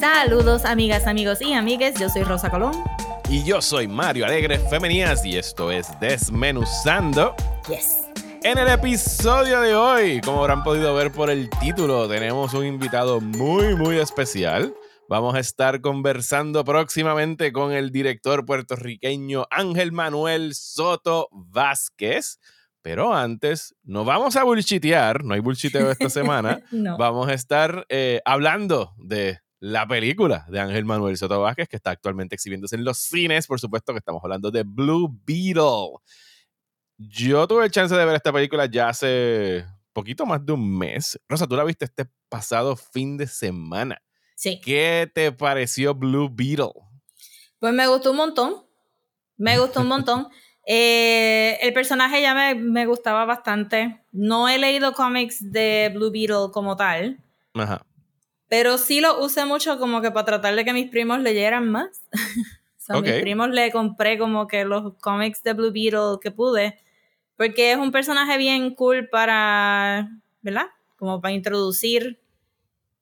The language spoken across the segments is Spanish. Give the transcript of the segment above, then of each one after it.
Saludos amigas, amigos y amigues, yo soy Rosa Colón. Y yo soy Mario Alegre Femenías y esto es Desmenuzando. Yes. En el episodio de hoy, como habrán podido ver por el título, tenemos un invitado muy, muy especial. Vamos a estar conversando próximamente con el director puertorriqueño Ángel Manuel Soto Vázquez. Pero antes, no vamos a bullshitear, no hay bullshiteo esta semana. No. Vamos a estar eh, hablando de la película de Ángel Manuel Soto Vázquez que está actualmente exhibiéndose en los cines. Por supuesto que estamos hablando de Blue Beetle. Yo tuve el chance de ver esta película ya hace poquito más de un mes. Rosa, tú la viste este pasado fin de semana. Sí. ¿Qué te pareció Blue Beetle? Pues me gustó un montón. Me gustó un montón. Eh, el personaje ya me, me gustaba bastante. No he leído cómics de Blue Beetle como tal, Ajá. pero sí lo usé mucho como que para tratar de que mis primos leyeran más. So, a Ok. mis primos le compré como que los cómics de Blue Beetle que pude, porque es un personaje bien cool para, ¿verdad? Como para introducir,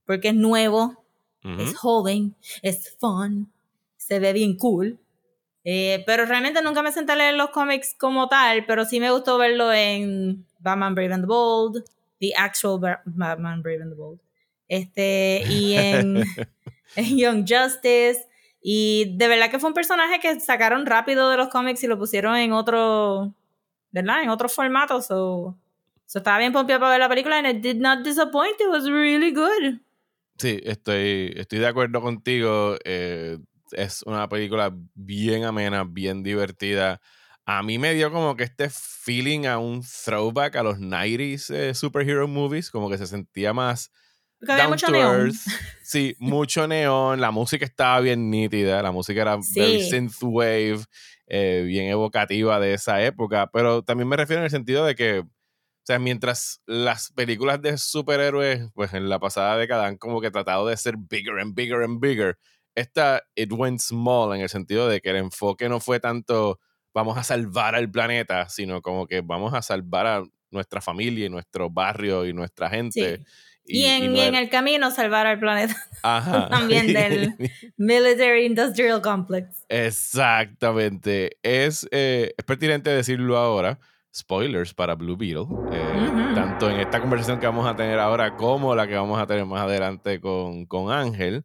porque es nuevo, Ujú. es joven, es fun, se ve bien cool. Eh, pero realmente nunca me senté a leer los cómics como tal, pero sí me gustó verlo en Batman Brave and the Bold, The Actual Ba- Batman Brave and the Bold, este, y en, en Young Justice. Y de verdad que fue un personaje que sacaron rápido de los cómics y lo pusieron en otro, ¿verdad? En otro formato. So, so estaba bien pompeado para ver la película and it did not disappoint. It was really good. Sí, estoy, estoy de acuerdo contigo. eh, es una película bien amena, bien divertida. A mí me dio como que este feeling a un throwback a los 90s eh, superhero movies, como que se sentía más Porque había down mucho to earth. Sí, mucho neón. La música estaba bien nítida. La música era Sí. very synthwave, eh, bien evocativa de esa época. Pero también me refiero en el sentido de que, o sea, mientras las películas de superhéroes, pues en la pasada década han como que tratado de ser bigger and bigger and bigger, esta it went small en el sentido de que el enfoque no fue tanto vamos a salvar al planeta, sino como que vamos a salvar a nuestra familia y nuestro barrio y nuestra gente. Sí. Y, en, no y en era- el camino salvar al planeta. Ajá. también del- Military Industrial Complex. Exactamente. Es, eh, es pertinente decirlo ahora. Spoilers para Blue Beetle. eh. Tanto en esta conversación que vamos a tener ahora como la que vamos a tener más adelante con, con Ángel.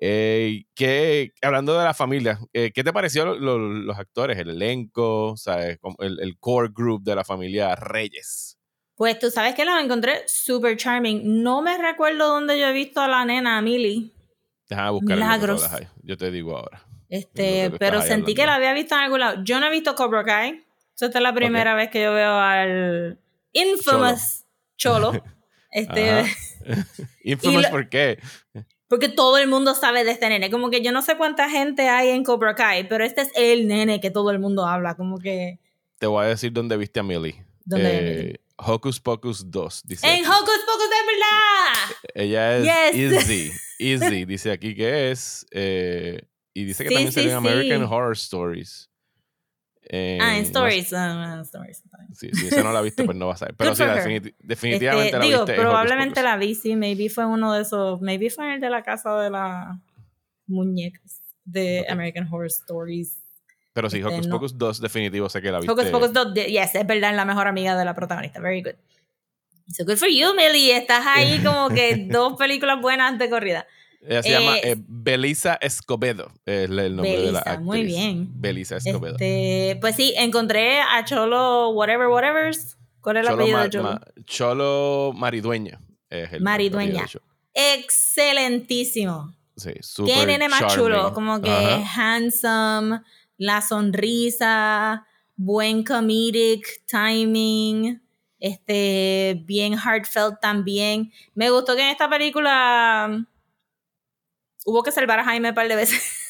Eh, que, hablando de la familia, eh, ¿qué te pareció lo- lo- los actores, el elenco, ¿sabes? El, el core group de la familia Reyes? Pues tú sabes que los encontré super charming. No me recuerdo dónde yo he visto a la nena, a Millie. Déjame buscar Milagros. Yo te digo ahora. Este, pero sentí que la había visto en algún lado. Yo no he visto Cobra Kai. Esta es la primera vez que yo veo al infamous Cholo. Este. Infamous, lo- ¿por qué? Porque todo el mundo sabe de este nene. Como que yo no sé cuánta gente hay en Cobra Kai, pero este es el nene que todo el mundo habla. Como que. Te voy a decir dónde viste a Millie. ¿Dónde Eh, Millie? Hocus Pocus 2, dice. En. Hocus Pocus de verdad. Ella es Yes. Izzy. Izzy, dice aquí que es. eh, y dice que Sí, también sí, salió en American. Horror Stories. Ah, en Stories. ah, en Stories. sé, si, si esa no la viste, pues no vas a ver. Pero Good sí, la her. definiti- definitivamente Este, la digo, viste. probablemente la vi, sí. Maybe fue uno de esos. Maybe fue el de la casa de las muñecas de Ok. American Horror Stories. Pero sí, este, Hocus no. Pocus 2, definitivo, sé que la viste. Hocus Pocus 2, de- yes, es verdad, es la mejor amiga de la protagonista. Very good. So good for you, Millie. Estás ahí como que dos películas buenas de corrida. Ella se eh, llama eh, Belisa Escobedo. Es el nombre de la actriz. muy bien. Belisa Escobedo. Este, pues sí, encontré a Cholo Whatever Whatevers. ¿Cuál es el Cholo, apellido de Cholo? Ma- Cholo Maridueña. Es el Maridueña. Cholo. Excelentísimo. Sí, Qué super nene más chulo, como que Ajá. handsome, la sonrisa, buen comedic timing, este, bien heartfelt también. Me gustó que en esta película hubo que salvar a Jaime un par de veces.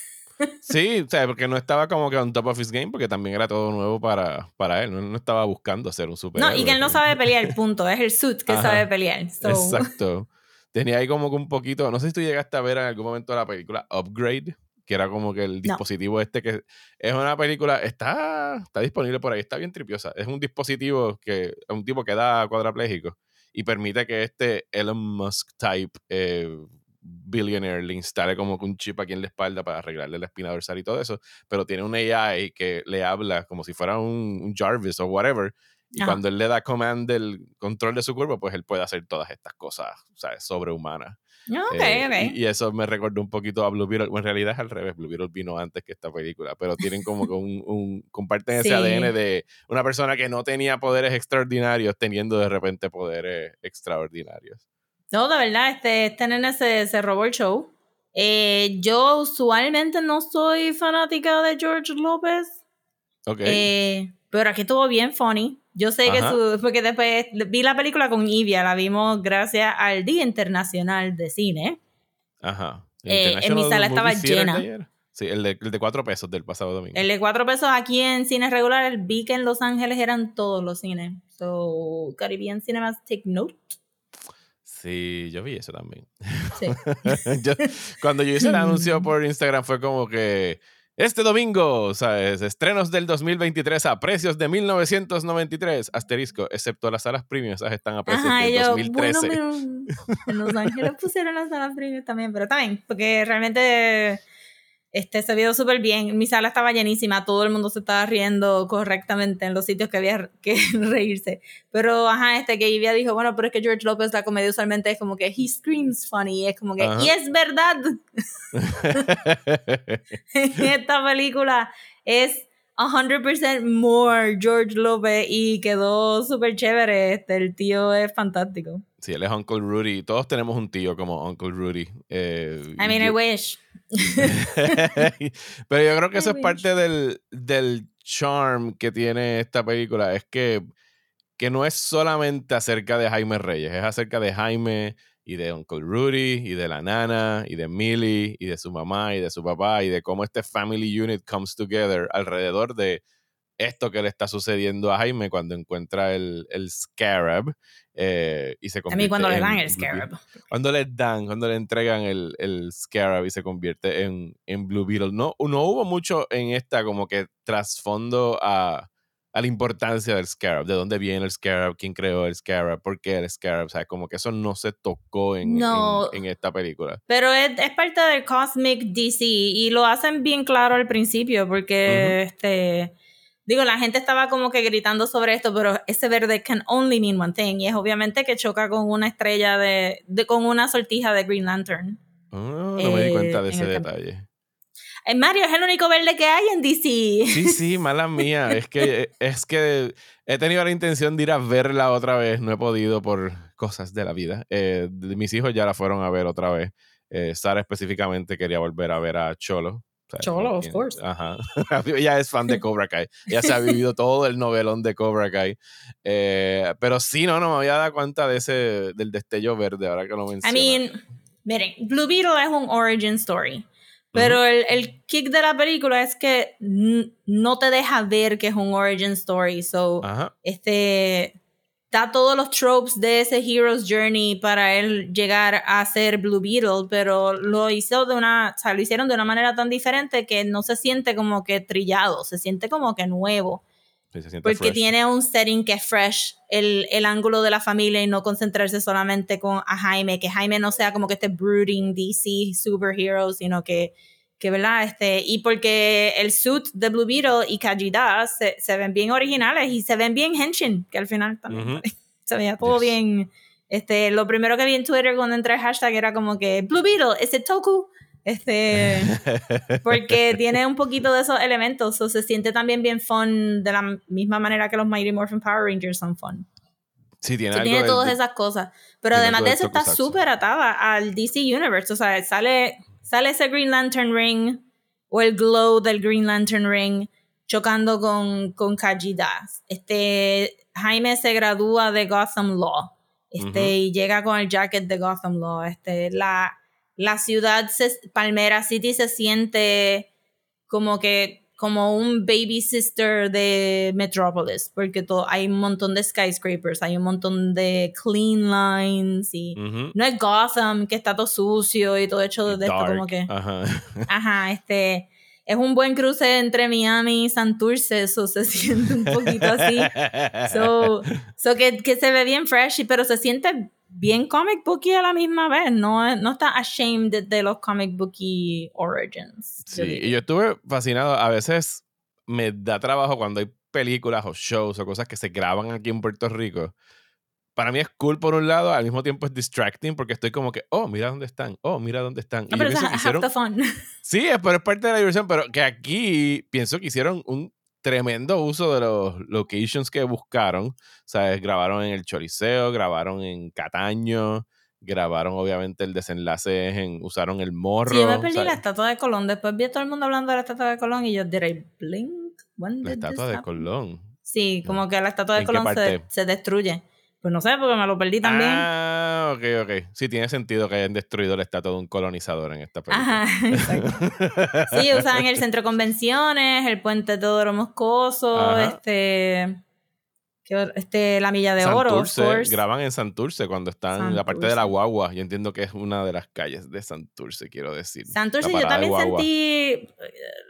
Sí, o sea, porque no estaba como que on top of his game, porque también era todo nuevo para, para él. No, no estaba buscando ser un super. no, y que él no sabe pelear, punto. Es el suit que Ajá. sabe pelear. So, Exacto. Tenía ahí como que un poquito. No sé si tú llegaste a ver en algún momento la película Upgrade, que era como que el dispositivo este que es una película, está, está disponible por ahí, está bien tripiosa. Es un dispositivo que, un tipo que da cuadrapléjico y permite que este Elon Musk type eh, billionaire le instale como un chip aquí en la espalda para arreglarle la espina dorsal y todo eso, pero tiene un AI que le habla como si fuera un, Jarvis o whatever, y cuando él le da command del control de su cuerpo, pues él puede hacer todas estas cosas, ¿sabes? Sobrehumanas. Ah, okay, eh, Y, eso me recordó un poquito a Blue Beetle. en realidad es al revés. Blue Beetle vino antes que esta película, pero tienen como que un, un comparten ese ADN de una persona que no tenía poderes extraordinarios teniendo de repente poderes extraordinarios. No, de verdad, este, este nene se, se robó el show. Eh, yo usualmente no soy fanática de George López. Ok. Eh, pero aquí estuvo bien funny. Yo sé que su, porque después vi la película con Ivia, la vimos gracias al Día Internacional de Cine. Ajá. Eh, en mi sala estaba llena. Sí, el de, el de cuatro pesos del pasado domingo. El de cuatro pesos aquí en cines regulares, vi que en Los Ángeles eran todos los cines. So, Caribbean Cinemas, take note. Sí, yo vi eso también. Sí. cuando yo hice el anuncio por Instagram fue como que este domingo, ¿sabes? Estrenos del 2023 a precios de 1993, asterisco, excepto las salas premium, esas están a precios del 2013. en Los Ángeles pusieron las salas premium también, pero también, porque realmente este, se vio súper bien. Mi sala estaba llenísima, todo el mundo se estaba riendo correctamente en los sitios que había que reírse. Pero, ajá, este que Ivia dijo, bueno, pero es que George Lopez, la comedia usualmente es como que he screams funny, es como que, y es verdad. Esta película es 100% more George Lopez y quedó súper chévere. Este, el tío es fantástico. Sí, él es Uncle Rudy. Todos tenemos un tío como Uncle Rudy. Eh, I mean, I wish. Pero yo creo que eso es parte del, del charm que tiene esta película. Es que, que no es solamente acerca de Jaime Reyes, es acerca de Jaime y de Uncle Rudy y de la nana y de Millie y de su mamá y de su papá y de cómo este family unit comes together alrededor de esto que le está sucediendo a Jaime cuando encuentra el, el Scarab eh, y se convierte A mí cuando le dan el Scarab. Cuando le dan, cuando le entregan el, el Scarab y se convierte en, en Blue Beetle. No, no hubo mucho en esta como que trasfondo a, a la importancia del Scarab, de dónde viene el Scarab, quién creó el Scarab, por qué el Scarab, o sea, como que eso no se tocó en, en, esta película. Pero es, es, parte del Cosmic DC y lo hacen bien claro al principio porque este digo, la gente estaba como que gritando sobre esto, pero ese verde can only mean one thing, y es obviamente que choca con una estrella de, de con una sortija de Green Lantern. Oh, no me di cuenta de eh, ese detalle. Eh, Mario es el único verde que hay en DC. Sí, sí, mala mía. Es que, es que he tenido la intención de ir a verla otra vez. No he podido por cosas de la vida. Eh, mis hijos ya la fueron a ver otra vez. Sara específicamente quería volver a ver a Cholo. Cholo, of course. Ajá. Ella es fan de Cobra Kai. Ya se ha vivido todo el novelón de Cobra Kai. Eh, pero sí, no, no me había dado cuenta de ese, del destello verde ahora que lo mencionas. I mean, miren, Blue Beetle es un origin story. Pero el, el, kick de la película es que no te deja ver que es un origin story. So, este da todos los tropes de ese hero's journey para él llegar a ser Blue Beetle, pero lo hizo de una, o sea, lo hicieron de una manera tan diferente que no se siente como que trillado, se siente como que nuevo. porque tiene un setting que es fresh, el, el, ángulo de la familia y no concentrarse solamente con a Jaime, que Jaime no sea como que este brooding DC superhero, sino que que verdad, este, y porque el suit de Blue Beetle y Kajida se, se ven bien originales y se ven bien henshin, que al final también se veía todo bien. Este, lo primero que vi en Twitter cuando entré el hashtag era como que Blue Beetle, ¿es el Toku? Este, porque tiene un poquito de esos elementos, o se siente también bien fun de la misma manera que los Mighty Morphin Power Rangers son fun. Sí, tiene, tiene todas esas cosas. Pero además de eso está súper atada al DC Universe. O sea, sale sale ese Green Lantern Ring o el glow del Green Lantern Ring chocando con, con Este, Jaime se gradúa de Gotham Law este, y llega con el jacket de Gotham Law. Este, la, la ciudad, Palmera City, se siente como que como un baby sister de Metropolis, porque todo, hay un montón de skyscrapers, hay un montón de clean lines y no es Gotham que está todo sucio y todo hecho de esto como que... Ajá. Ajá, este... es un buen cruce entre Miami y Santurce, eso se siente un poquito así. So, so que, que, se ve bien fresh, pero se siente bien comic booky a la misma vez. No, no está ashamed de, los comic booky origins. Sí, y yo estuve fascinado. A veces me da trabajo cuando hay películas o shows o cosas que se graban aquí en Puerto Rico para mí es cool por un lado, al mismo tiempo es distracting porque estoy como que, oh, mira dónde están, oh, mira dónde están. No, pero es hicieron... Sí, pero es parte de la diversión, pero que aquí pienso que hicieron un tremendo uso de los locations que buscaron. O sea, grabaron en el Choliseo, grabaron en Cataño, grabaron obviamente el desenlace en, usaron el morro. Sí, yo me perdí la estatua de Colón, después vi a todo el mundo hablando de la estatua de Colón y yo diré, blink, La estatua de Colón. Sí, como que la estatua de Colón se, se destruye. Pues no sé, porque me lo perdí también. Ah, ok, ok. Sí, tiene sentido que hayan destruido la estatua de un colonizador en esta película. Ajá, exacto. sí, usan el centro de convenciones, el puente de Teodoro Moscoso, este, este. La Milla de Oro. Graban en Santurce cuando están en la parte de la guagua. Yo entiendo que es una de las calles de Santurce, quiero decir. Santurce, yo también sentí eh,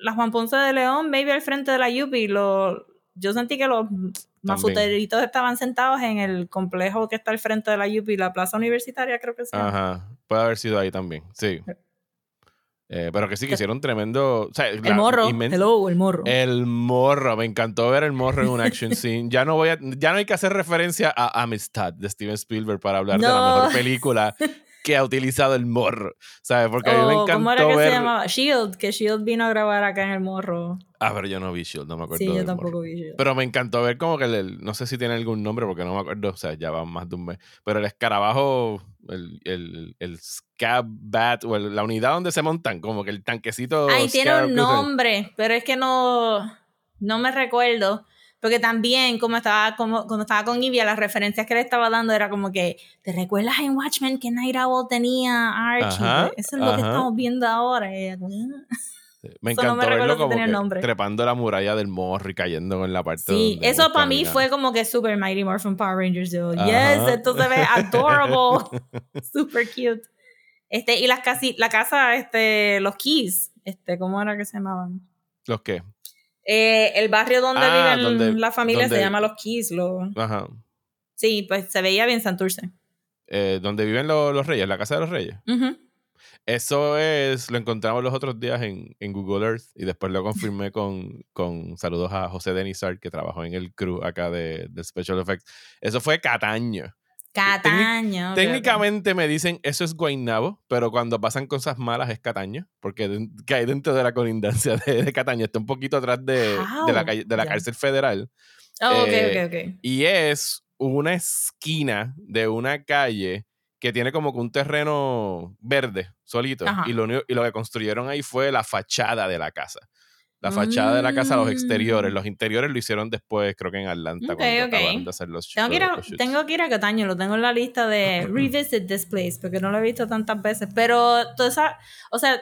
la Juan Ponce de León, baby, al frente de la Yupi. Lo, yo sentí que los Mafuteritos estaban sentados en el complejo que está al frente de la UP, la plaza universitaria, creo que sí. Ajá, puede haber sido ahí también, sí. Eh, pero que sí, que hicieron tremendo. el morro. Hello, el morro. El morro. Me encantó ver el morro en un action scene. Ya no, voy a, ya no hay que hacer referencia a Amistad de Steven Spielberg para hablar de la mejor película que ha utilizado el morro. ¿Sabes? Porque a mí me encantó. ¿Cómo era que se llamaba? Shield, que Shield vino a grabar acá en el morro. Ah, pero yo no vi Shield, no me acuerdo. Sí, yo tampoco vi Shield. Pero me encantó ver como que el, no sé si tiene algún nombre porque no me acuerdo, o sea, ya va más de un mes. Pero el escarabajo, el, el, el Scab Bat, o la unidad donde se montan, como que el tanquecito. Ahí tiene un nombre, pero es que no, no me recuerdo. Porque también, como estaba, como, cuando estaba con Ivia, las referencias que le estaba dando era como que, ¿te recuerdas en Watchmen que Night Owl tenía Archie? Eso es lo que estamos viendo ahora. Me encantó verlo como que trepando la muralla del morro y cayendo en la parte Sí, eso para mí fue como que super Mighty Morphin Power Rangers. Yo, yes, esto se ve adorable. super cute. Este, y las casi, la casa, este, los Keys, este, ¿cómo era que se llamaban? ¿Los qué? Eh, el barrio donde ah, viven la familia se llama Los Keys. Ajá. Sí, pues se veía bien Santurce. Eh, donde viven los reyes, la casa de los reyes. Eso es, lo encontramos los otros días en, en Google Earth y después lo confirmé con, con saludos a José Denizar, que trabajó en el crew acá de, de Special Effects. Eso fue Cataño. Cataño. técnicamente me dicen eso es Guaynabo, pero cuando pasan cosas malas es Cataño, porque cae dentro de la colindancia de, Cataño, está un poquito atrás de, de la, de la cárcel federal. Oh, ok, eh, ok, ok. Y es una esquina de una calle que tiene como que un terreno verde solito. Y lo, y lo que construyeron ahí fue la fachada de la casa. La fachada de la casa, los exteriores. Mm. Los interiores lo hicieron después, creo que en Atlanta. cuando acabaron de hacer los, tengo, que ir a, tengo que ir a Cataño, lo tengo en la lista de revisit this place, porque no lo he visto tantas veces. Pero toda esa, o sea,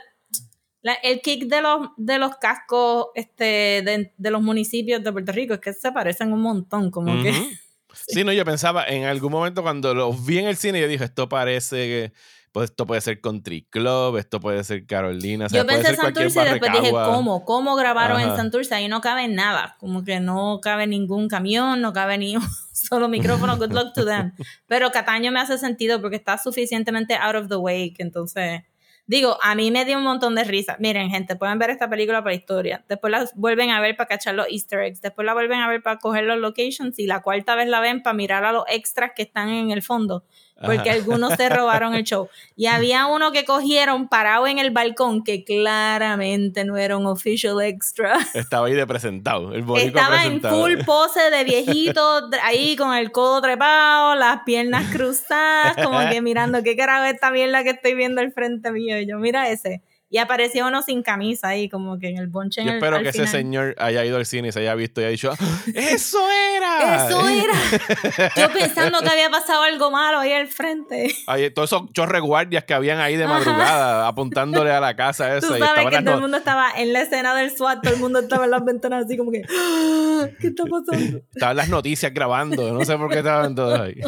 el kick de los, de los cascos este, de, de, los municipios de Puerto Rico es que se parecen un montón, como que... Sí. no, yo pensaba en algún momento cuando los vi en el cine, yo dije, esto parece que pues esto puede ser Country Club, esto puede ser Carolina. O sea, Yo pensé en Santurce y después dije, ¿cómo? ¿Cómo grabaron en Santurce? Ahí no cabe nada. Como que no cabe ningún camión, no cabe ni un solo micrófono. Good luck to them. Pero Cataño me hace sentido porque está suficientemente out of the way que entonces... Digo, a mí me dio un montón de risa. Miren, gente, pueden ver esta película para historia. Después la vuelven a ver para cachar los easter eggs. Después la vuelven a ver para coger los locations. Y la cuarta vez la ven para mirar a los extras que están en el fondo porque algunos se robaron el show. Y había uno que cogieron parado en el balcón que claramente no era un official extra. Estaba ahí de presentado, el Estaba en full pose de viejito, ahí con el codo trepado, las piernas cruzadas, como que mirando qué carajo esta mierda que estoy viendo al frente mío. Y yo, mira ese. Y apareció uno sin camisa ahí, como que en el bonche. Yo espero que ese señor haya ido al cine y se haya visto y haya dicho, ¡Ah, ¡Eso era! ¡Eso era! Yo pensando que había pasado algo malo ahí al frente. Ahí, todos esos chorre guardias que habían ahí de madrugada apuntándole a la casa esa. Tú sabes que todo el mundo estaba en la escena del SWAT, todo el mundo estaba en las ventanas así como que, ¡Ah! ¿qué está pasando? Estaban las noticias grabando, no sé por qué estaban todos ahí.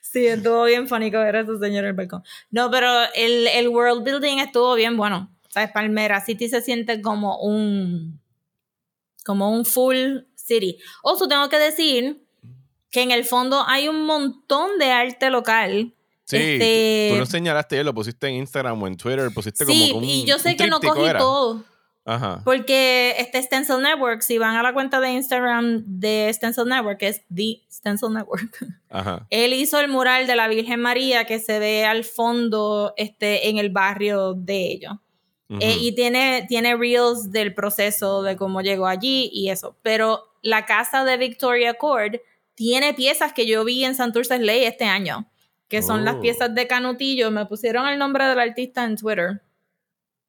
sí, estuvo bien fónico ver a ese señor en el balcón. No, pero el, el world building estuvo bien bueno. ¿Sabes? Palmera City se siente como un. como un full city. Oso, tengo que decir que en el fondo hay un montón de arte local. Sí, Este- tú, tú lo señalaste, lo pusiste en Instagram o en Twitter, pusiste Sí, como un, y yo sé un que no cogí era. todo. Ajá. Porque este Stencil Network, si van a la cuenta de Instagram de Stencil Network, que es The Stencil Network, Ajá. él hizo el mural de la Virgen María que se ve al fondo este, en el barrio de ellos. Eh, y tiene, tiene reels del proceso de cómo llegó allí y eso. Pero la casa de Victoria Cord tiene piezas que yo vi en Santurce Ley este año, que son las Oh. piezas de Canutillo. Me pusieron el nombre del artista en Twitter.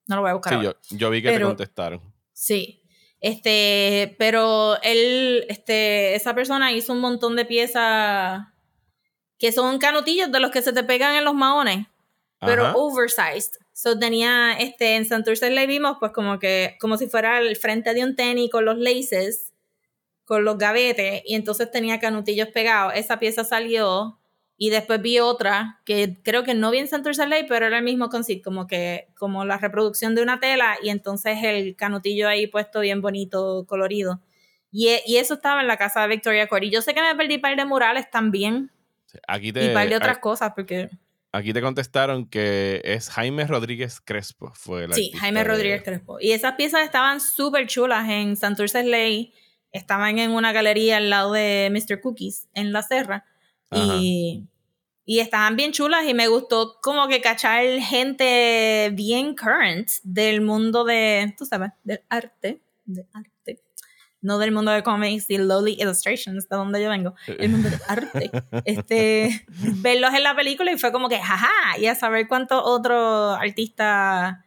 No lo voy a buscar. Sí, ahora. yo, yo vi que Pero- te contestaron. Sí. Este, pero él, este, esa persona hizo un montón de piezas que son canutillos de los que se te pegan en los maones, pero oversized. So tenía, este, en Santurce le vimos, pues como que, como si fuera el frente de un tenis con los laces, con los gavetes, y entonces tenía canutillos pegados. Esa pieza salió, y después vi otra, que creo que no vi en Santurce Ley, pero era el mismo concept, como que, como la reproducción de una tela, y entonces el canutillo ahí puesto bien bonito, colorido. Y, e- y eso estaba en la casa de Victoria Court. Y yo sé que me perdí un par de murales también, Aquí y te, un par de otras cosas, porque... aquí te contestaron que es Jaime Rodríguez Crespo. Fue el Sí, Jaime de- Rodríguez Crespo. Y esas piezas estaban súper chulas en Santurce Ley. Estaban en una galería al lado de Mr. Cookies, en La Serra. Y, y estaban bien chulas y me gustó como que cachar gente bien current del mundo de, tú sabes, del arte. De arte. No del mundo de cómics y lowly illustrations, de donde yo vengo. El mundo del arte. Este, verlos en la película y fue como que, jaja, y a saber cuántos otros artistas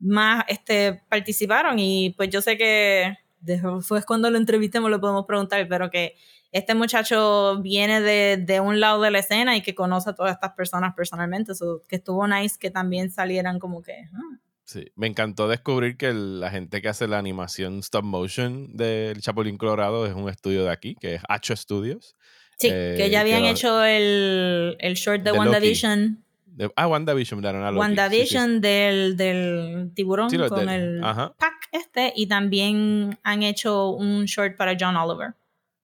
más este, participaron. Y pues yo sé que después cuando lo entrevistemos lo podemos preguntar, pero que este muchacho viene de, de un lado de la escena y que conoce a todas estas personas personalmente. So, que estuvo nice que también salieran como que. ah. Sí, me encantó descubrir que el- la gente que hace la animación stop motion del Chapulín Colorado es un estudio de aquí, que es Hacho Studios. Sí, Eh, que ya habían que- hecho el, el short de. WandaVision. De- ah, WandaVision, de Loki. WandaVision Sí, sí, Del, del tiburón Sí, con del- el ajá. pack este. Y también han hecho un short para John Oliver.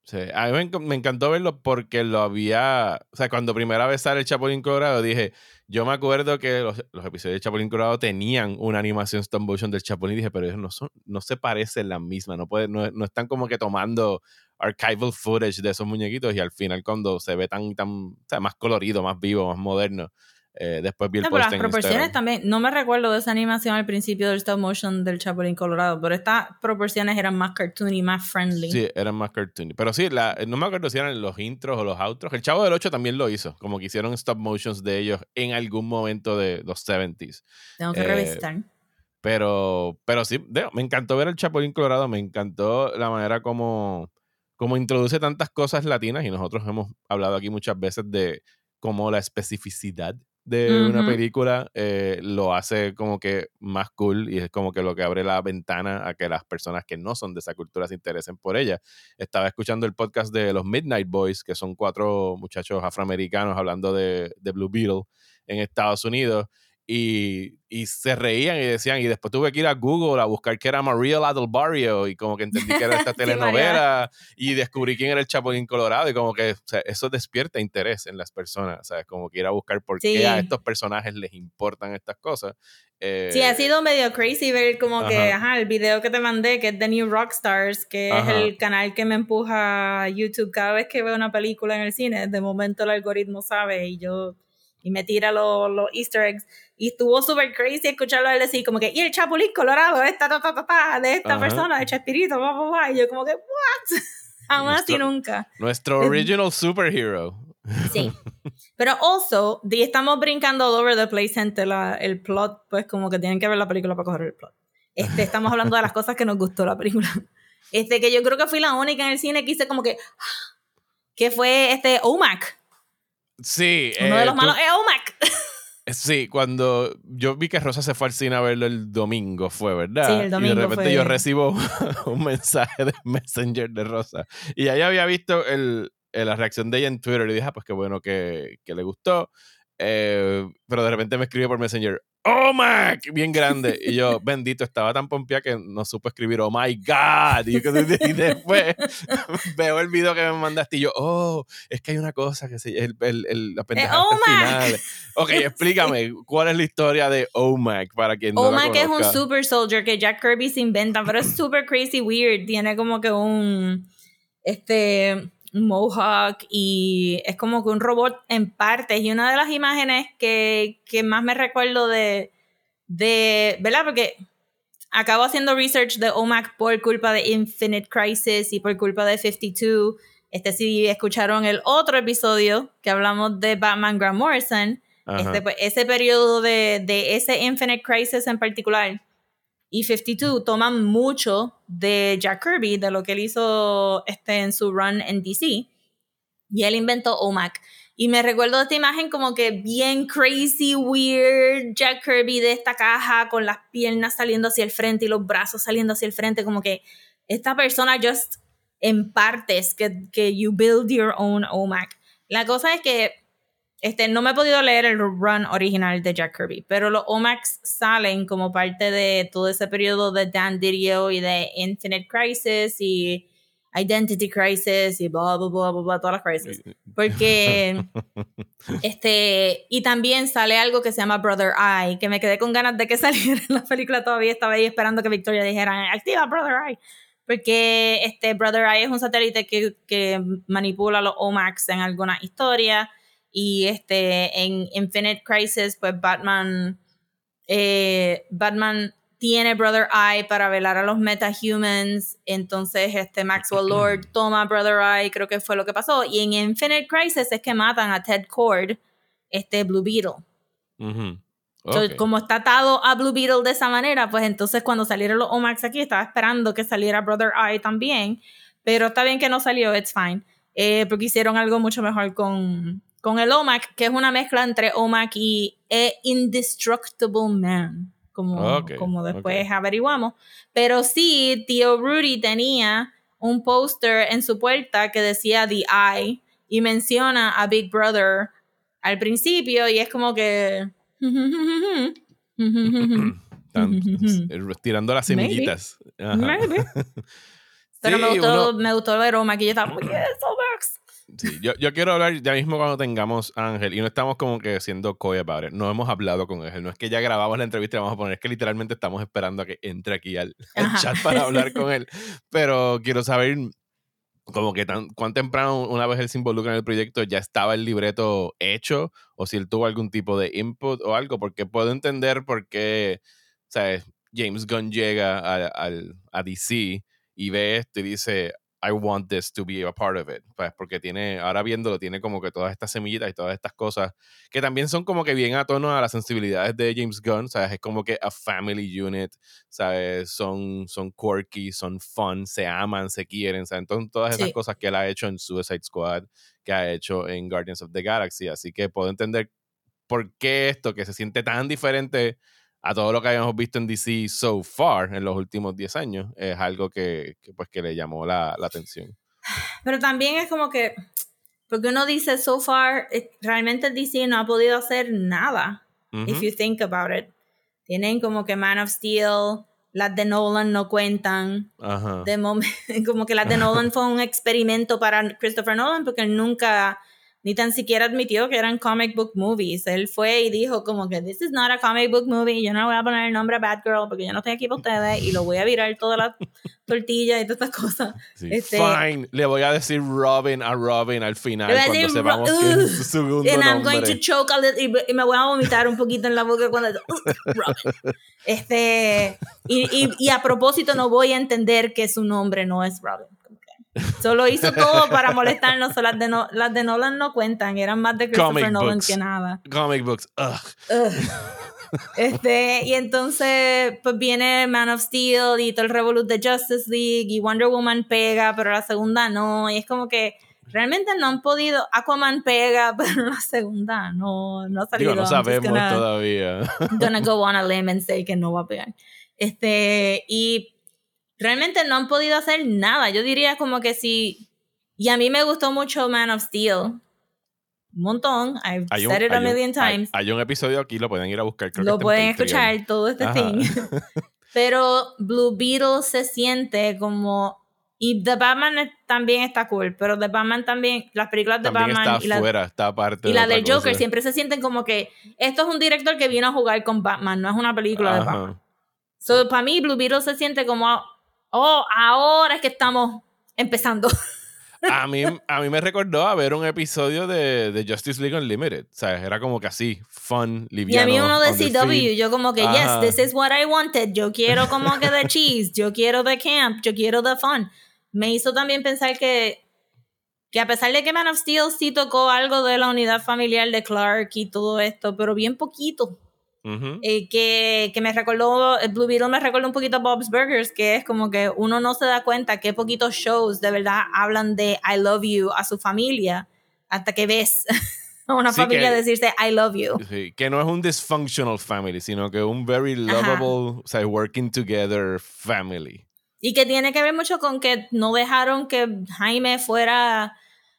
Sí. A mí me, me encantó verlo porque lo había. O sea, cuando primera vez sale el Chapulín Colorado, dije. Yo me acuerdo que los, los episodios del Chapulín Colorado tenían una animación stop motion del Chapulín dije, pero ellos no, son, no se parecen la misma, no, puede, no, no están como que tomando archival footage de esos muñequitos y al final cuando se ve tan, tan o sea, más colorido, más vivo, más moderno, eh, después vi el No, pero post las en proporciones Instagram. también. No me recuerdo de esa animación al principio del stop motion del Chapulín Colorado, pero estas proporciones eran más cartoony, más friendly. Sí, eran más cartoony. Pero sí, la, no me acuerdo si eran los intros o los outros. El Chavo del 8 también lo hizo, como que hicieron stop motions de ellos en algún momento de los 70s. Tengo que Eh, revisitar. Pero, pero sí, me encantó ver el Chapulín Colorado, me encantó la manera como, como introduce tantas cosas latinas y nosotros hemos hablado aquí muchas veces de cómo la especificidad de una película eh, lo hace como que más cool y es como que lo que abre la ventana a que las personas que no son de esa cultura se interesen por ella. Estaba escuchando el podcast de los Midnight Boys, que son cuatro muchachos afroamericanos hablando de, de Blue Beetle en Estados Unidos y, y se reían y decían, y después tuve que ir a Google a buscar que era Maria la del Barrio y como que entendí que era esta Sí, telenovela y descubrí quién era el Chapulín Colorado y como que o sea, eso despierta interés en las personas, ¿sabes? Como que ir a buscar por Sí. qué a estos personajes les importan estas cosas. Eh, Sí, ha sido medio crazy ver como que, ajá. ajá, el video que te mandé, que es The New Rockstars, que Ajá. es el canal que me empuja a YouTube cada vez que veo una película en el cine. De momento el algoritmo sabe y yo y me tira los, los easter eggs. Y estuvo súper crazy escucharlo él decir como que, y el chapulín colorado, esta, ta, ta, ta, ta, de esta Ajá. persona, de Chespirito, bla, bla, bla. Y yo como que, what? Aún así Nuestro- nunca. Nuestro Es- original superhero. Sí. Pero also, estamos brincando all over the place, gente. La, el plot, pues como que tienen que ver la película para coger el plot. Este, estamos hablando de las cosas que nos gustó la película. Este, que yo creo que fui la única en el cine que hice como que. Que fue este OMAC. Sí. Uno eh, de los tú- malos es OMAC. Sí, cuando yo vi que Rosa se fue al cine a verlo el domingo, fue, ¿verdad? Sí, el Y domingo de repente fue. yo recibo un mensaje de Messenger de Rosa. Y ahí había visto el, eh, la reacción de ella en Twitter y dije, ah, pues qué bueno que, que le gustó. Eh, pero de repente me escribe por Messenger, oh my, bien grande. Y yo, bendito, estaba tan pompeada que no supe escribir, oh my God. Y, después veo el video que me mandaste y yo, oh, es que hay una cosa que se el, el, el la pendeja oh final. Ok, explícame, ¿cuál es la historia de OMAC para quien no OMAC es un super soldier que Jack Kirby se inventa, pero es super crazy weird. Tiene como que un, este, mohawk y es como que un robot en partes. Y una de las imágenes que, que más me recuerdo de, de, ¿verdad? Porque acabo haciendo research de OMAC por culpa de Infinite Crisis y por culpa de 52. Este si escucharon el otro episodio que hablamos de Batman Grant Morrison, este, pues, ese periodo de, de ese Infinite Crisis en particular y 52 toman mucho de Jack Kirby, de lo que él hizo este, en su run en DC. Y él inventó OMAC. Y me recuerdo esta imagen como que bien crazy, weird, Jack Kirby de esta caja con las piernas saliendo hacia el frente y los brazos saliendo hacia el frente, como que esta persona just en partes, que, que you build your own OMAC. La cosa es que este, no me he podido leer el run original de Jack Kirby, pero los OMAX salen como parte de todo ese periodo de Dan Didio y de Infinite Crisis y Identity Crisis y bla, bla, bla, bla, bla todas las crisis. Porque, este, y también sale algo que se llama Brother Eye, que me quedé con ganas de que saliera en la película todavía, estaba ahí esperando que Victoria dijera, activa Brother Eye. Porque este Brother Eye es un satélite que, que manipula los OMAX en alguna historia y este, en Infinite Crisis, pues Batman, eh, Batman tiene Brother Eye para velar a los metahumans. Entonces, este Maxwell Lord toma Brother Eye, creo que fue lo que pasó. Y en Infinite Crisis es que matan a Ted Cord, este Blue Beetle. como está atado a Blue Beetle de esa manera, pues entonces cuando salieron los Omax aquí, estaba esperando que saliera Brother Eye también. Pero está bien que no salió, it's fine. Eh, porque hicieron algo mucho mejor con, con el OMAC, que es una mezcla entre OMAC y e Indestructible Man, como, como después averiguamos. Pero sí, tío Rudy tenía un póster en su puerta que decía The Eye y menciona a Big Brother al principio y es como que... tirando las semillitas. Pero me, gustó, me gustó ver OMAC y yo estaba, yes, Sí, yo, yo, quiero hablar ya mismo cuando tengamos a Ángel y no estamos como que siendo coy about it. No hemos hablado con Ángel. No es que ya grabamos la entrevista y vamos a poner, es que literalmente estamos esperando a que entre aquí al, chat para hablar con él. Pero quiero saber como que tan, cuán temprano una vez él se involucra en el proyecto ya estaba el libreto hecho o si él tuvo algún tipo de input o algo, porque puedo entender por qué, ¿sabes? James Gunn llega a, a DC y ve esto y dice, I want this to be a part of it. Pues porque tiene, ahora viéndolo, tiene como que todas estas semillitas y todas estas cosas que también son como que bien a tono a las sensibilidades de James Gunn, ¿sabes? Es como que a family unit, ¿sabes? Son, son quirky, son fun, se aman, se quieren, ¿sabes? Entonces, todas esas cosas que él ha hecho en Suicide Squad, que ha hecho en Guardians of the Galaxy. Así que puedo entender por qué esto, que se siente tan diferente a todo lo que habíamos visto en DC so far en los últimos 10 años, es algo que, pues, que le llamó la, la, atención. Pero también es como que, porque uno dice so far, eh, realmente DC no ha podido hacer nada, if you think about it. Tienen como que Man of Steel, las de Nolan no cuentan. De como que las de Nolan fue un experimento para Christopher Nolan porque nunca ni tan siquiera admitió que eran comic book movies. Él fue y dijo como que this is not a comic book movie, yo no voy a poner el nombre a Batgirl porque yo no estoy aquí para ustedes y lo voy a virar todas las tortillas y todas estas cosas. Este, Fine, le voy a decir Robin a Robin al final cuando sepamos que es su segundo and I'm going to choke a little, y, me voy a vomitar un poquito en la boca cuando Robin. Este, y, y, y a propósito no voy a entender que su nombre no es Robin. Solo hizo todo para molestarnos. Las de, las de Nolan no cuentan, eran más de Christopher Nolan que nada. Comic books, Este, y entonces, pues viene Man of Steel y todo el Revolut de Justice League y Wonder Woman pega, pero la segunda no. Y es como que realmente no han podido. Aquaman pega, pero la segunda no, no ha salido. no sabemos todavía. Gonna go on a limb and say que no va a pegar. Este, y realmente no han podido hacer nada. Yo diría como que sí. Y a mí me gustó mucho Man of Steel. un montón. I've said it a million times. Hay, un episodio aquí, lo pueden ir a buscar. lo pueden escuchar, todo este thing. pero Blue Beetle se siente como y The Batman también está cool, pero The Batman también, las películas de Batman y la, está aparte y la del Joker siempre se sienten como que esto es un director que vino a jugar con Batman, no es una película de Batman. So, para mí Blue Beetle se siente como, oh, ahora es que estamos empezando. A mí, a mí me recordó a ver un episodio de, de, Justice League Unlimited. O sea, era como que así, fun, liviano. Y a mí uno de CW, yo como que, yes, this is what I wanted. Yo quiero como que de cheese, yo quiero de camp, yo quiero de fun me hizo también pensar que, que a pesar de que Man of Steel sí tocó algo de la unidad familiar de Clark y todo esto, pero bien poquito. Eh, que, que, me recordó, Blue Beetle me recordó un poquito a Bob's Burgers, que es como que uno no se da cuenta que poquitos shows de verdad hablan de I love you a su familia hasta que ves a una familia decirse I love you. que no es un dysfunctional family, sino que un very lovable, o sea, working together family. Y que tiene que ver mucho con que no dejaron que Jaime fuera,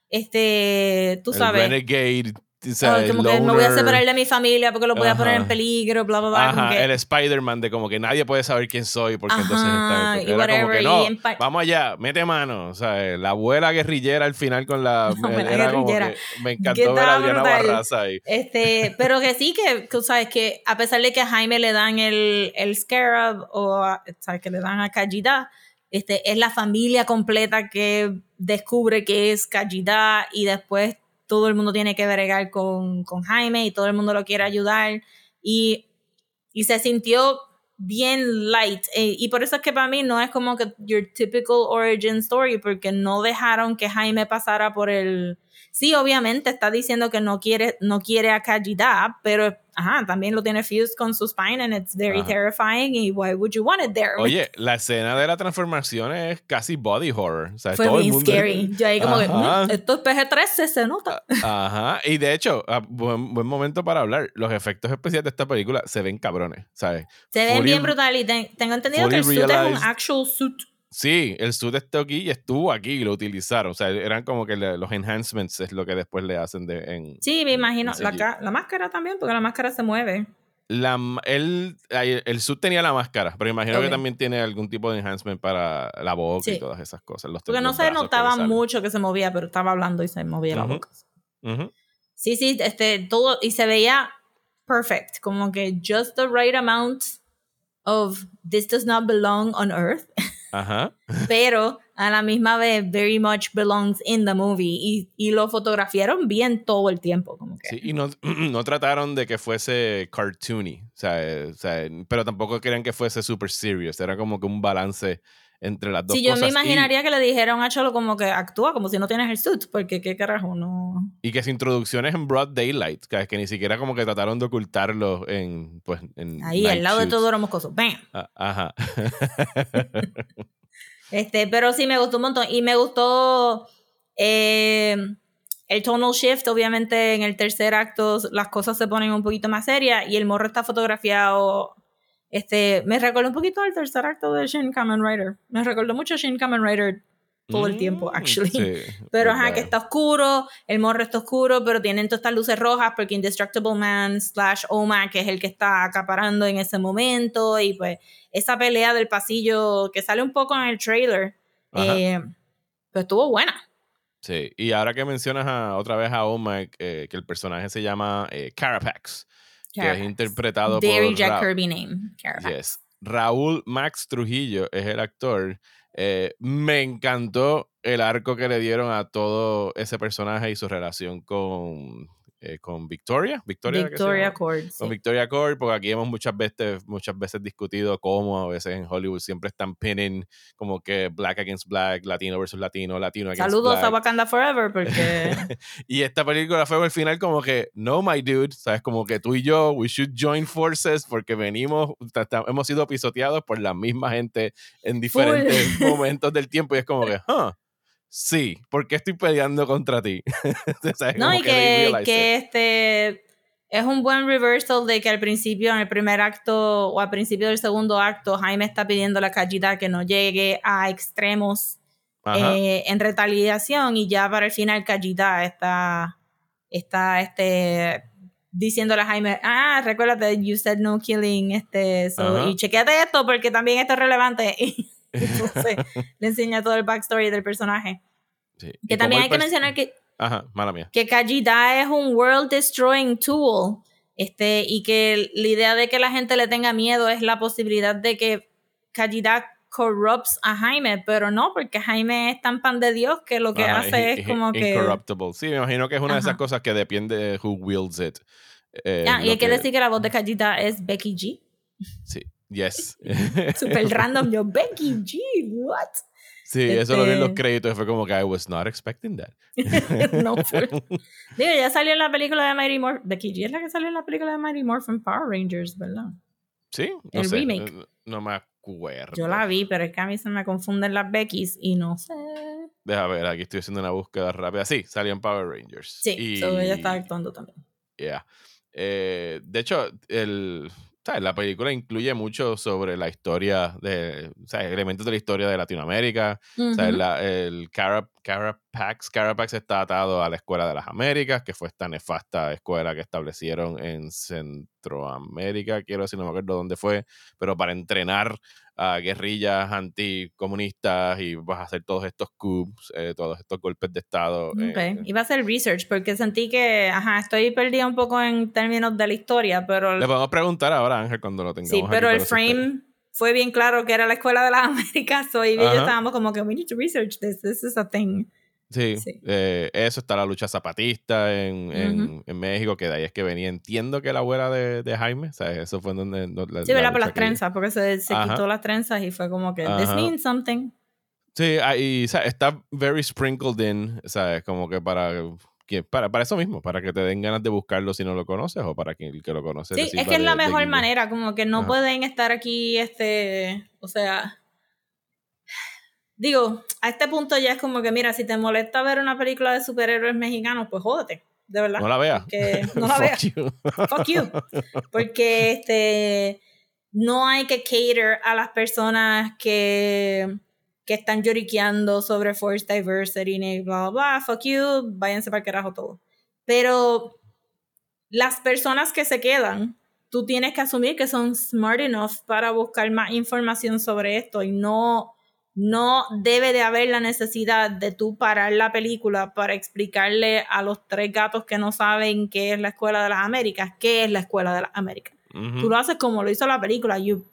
este, tú sabes. renegade como que me voy a separar de mi familia porque lo voy a poner en peligro, bla, bla, bla. Ajá, el Spider-Man de como que nadie puede saber quién soy porque entonces está, era como que no, vamos allá, mete mano. O sea, la abuela guerrillera al final con la... era como que me encantó ver a Adriana Barraza ahí. Este, pero que sí, que tú sabes que a pesar de que a Jaime le dan el, el Scarab o sabes que le dan a Kajida, este, es la familia completa que descubre que es Kajida y después todo el mundo tiene que bregar con, con Jaime y todo el mundo lo quiere ayudar. Y, y se sintió bien light. Eh, y por eso es que para mí no es como que your typical origin story, porque no dejaron que Jaime pasara por el Sí, obviamente está diciendo que no quiere, no quiere a Kajida, pero ajá, también lo tiene fused con su spine and it's very terrifying y why would you want it there? Oye, la escena de la transformación es casi body horror. O sea, Fue todo bien scary. Yo ahí como que, mm, esto es PG-13, se nota. Ajá, y de hecho, ah, buen, buen, momento para hablar. Los efectos especiales de esta película se ven cabrones, ¿sabes? Se ven bien brutal y tengo entendido que el suit es un actual suit. Sí, el suit está aquí y estuvo aquí y lo utilizaron. O sea, eran como que los enhancements es lo que después le hacen de, en. Sí, me imagino. La, la, máscara también, porque la máscara se mueve. La, el, el suit tenía la máscara, pero imagino que también tiene algún tipo de enhancement para la boca y todas esas cosas. porque no se notaba mucho que se movía, pero estaba hablando y se movía la boca. Sí, sí, este, todo, y se veía perfect, como que just the right amount of this does not belong on Earth. Ajá. Pero a la misma vez, very much belongs in the movie. Y, y lo fotografiaron bien todo el tiempo. Como que. Sí, y no, no trataron de que fuese cartoony. O sea, o sea, pero tampoco querían que fuese super serious. Era como que un balance entre las dos sí, cosas. yo me imaginaría que le dijeron a Cholo como que actúa como si no tienes el suit, porque qué carajo, no. Y que su introducción es en broad daylight, que, que ni siquiera como que trataron de ocultarlo en, pues, en Ahí, al lado de todo era moscoso. ¡Bam! Ah, ajá. este, pero sí me gustó un montón. Y me gustó eh, el tonal shift, obviamente en el tercer acto las cosas se ponen un poquito más serias y el morro está fotografiado este, me recordó un poquito al tercer acto de Shin Kamen Rider. Me recordó mucho a Shin Kamen Rider todo el tiempo, mm, actually. pero ajá, que está oscuro, el morro está oscuro, pero tienen todas estas luces rojas porque Indestructible Man slash Oma, que es el que está acaparando en ese momento, y pues esa pelea del pasillo que sale un poco en el trailer, eh, pues estuvo buena. Sí, y ahora que mencionas otra vez a Oma, eh, que el personaje se llama eh, Carapax que es interpretado por Jack Kirby name. Yes. Raúl Max Trujillo es el actor. Eh, me encantó el arco que le dieron a todo ese personaje y su relación con eh, con Victoria. Victoria, Victoria Cord. Con Victoria Cord, porque aquí hemos muchas veces, muchas veces discutido cómo a veces en Hollywood siempre están pinning como que black against black, latino versus latino, latino against Saludos a Wakanda Forever, porque. y esta película fue al final como que, no, my dude, ¿sabes? Como que tú y yo, we should join forces porque venimos, hemos sido pisoteados por la misma gente en diferentes momentos del tiempo y es como que, huh sí, porque estoy peleando contra ti. no, y que, que, este es un buen reversal de que al principio, en el primer acto o al principio del segundo acto, Jaime está pidiendo a la callita que no llegue a extremos eh, en retaliación y ya para el final Callita está está este diciéndole a Jaime, ah, recuérdate, you said no killing, este, so, y chequeate esto porque también esto es relevante. Entonces le enseña todo el backstory del personaje. Que también hay que mencionar que, Ajá, mala mía. que Kajida es un world destroying tool. Este, y que la idea de que la gente le tenga miedo es la posibilidad de que Kajida corrupts a Jaime, pero no, porque Jaime es tan pan de Dios que lo que hace es como que... Incorruptible. Sí, me imagino que es una de esas cosas que depende de who wields it. Eh, ah, y hay que, decir que la voz de Kajita es Becky G. Sí, yes. Super random, yo, Becky G, what? Sí, eso lo vi en los este créditos y fue como que I was not expecting that. no fue. Digo, ya salió en la película de Mighty Morphin. Becky G es la que salió en la película de Mighty Morphin Power Rangers, ¿verdad? Sí, no el remake. No, me acuerdo. Yo la vi, pero es que a mí se me confunden las Beckys y no sé. Deja ver, aquí estoy haciendo una búsqueda rápida. Sí, salió en Power Rangers. Sí, y... ella está actuando también. Yeah. Eh, de hecho, el, la película incluye mucho sobre la historia de, o sea, elementos de la historia de Latinoamérica. el Carapax, Carapax está atado a la Escuela de las Américas, que fue esta nefasta escuela que establecieron en Centroamérica, quiero decir, no me acuerdo dónde fue, pero para entrenar a guerrillas anticomunistas y vas a hacer todos estos coups, eh, todos estos golpes de Estado. Okay. Iba a hacer research porque sentí que, ajá, estoy perdida un poco en términos de la historia, pero... Le podemos preguntar ahora, Ángel, cuando lo tengamos Sí, pero el frame fue bien claro que era la Escuela de las Américas, y yo estábamos como que we need to research this, this is a thing. Sí, eh, eso está la lucha zapatista en, en, México, que de ahí es que venía. Entiendo que la abuela de, de Jaime, o sea, eso fue donde. la, sí, ¿verdad? Por las trenzas, porque se, se quitó las trenzas y fue como que, this means something. Sí, y o sea, está very sprinkled in, ¿sabes? Como que para, para, para eso mismo, para que te den ganas de buscarlo si no lo conoces o para que el que lo conoce. Sí, es que es la mejor manera, como que no pueden estar aquí, este, o sea digo, a este punto ya es como que, mira, si te molesta ver una película de superhéroes mexicanos, pues jódete, de verdad. No la veas. No la veas. Fuck you. Porque este, no hay que cater a las personas que, que están lloriqueando sobre force diversity y bla, bla, bla. Fuck you, váyanse para el carajo todo. Pero las personas que se quedan, tú tienes que asumir que son smart enough para buscar más información sobre esto y no no debe de haber la necesidad de tú parar la película para explicarle a los tres gatos que no saben qué es la Escuela de las Américas, qué es la Escuela de las Américas. Tú lo haces como lo hizo la película, you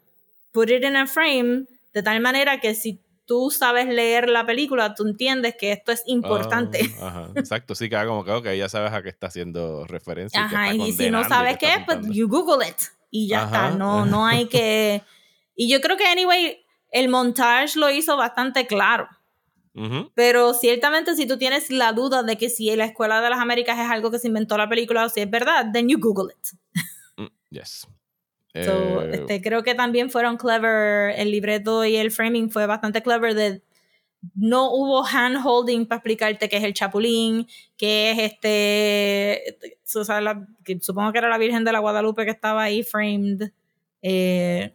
put it in a frame de tal manera que si tú sabes leer la película, tú entiendes que esto es importante. Ah, ajá, exacto, sí, que como que okay, ya sabes a qué está haciendo referencia. Ajá, y, si no sabes qué, pues you Google it y ya está, no, no hay que... Y yo creo que, anyway, el montage lo hizo bastante claro. Pero ciertamente si tú tienes la duda de que si la Escuela de las Américas es algo que se inventó la película o si es verdad, then you Google it. Mm, yes. So, eh, este, creo que también fueron clever, el libreto y el framing fue bastante clever de no hubo hand holding para explicarte qué es el chapulín, qué es este, supongo que era la Virgen de la Guadalupe que estaba ahí framed. Eh,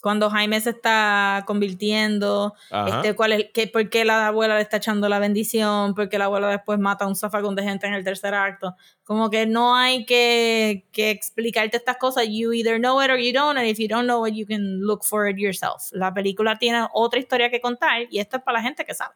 cuando Jaime se está convirtiendo, este, cuál es, qué, por qué la abuela le está echando la bendición, por qué la abuela después mata a un zafagón de gente en el tercer acto. Como que no hay que, que explicarte estas cosas. You either know it or you don't, and if you don't know it, you can look for it yourself. La película tiene otra historia que contar y esto es para la gente que sabe.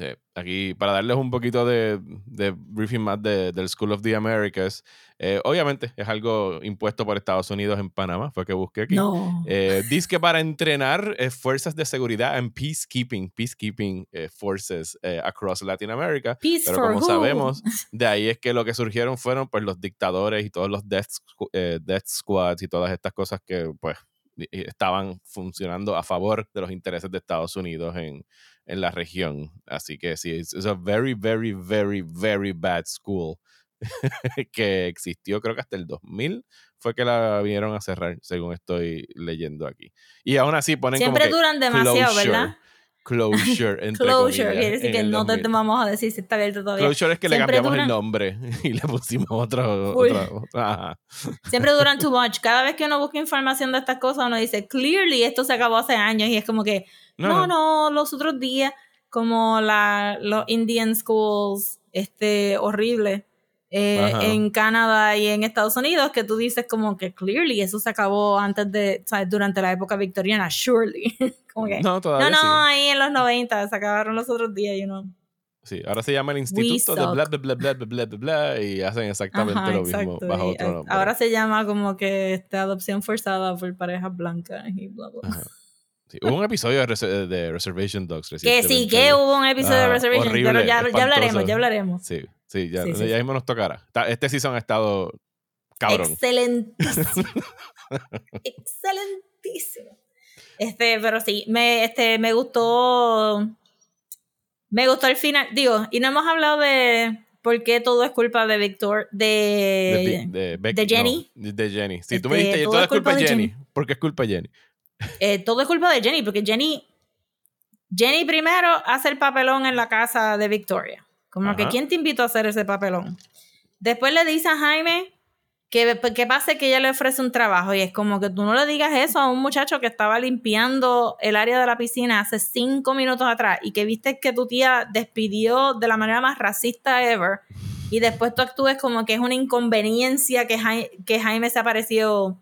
Sí, aquí para darles un poquito de, de briefing más de, del School of the Americas, eh, obviamente es algo impuesto por Estados Unidos en Panamá, fue que busqué aquí. No. Eh, dice que para entrenar eh, fuerzas de seguridad en peacekeeping, peacekeeping forces across Latin America. pero como sabemos, de ahí es que lo que surgieron fueron pues los dictadores y todos los death, death squads y todas estas cosas que pues estaban funcionando a favor de los intereses de Estados Unidos en, en la región. Así que sí, es a very, very, very, very bad school que existió creo que hasta el 2000 fue que la vinieron a cerrar, según estoy leyendo aquí. Y aún así ponen Siempre duran demasiado, ¿verdad? Closure, entre Closure, quiere decir que no te vamos a decir si está abierto todavía. Closure es que le cambiamos el nombre y le pusimos otro. Siempre duran too much. Cada vez que uno busca información de estas cosas, uno dice, clearly esto se acabó hace años y es como que, no, no, los otros días, como la, los Indian schools, este, horrible. Eh, en Canadá y en Estados Unidos, que tú dices como que clearly eso se acabó antes de, ¿sabes? durante la época victoriana, surely. como que, no, todavía no, no, ahí en los 90 se acabaron los otros días, you know. Sí, ahora se llama el Instituto de bla, bla, bla, bla, bla, bla, bla, y hacen exactamente lo mismo bajo otro nombre. Ahora se llama como que esta adopción forzada por parejas blancas y bla, bla. Sí, hubo un episodio de, Reservation Dogs Que sí, que hubo un episodio de Reservation, pero ya, ya, hablaremos, ya hablaremos. Sí, sí, ya, ya mismo nos tocará. Este season ha estado cabrón. Excelentísimo. Excelentísimo. Este, pero sí, me, este, me gustó. Me gustó el final. Digo, y no hemos hablado de por qué todo es culpa de Victor. De, de, de, Jenny. de Jenny. Si tú me este, dijiste, todo, es culpa de Jenny. Jenny. ¿Por qué es culpa de Jenny? Eh, todo es culpa de Jenny, porque Jenny, Jenny primero hace el papelón en la casa de Victoria. Como que, ¿quién te invitó a hacer ese papelón? Después le dice a Jaime que, que pase que ella le ofrece un trabajo y es como que tú no le digas eso a un muchacho que estaba limpiando el área de la piscina hace cinco minutos atrás y que viste que tu tía despidió de la manera más racista ever y después tú actúes como que es una inconveniencia que, que Jaime se ha parecido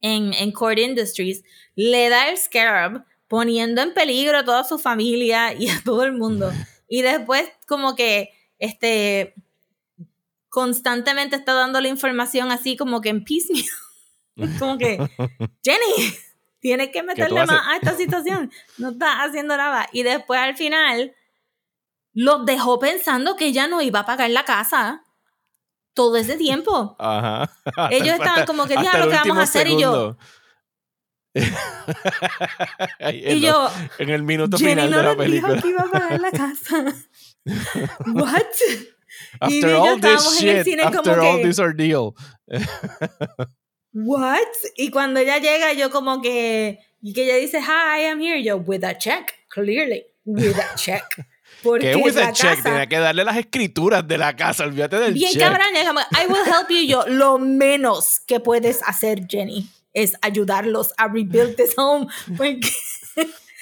en, en Court Industries, le da el Scarab, poniendo en peligro a toda su familia y a todo el mundo. Y después, como que, este, constantemente está dando la información así como que en piecemeal. como que, Jenny, tienes que meterle más a esta situación. No está haciendo nada. Y después al final, lo dejó pensando que ella no iba a pagar la casa todo ese tiempo. Ajá. Ellos estaban como que, diablo, ¿qué vamos a hacer? Y yo. Y yo. En el minuto final de la película. Dijo que iba a pagar la casa. What? After y all this shit, en after all this ordeal. What? Y cuando ella llega, yo como que. Y que ella dice, Hi, I'm here. Yo, with a check, clearly. With a check. Porque ¿Qué with check? Tenía que darle las escrituras de la casa, olvídate del bien check. Bien cabrón, I will help you. Yo, lo menos que puedes hacer, Jenny, es ayudarlos a rebuild this home. Porque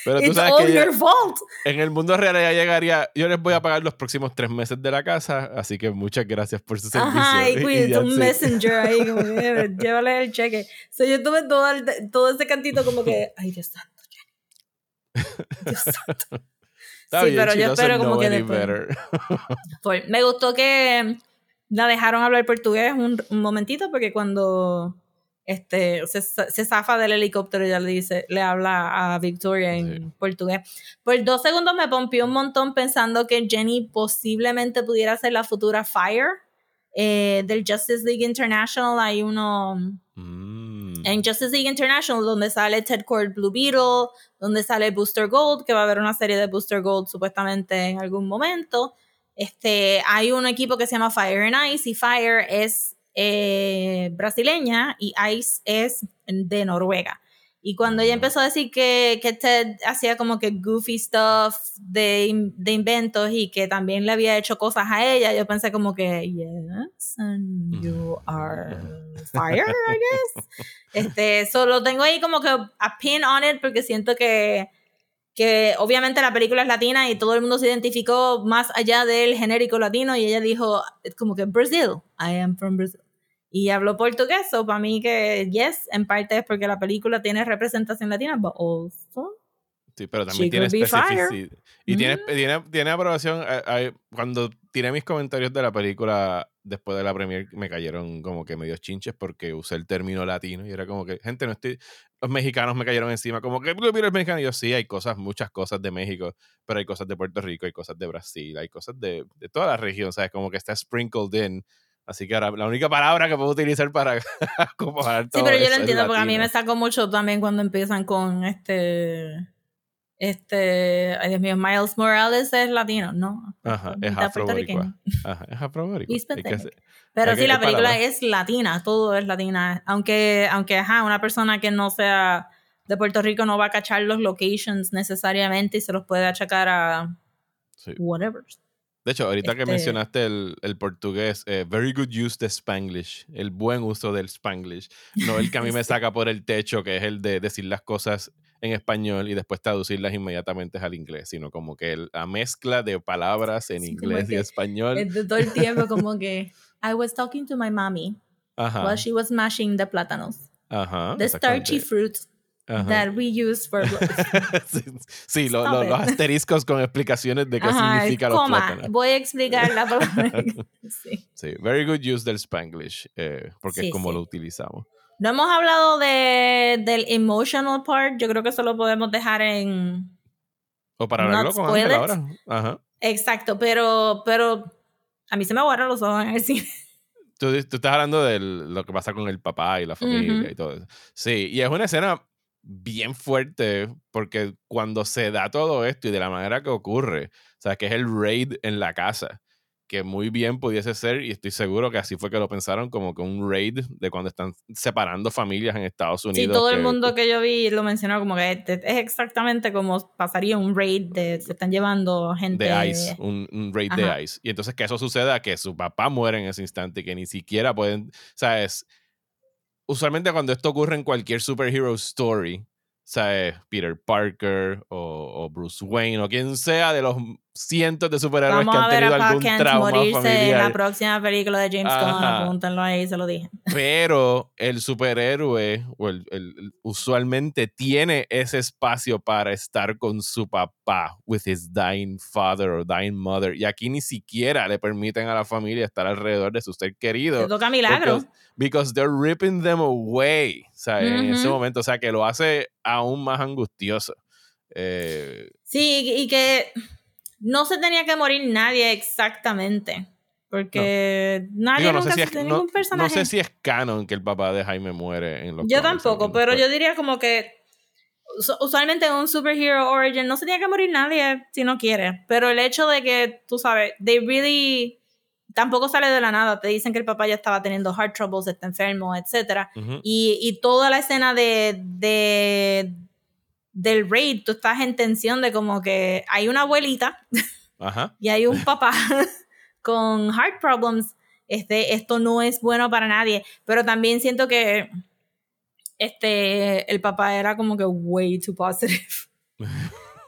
Pero tú sabes all que your fault. En el mundo real ya llegaría, yo les voy a pagar los próximos tres meses de la casa, así que muchas gracias por su servicio. Ajá, y cuídate, un messenger ahí, como llévale el cheque. So, yo tuve todo, todo ese cantito como que, ay Dios santo. Dios santo sí, pero yo espero como que después. Pues, me gustó que la dejaron hablar portugués un, momentito porque cuando este se, se, zafa del helicóptero ya le dice le habla a Victoria en portugués. Por dos segundos me pompió un montón pensando que Jenny posiblemente pudiera ser la futura Fire eh, del Justice League International. Hay uno mm. en Justice League International donde sale Ted Cord Blue Beetle donde sale Booster Gold que va a haber una serie de Booster Gold supuestamente en algún momento. Este hay un equipo que se llama Fire and Ice y Fire es eh, brasileña y Ice es de Noruega. Y cuando ella empezó a decir que, que Ted hacía como que goofy stuff de, de, inventos y que también le había hecho cosas a ella, yo pensé como que, yes, and you are fire, I guess. Este, solo tengo ahí como que a pin on it porque siento que, que obviamente la película es latina y todo el mundo se identificó más allá del genérico latino y ella dijo como que Brazil, I am from Brazil y habló portugués, o para mí que yes, en parte es porque la película tiene representación latina, but also Sí, pero también tiene especificidad. Y tiene, mm. tiene, tiene, aprobación. Eh, cuando tiré mis comentarios de la película después de la premiere, me cayeron como que medio chinches porque usé el término latino y era como que, gente, no estoy. Los mexicanos me cayeron encima, como que, mira, el mexicano. Y yo, sí, hay cosas, muchas cosas de México, pero hay cosas de Puerto Rico, hay cosas de Brasil, hay cosas de, de toda la región, ¿sabes? Como que está sprinkled in Así que ahora la única palabra que puedo utilizar para comparar todo. Sí, pero yo lo entiendo porque a mí me sacó mucho también cuando empiezan con este. Este. Ay Dios mío, Miles Morales es latino, ¿no? Ajá, es afro Ajá, es afro Pero sí, la película es latina, todo es latina. Aunque, aunque, ajá, una persona que no sea de Puerto Rico no va a cachar los locations necesariamente y se los puede achacar a. Sí. Whatever. De hecho, ahorita que este mencionaste el, el portugués, eh, very good use de Spanglish, el buen uso del Spanglish, no el que a mí me saca por el techo, que es el de decir las cosas en español y después traducirlas inmediatamente al inglés, sino como que la mezcla de palabras en inglés y español. todo el tiempo como que I was talking to my mommy while she was mashing the plátanos. Ajá, the starchy fruits that we use for sí, los asteriscos con explicaciones de qué significa los plátanos. Voy a explicarla por sí. sí, very good use del Spanglish, eh, porque es como lo utilizamos. No hemos hablado de, del emotional part, yo creo que eso lo podemos dejar en... O para hablarlo con Ángel ahora. Ajá. Exacto, pero, pero a mí se me aguardan los ojos en el cine. Tú, tú, estás hablando de lo que pasa con el papá y la familia y todo eso. Sí, y es una escena bien fuerte porque cuando se da todo esto y de la manera que ocurre, o sea, que es el raid en la casa, que muy bien pudiese ser, y estoy seguro que así fue que lo pensaron, como que un raid de cuando están separando familias en Estados Unidos. Sí, todo el mundo que yo vi lo mencionó como que es exactamente como pasaría un raid de se están llevando gente. De ICE, un, raid de ICE. Y entonces que eso suceda, que su papá muere en ese instante, que ni siquiera pueden, o sea, es usualmente cuando esto ocurre en cualquier superhero story, ¿sabes? Peter Parker o, Bruce Wayne o quien sea de los cientos de superhéroes que han tenido algún trauma morirse en la próxima película de James Gunn, apúntenlo ahí, se lo dije. Pero el superhéroe o el, usualmente tiene ese espacio para estar con su papá, with his dying father or dying mother, y aquí ni siquiera le permiten a la familia estar alrededor de su ser querido. Se toca milagro. Because, they're ripping them away, ¿sabes? En ese momento, o sea, que lo hace aún más angustioso. Eh, sí, y que no se tenía que morir nadie exactamente. Porque nadie nunca se si ningún personaje. No sé si es canon que el papá de Jaime muere en los Yo tampoco, pero yo diría como que usualmente en un superhero origin no se tenía que morir nadie si no quiere. Pero el hecho de que, tú sabes, they really tampoco sale de la nada. Te dicen que el papá ya estaba teniendo heart troubles, está enfermo, etc. y, y, toda la escena de, de, del raid, tú estás en tensión de como que hay una abuelita y hay un papá con heart problems. Este, esto no es bueno para nadie. Pero también siento que este, el papá era como que way too positive.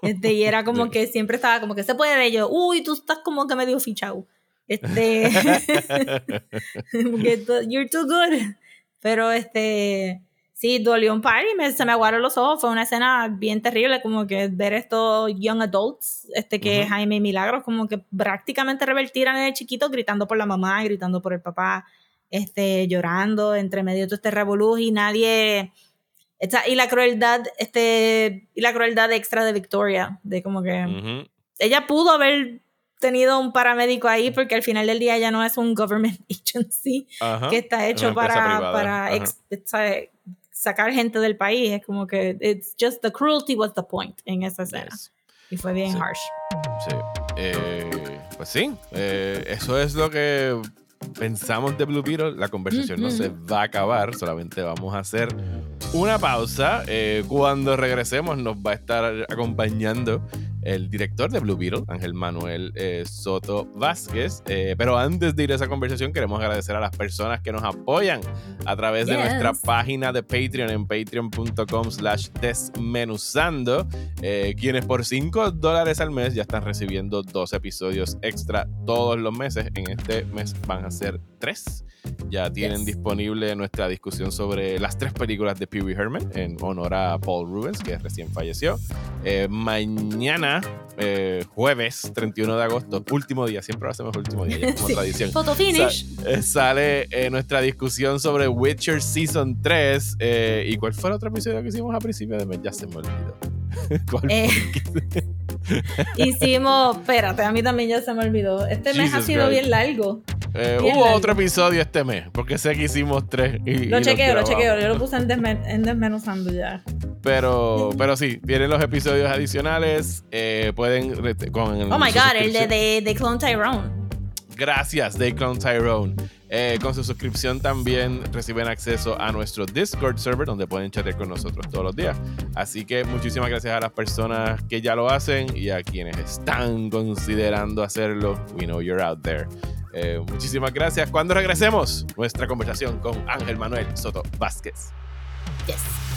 Este, y era como que siempre estaba como que se puede de ello. Uy, tú estás como que medio fichado. Este, you're too good. Pero este, sí, dolió un par y me, se me aguaron los ojos. Fue una escena bien terrible, como que ver estos young adults, este que Jaime Milagros, como que prácticamente revertiran el chiquito gritando por la mamá, gritando por el papá, este, llorando entre medio de todo este revolú y nadie. y la crueldad, este, y la crueldad extra de Victoria, de como que ella pudo haber tenido un paramédico ahí porque al final del día ya no es un government agency que está hecho para, para sacar gente del país. Es como que it's just the cruelty was the point en esa escena. Y fue bien harsh. Sí. Eh, pues sí, eh, eso es lo que pensamos de Blue Beetle. La conversación no se va a acabar, solamente vamos a hacer una pausa. Eh, cuando regresemos nos va a estar acompañando el director de Blue Beetle, Ángel Manuel eh, Soto Vázquez. Eh, pero antes de ir a esa conversación, queremos agradecer a las personas que nos apoyan a través de nuestra página de Patreon en patreon.com slash desmenuzando, eh, quienes por 5 dólares al mes ya están recibiendo dos episodios extra todos los meses. En este mes van a ser tres ya tienen disponible nuestra discusión sobre las tres películas de Pee Wee Herman en honor a Paul Rubens, que recién falleció. Eh, mañana, eh, jueves 31 de agosto, último día, siempre lo hacemos último día, como tradición. Photo finish. Eh, sale nuestra discusión sobre Witcher Season 3. ¿Y cuál fue el otro episodio que hicimos a principio de mes? Ya se me olvidó. ¿Cuál hicimos, espérate, a mí también ya se me olvidó. Este mes ha sido bien largo. hubo otro episodio este mes, porque sé que hicimos tres. Y, lo chequeo, lo chequeo. Yo lo puse en, desmenuzando ya. Pero, pero sí, vienen los episodios adicionales. Eh, pueden. Con, oh my god, el de, de, Clone Tyrone. Gracias, de Clone Tyrone. Eh, con su suscripción también reciben acceso a nuestro Discord server donde pueden chatear con nosotros todos los días. Así que muchísimas gracias a las personas que ya lo hacen y a quienes están considerando hacerlo. We know you're out there. Eh, muchísimas gracias. Cuando regresemos, nuestra conversación con Ángel Manuel Soto Vázquez. Yes.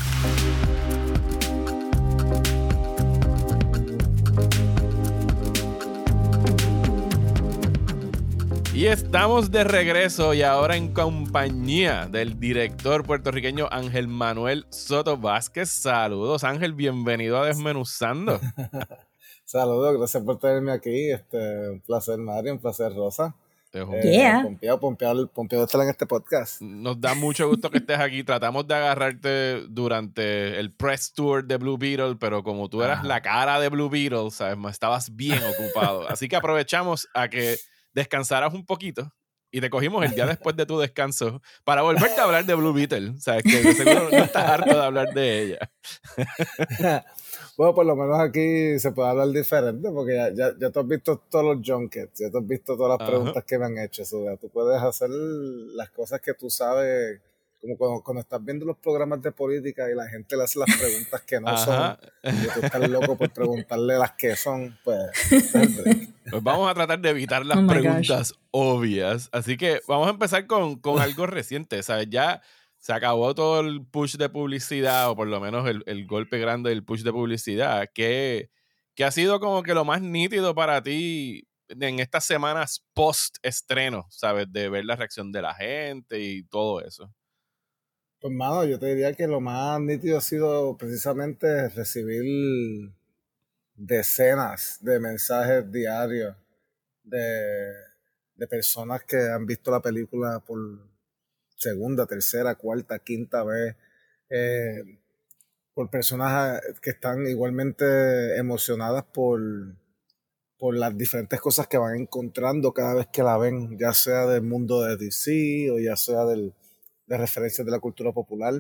Y estamos de regreso y ahora en compañía del director puertorriqueño Ángel Manuel Soto Vázquez. Saludos Ángel, bienvenido a Desmenuzando. Saludos, gracias por tenerme aquí. Este, un placer Mario, un placer Rosa. Eh, pompeado, pompeado, pompeado estar en este podcast. Nos da mucho gusto que estés aquí. Tratamos de agarrarte durante el press tour de Blue Beetle, pero como tú eras la cara de Blue Beetle, sabes, estabas bien ocupado. Así que aprovechamos a que descansaras un poquito y te cogimos el día después de tu descanso para volverte a hablar de Blue Beetle. O sea, que seguro no estás harto de hablar de ella. bueno, por lo menos aquí se puede hablar diferente porque ya, ya, ya tú has visto todos los junkets, ya tú has visto todas las preguntas que me han hecho. O sea, tú puedes hacer las cosas que tú sabes como cuando, estás viendo los programas de política y la gente le hace las preguntas que no son, y tú estás loco por preguntarle las que son, pues... pues vamos a tratar de evitar las oh preguntas obvias. Así que vamos a empezar con, con algo reciente. ¿sabes? Ya se acabó todo el push de publicidad, o por lo menos el, el golpe grande del push de publicidad, que, que ha sido como que lo más nítido para ti en estas semanas post estreno, ¿sabes? De ver la reacción de la gente y todo eso. Pues, mano, yo te diría que lo más nítido ha sido precisamente recibir decenas de mensajes diarios de, personas que han visto la película por segunda, tercera, cuarta, quinta vez. Eh, por personas que están igualmente emocionadas por, por las diferentes cosas que van encontrando cada vez que la ven, ya sea del mundo de DC o ya sea del, de referencias de la cultura popular.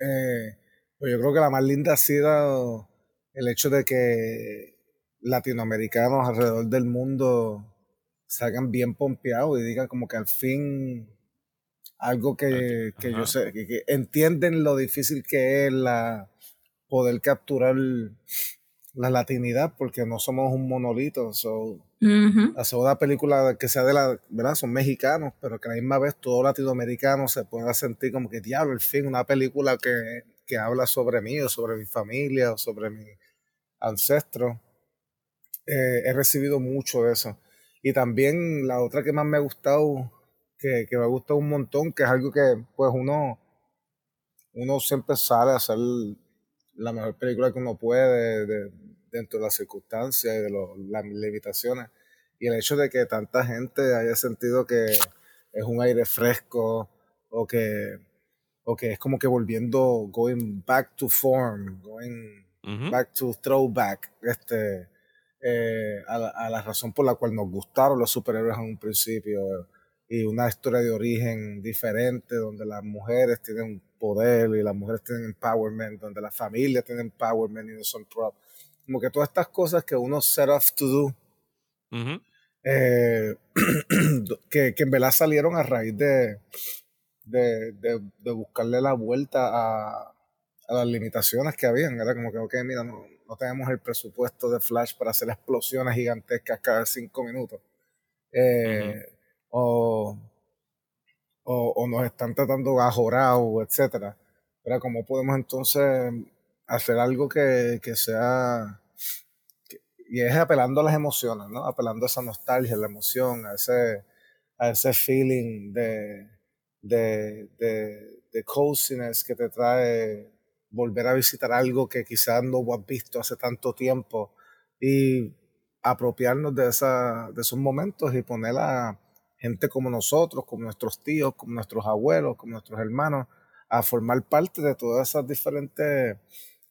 Eh, pues yo creo que la más linda ha sido el hecho de que latinoamericanos alrededor del mundo salgan bien pompeados y digan como que al fin algo que, yo sé, que, entienden lo difícil que es la poder capturar la latinidad porque no somos un monolito. So, la segunda película que sea de la, ¿verdad? Son mexicanos, pero que a la misma vez todo latinoamericano se pueda sentir como que diablo, al fin, una película que, que habla sobre mí o sobre mi familia o sobre mi ancestro. Eh, he recibido mucho de eso. Y también la otra que más me ha gustado, que, que me ha gustado un montón, que es algo que pues uno, uno siempre sale a hacer la mejor película que uno puede, de, dentro de las circunstancias y de las limitaciones. Y el hecho de que tanta gente haya sentido que es un aire fresco o que, o que es como que volviendo, going back to form, going back to throwback, este, eh, a, la, a, la, razón por la cual nos gustaron los superhéroes en un principio y una historia de origen diferente donde las mujeres tienen poder y las mujeres tienen empowerment, donde las familias tienen empowerment y no son prop como que todas estas cosas que uno set off to do, eh, que, que, en verdad salieron a raíz de, de, de, buscarle la vuelta a, a, las limitaciones que habían. Era como que, ok, mira, no, no, tenemos el presupuesto de Flash para hacer explosiones gigantescas cada cinco minutos. Eh, o, o, o, nos están tratando gajorados, etcétera. Pero cómo podemos entonces hacer algo que, que sea y es apelando a las emociones, ¿no? Apelando a esa nostalgia, la emoción, a ese, a ese feeling de, de, de, de coziness que te trae volver a visitar algo que quizás no has visto hace tanto tiempo y apropiarnos de, esa, de esos momentos y poner a gente como nosotros, como nuestros tíos, como nuestros abuelos, como nuestros hermanos, a formar parte de todas esas diferentes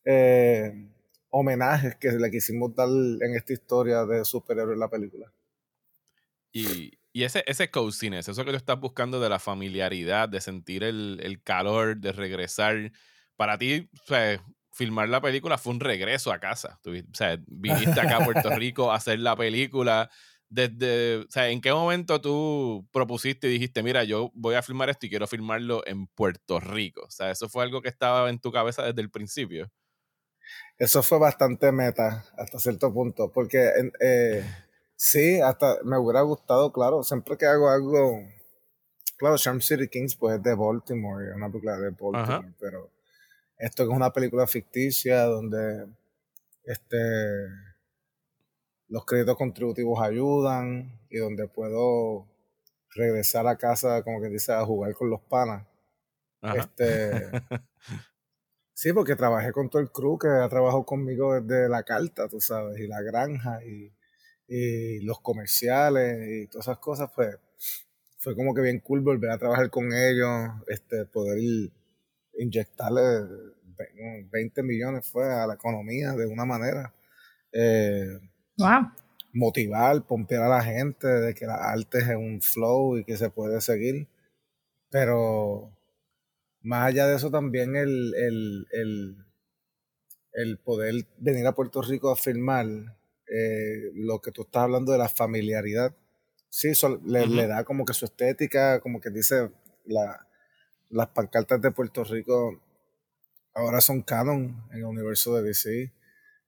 eh, homenajes que le quisimos dar en esta historia de superhéroes en la película. Y, y ese, ese coziness, eso que tú estás buscando de la familiaridad, de sentir el, el calor, de regresar. Para ti, filmar la película fue un regreso a casa. Tú, o sea, viniste acá a Puerto Rico a hacer la película. Desde, o sea, ¿En qué momento tú propusiste y dijiste, mira, yo voy a filmar esto y quiero filmarlo en Puerto Rico? O sea, ¿eso fue algo que estaba en tu cabeza desde el principio? Eso fue bastante meta hasta cierto punto, porque eh, sí, hasta me hubiera gustado, claro, siempre que hago algo, claro, Charm City Kings pues es de Baltimore, es una película de Baltimore, pero esto es una película ficticia donde este los créditos contributivos ayudan y donde puedo regresar a casa, como que dice, a jugar con los panas. Este, sí, porque trabajé con todo el crew que ha trabajado conmigo desde la carta, tú sabes, y la granja, y, y los comerciales, y todas esas cosas, pues fue como que bien cool volver a trabajar con ellos, este, poder inyectarle 20 millones fue a la economía de una manera. Eh, wow. Motivar, pompear a la gente de que la arte es un flow y que se puede seguir. Pero más allá de eso también el, el, el, poder venir a Puerto Rico a filmar eh, lo que tú estás hablando de la familiaridad sí, le, da como que su estética, como que dice, la, las pancartas de Puerto Rico ahora son canon en el universo de DC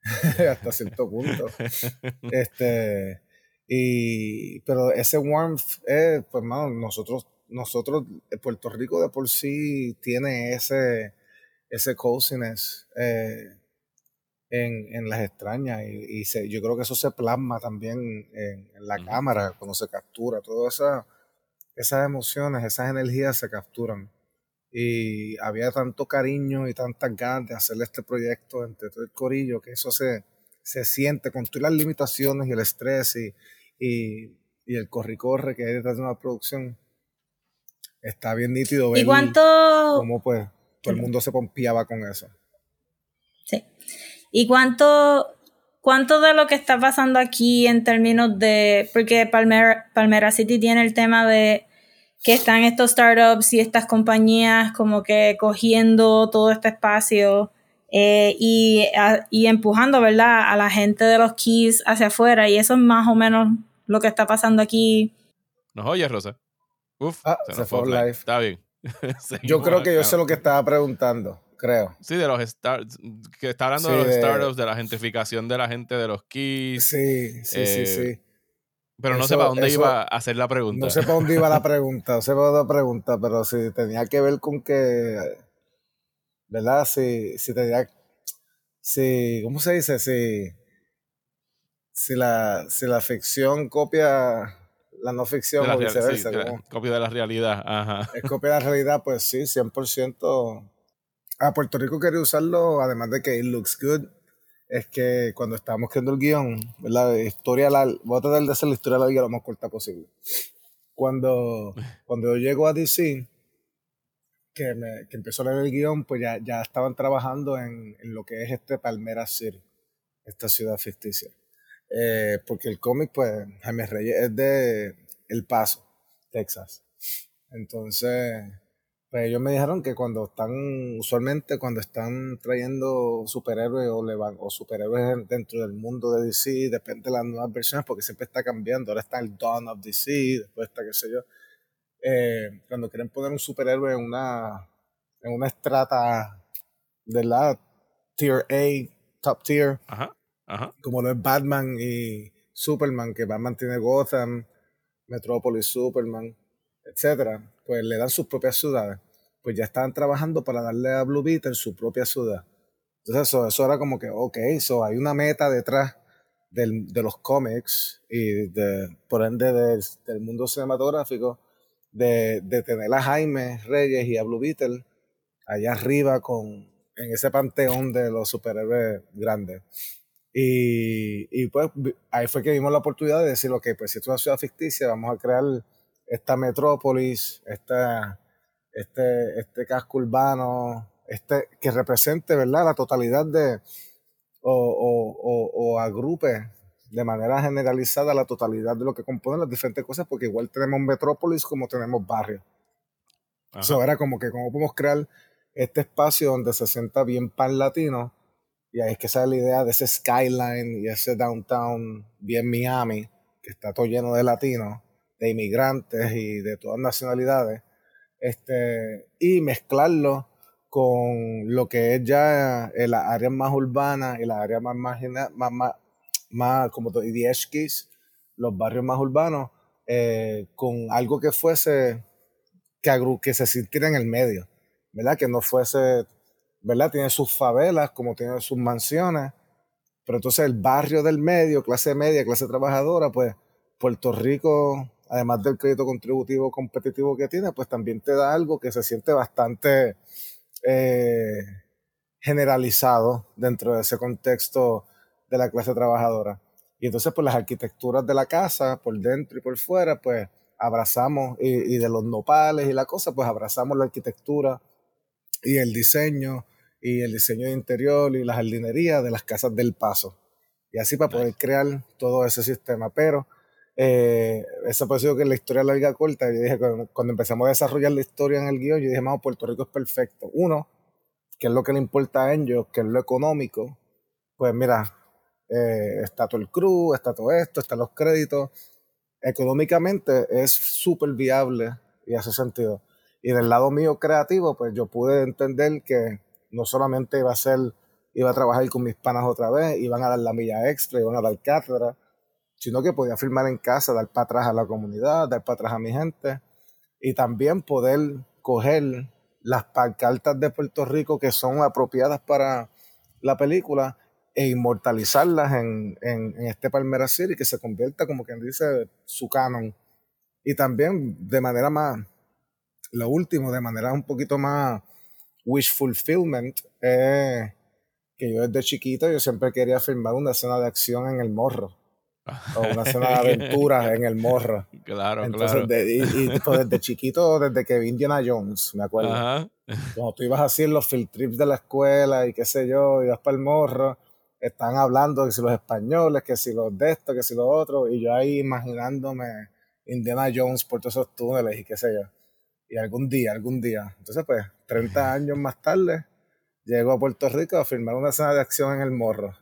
hasta cierto punto. este, y, pero ese warmth, eh, pues, mano, nosotros, nosotros, Puerto Rico de por sí tiene ese, ese coziness. Eh, en, en las extrañas y, se, yo creo que eso se plasma también en, la cámara cuando se captura, todas esa, esas emociones, esas energías se capturan. Y había tanto cariño y tantas ganas de hacer este proyecto entre todo el corillo que eso se, se siente con todas las limitaciones y el estrés y, y, y el corre-corre que hay detrás de una producción. Está bien nítido ver ¿Y cuánto... cómo pues todo el mundo se pompeaba con eso. Sí. ¿Y cuánto, cuánto de lo que está pasando aquí en términos de, porque Palmera, Palmera City tiene el tema de que están estos startups y estas compañías como que cogiendo todo este espacio eh, y, y, empujando, ¿verdad?, a la gente de los keys hacia afuera y eso es más o menos lo que está pasando aquí. ¿Nos oyes, Rosa? Uf, ah, se, fue live. Está bien. yo creo que yo sé lo que estaba preguntando creo. Sí, de los que está hablando de los startups, de la gentrificación de la gente de los keys. Sí, sí, sí, sí. Eh, pero no sé para dónde iba a hacer la pregunta. No sé para dónde iba la pregunta, no sé para dónde la pregunta, pero sí tenía que ver con que, ¿verdad? Si, si tenía, si, ¿cómo se dice? Si, si la, si la ficción copia la no ficción o viceversa. copia de la realidad, ajá. Es copia de la realidad, pues sí, 100% a Puerto Rico quería usarlo, además de que it looks good, es que cuando estábamos creando el guion, la historia, la, voy a tratar de hacer la historia la lo más corta posible. Cuando, cuando yo llego a DC, que, me, que empezó a leer el guion, pues ya, ya estaban trabajando en, en lo que es este Palmera City, esta ciudad ficticia. Eh, porque el cómic, pues, Jaime Reyes es de El Paso, Texas. Entonces, pues ellos me dijeron que cuando están, usualmente cuando están trayendo superhéroes o, superhéroes dentro del mundo de DC, depende de las nuevas versiones, porque siempre está cambiando. Ahora está el Dawn of DC, después está qué sé yo. Eh, cuando quieren poner un superhéroe en una, en una estrata de la tier A, top tier, como lo es Batman y Superman, que Batman tiene Gotham, Metropolis, Superman, etcétera pues le dan sus propias ciudades. Pues ya estaban trabajando para darle a Blue Beetle su propia ciudad. Entonces eso, eso era como que, ok, so hay una meta detrás del, de los cómics y de, por ende del, mundo cinematográfico de, de, tener a Jaime Reyes y a Blue Beetle allá arriba con, en ese panteón de los superhéroes grandes. Y, y, pues ahí fue que vimos la oportunidad de decir, ok, pues si es una ciudad ficticia, vamos a crear esta metrópolis, esta, este, este casco urbano, este, que represente, ¿verdad?, la totalidad de, o, o, o, agrupe de manera generalizada la totalidad de lo que componen las diferentes cosas, porque igual tenemos metrópolis como tenemos barrios. Eso era como que cómo podemos crear este espacio donde se sienta bien pan latino, y ahí es que sale la idea de ese skyline y ese downtown bien Miami, que está todo lleno de latinos, de inmigrantes y de todas nacionalidades, este, y mezclarlo con lo que es ya la área más urbana y la área más marginal, más, más, más como Idieshkis, los barrios más urbanos, eh, con algo que fuese, que, que se sintiera en el medio, ¿verdad? Que no fuese, ¿verdad? Tiene sus favelas, como tiene sus mansiones, pero entonces el barrio del medio, clase media, clase trabajadora, pues Puerto Rico además del crédito contributivo competitivo que tiene, pues también te da algo que se siente bastante eh, generalizado dentro de ese contexto de la clase trabajadora. Y entonces, pues las arquitecturas de la casa, por dentro y por fuera, pues abrazamos, y, y de los nopales y la cosa, pues abrazamos la arquitectura y el diseño y el diseño de interior y la jardinería de las casas del paso. Y así para poder crear todo ese sistema. Pero eh, eso ha sido que la historia larga corta, yo dije, cuando, cuando, empezamos a desarrollar la historia en el guion, yo dije, vamos, Puerto Rico es perfecto. Uno, que es lo que le importa a ellos, que es lo económico. Pues mira, eh, está todo el crew, está todo esto, están los créditos. Económicamente es súper viable y hace sentido. Y del lado mío creativo, pues yo pude entender que no solamente iba a ser, iba a trabajar con mis panas otra vez, iban a dar la milla extra, iban a dar cátedra, sino que podía firmar en casa, dar para atrás a la comunidad, dar para atrás a mi gente y también poder coger las pancartas de Puerto Rico que son apropiadas para la película e inmortalizarlas en, en, en este Palmera City que se convierta como quien dice su canon. Y también de manera más lo último de manera un poquito más wish fulfillment eh, que yo desde chiquito yo siempre quería filmar una escena de acción en el morro o una escena de aventuras en el morro. Claro, Entonces, claro. de- y, y, pues, desde chiquito, desde que vi Indiana Jones, me acuerdo. Ajá. Cuando tú ibas así en los field trips de la escuela y qué sé yo, ibas para el morro, están hablando que si los españoles, que si los de esto, que si los otros, y yo ahí imaginándome Indiana Jones por todos esos túneles y qué sé yo. Y algún día, algún día. Entonces, pues, 30 años más tarde, llego a Puerto Rico a filmar una escena de acción en el morro.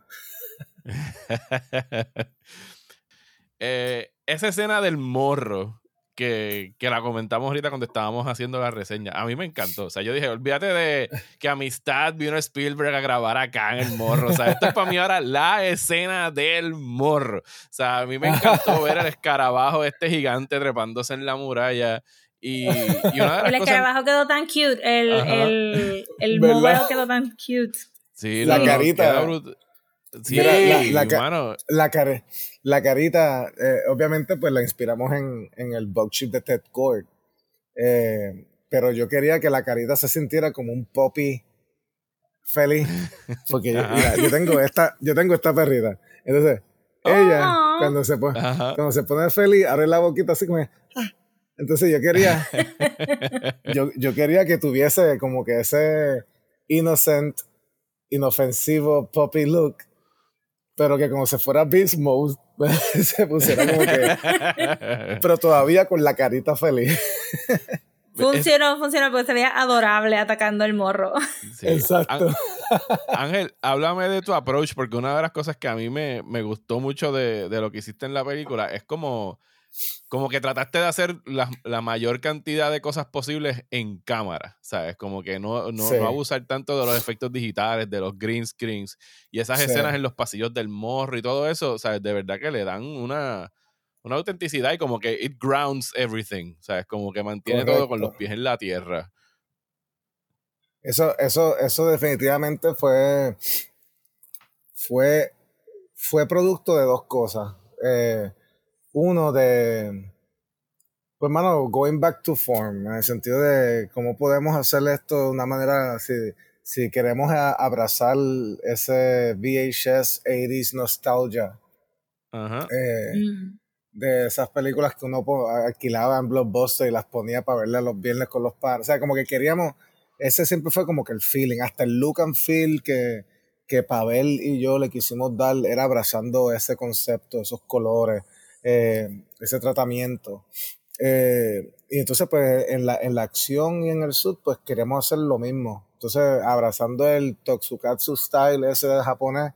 Eh, esa escena del morro que, que la comentamos ahorita cuando estábamos haciendo la reseña, a mí me encantó. O sea, yo dije, olvídate de que Amistad vino Spielberg a grabar acá en el morro. O sea, esto es para mí ahora la escena del morro. O sea, a mí me encantó ver el escarabajo este gigante trepándose en la muralla. Y, y una de las El cosas... escarabajo quedó tan cute. El, Ajá. el, el mobile quedó tan cute. Sí, La no, carita. brut- Sí, la- la ca- mano. La, care- la carita, eh, obviamente, pues la inspiramos en, en el bug chip de Ted Cord. Eh, pero yo quería que la carita se sintiera como un poppy feliz. Porque yo, mira, yo tengo esta, yo tengo esta perrita. Entonces, ella, Aw. cuando se pone, Ajá. cuando se pone feliz, abre la boquita así como, "Ah". Entonces yo quería, yo, yo quería que tuviese como que ese innocent, inofensivo poppy look, pero que como se fuera Beast Mode, se pusiera como que, pero todavía con la carita feliz. Funcionó, funcionó porque se veía adorable atacando el morro. Sí. Exacto. Ángel, háblame de tu approach, porque una de las cosas que a mí me, me gustó mucho de, de lo que hiciste en la película es como, como que trataste de hacer la, la mayor cantidad de cosas posibles en cámara, ¿sabes? Como que no, no, Sí. no abusar tanto de los efectos digitales, de los green screens y esas Sí. escenas en los pasillos del morro y todo eso, ¿sabes? De verdad que le dan una, una autenticidad y como que it grounds everything, ¿sabes? Como que mantiene todo con los pies en la tierra. Eso, eso, eso definitivamente fue, fue, fue producto de dos cosas. Eh, uno de, pues mano, going back to form, en el sentido de cómo podemos hacer esto de una manera, si, si queremos a- abrazar ese VHS 80s nostalgia, Ajá. eh, Mm. de esas películas que uno alquilaba en Blockbuster y las ponía para verlas los viernes con los padres. O sea, como que queríamos, ese siempre fue como que el feeling, hasta el look and feel que, que Pavel y yo le quisimos dar era abrazando ese concepto, esos colores, eh, ese tratamiento. Eh, y entonces, pues, en la, en la acción y en el sud, pues queremos hacer lo mismo. Entonces, abrazando el Tokusatsu style ese de japonés,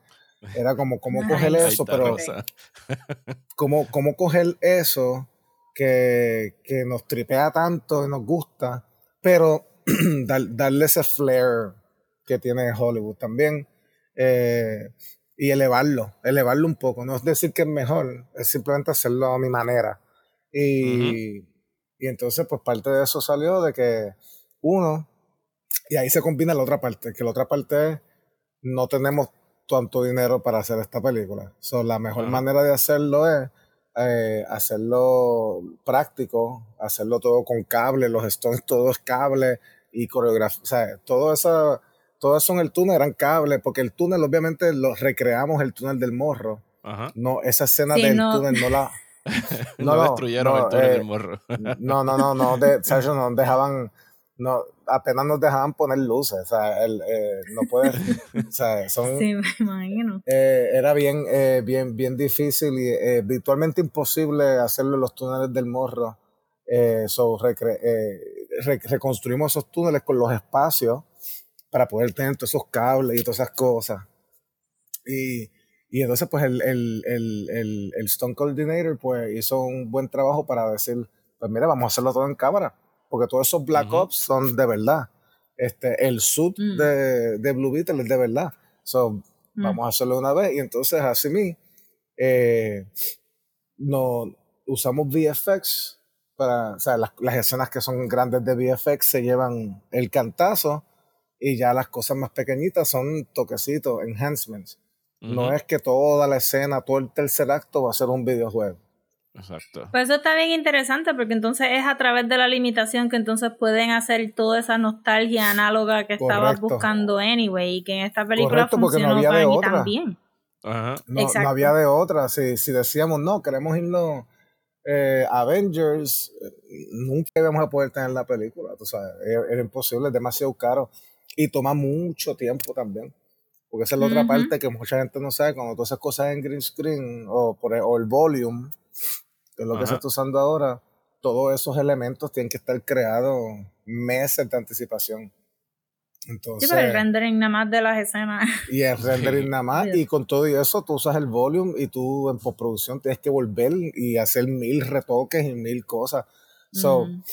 era como, Nice. coger eso, pero cómo, cómo coger eso que, que nos tripea tanto y nos gusta, pero dar- darle ese flair que tiene Hollywood también eh, y elevarlo, elevarlo un poco. No es decir que es mejor, es simplemente hacerlo a mi manera. Y, y entonces, pues parte de eso salió de que uno, y ahí se combina la otra parte, que la otra parte es no tenemos tanto dinero para hacer esta película. So, la mejor manera de hacerlo es eh, hacerlo práctico, hacerlo todo con cable, los stones todos cables y coreografía, o sea, todo eso, todo eso en el túnel eran cables, porque el túnel obviamente lo recreamos el túnel del morro. Ajá. No, esa escena Sí, del no. túnel no la... no, no, destruyeron no, el túnel eh, del morro. No, no, no, no, de, Sergio, no dejaban, no, apenas nos dejaban poner luces, o sea, el, eh, no puedes, o sea, son, Sí, me imagino. eh, era bien, eh, bien, bien difícil y eh, virtualmente imposible hacerlo en los túneles del morro. Eh, so, recre- eh, re- reconstruimos esos túneles con los espacios para poder tener todos esos cables y todas esas cosas. Y, y entonces, pues, el, el, el, el, el Stone Coordinator pues, hizo un buen trabajo para decir, pues mira, vamos a hacerlo todo en cámara, porque todos esos Black Ujú. Ops son de verdad. Este, el suit Mm. de, de Blue Beetle es de verdad. So, Mm. vamos a hacerlo una vez. Y entonces, así mismo, eh, no, usamos VFX para, o sea, las, las escenas que son grandes de VFX se llevan el cantazo y ya las cosas más pequeñitas son toquecitos, enhancements. No es que toda la escena, todo el tercer acto va a ser un videojuego. Exacto. Pues eso está bien interesante porque entonces es a través de la limitación que entonces pueden hacer toda esa nostalgia análoga que estabas buscando anyway y que en esta película Correcto, porque no funcionó había de mí otra. también. Ajá. No, había de otra. Si, si decíamos, no, queremos irnos eh, Avengers, eh, nunca íbamos a poder tener la película. Tú sabes, era, era imposible, es demasiado caro. Y toma mucho tiempo también. Porque esa es la otra Ujú. parte que mucha gente no sabe. Cuando tú haces cosas en green screen o, por, e- o el volume, que es lo que Ajá. se está usando ahora, todos esos elementos tienen que estar creados meses de anticipación. Sí, Entonces, pero el rendering nada más de las escenas. y el rendering nada más, Sí. y con todo y eso tú usas el volume y tú en postproducción tienes que volver y hacer mil retoques y mil cosas. So, Mm.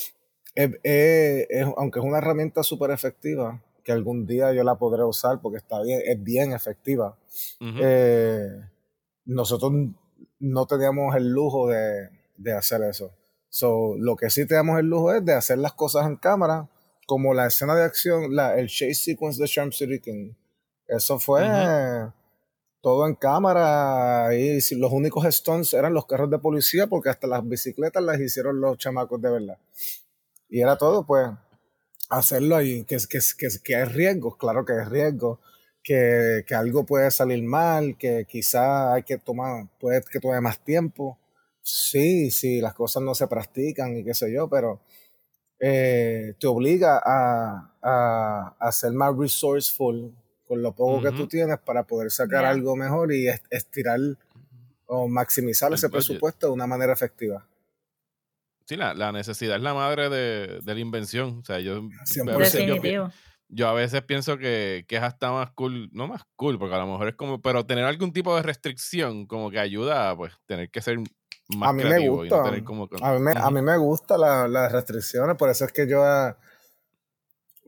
es- es- es- aunque es una herramienta súper efectiva, que algún día yo la podré usar porque está bien, es bien efectiva, eh, nosotros no teníamos el lujo de, de hacer eso. So, lo que sí teníamos el lujo es de hacer las cosas en cámara, como la escena de acción, la, el chase sequence de Charm City King. Eso fue todo en cámara y los únicos stunts eran los carros de policía porque hasta las bicicletas las hicieron los chamacos de verdad. Y era todo, pues, hacerlo ahí, que, que, que, que hay riesgos, claro que hay riesgos, que, que algo puede salir mal, que quizá hay que tomar, puede que tome más tiempo. Sí, sí, las cosas no se practican y qué sé yo, pero eh, te obliga a, a, a ser más resourceful con lo poco que tú tienes para poder sacar algo mejor y est- estirar o maximizar El ese budget. presupuesto de una manera efectiva. Sí, la, la necesidad es la madre de, de la invención. O sea, yo, a veces yo, a veces pienso que, que es hasta más cool, no más cool, porque a lo mejor es como, pero tener algún tipo de restricción como que ayuda a pues tener que ser más A mí me creativo y no gusta. tener como... que- A mí me, a mí me gustan la- las restricciones, por eso es que yo, ah,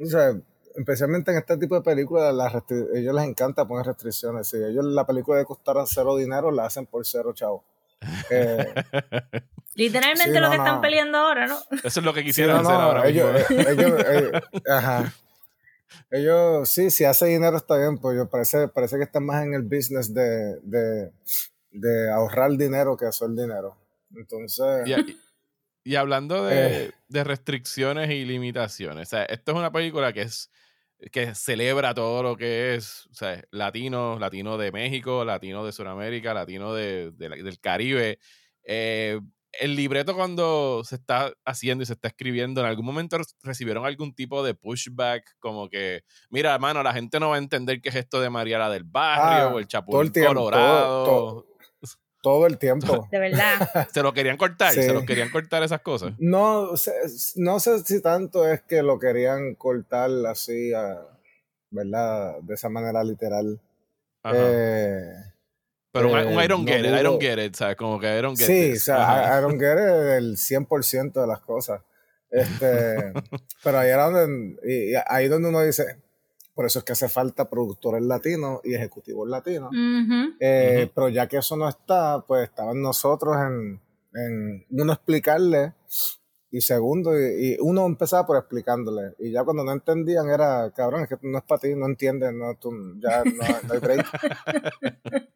o sea, especialmente en este tipo de películas, las ellos les encanta poner restricciones. Si ellos la película de costar cero dinero, la hacen por cero, chavo. Eh, Literalmente Sí, lo no, que no. están peleando ahora, ¿no? Eso es lo que sí, quisiera no, hacer no, ahora ellos, mismo. eh, ellos, ajá. Ellos, sí, si hace dinero está bien, pues yo parece, parece que están más en el business de, de, de ahorrar dinero que hacer dinero. Entonces, y hablando de, Eh. de restricciones y limitaciones, o sea, esto es una película que es que celebra todo lo que es, o sea, latino, latino de México, latino de Sudamérica, latino de, del Caribe. Eh, el libreto cuando se está haciendo y se está escribiendo, ¿en algún momento re- recibieron algún tipo de pushback? Como que, mira, hermano, la gente no va a entender qué es esto de Mariela del Barrio Ah, o el Chapulín el tiempo, todo- Colorado. todo- todo el tiempo. De verdad. Se lo querían cortar, se Sí. lo querían cortar esas cosas. No, sé- no sé si tanto es que lo querían cortar así, ah, ¿verdad? De esa manera literal. Ajá. Eh, Pero un, eh, un I don't no get it, I don't get it, ¿sabes? Como que I don't get sí, o sea, Ajá. I, I don't get it el 100% de las cosas. Este, pero ahí era donde, y- y ahí donde uno dice, por eso es que hace falta productores latinos y ejecutivos latinos. Ujú. Eh. Pero ya que eso no está, pues estaban nosotros en, en uno explicarle y segundo, y, y uno empezaba por explicándole. Y ya cuando no entendían era, cabrón, es que no es para ti, no entiendes, no, tú, ya no, no hay break.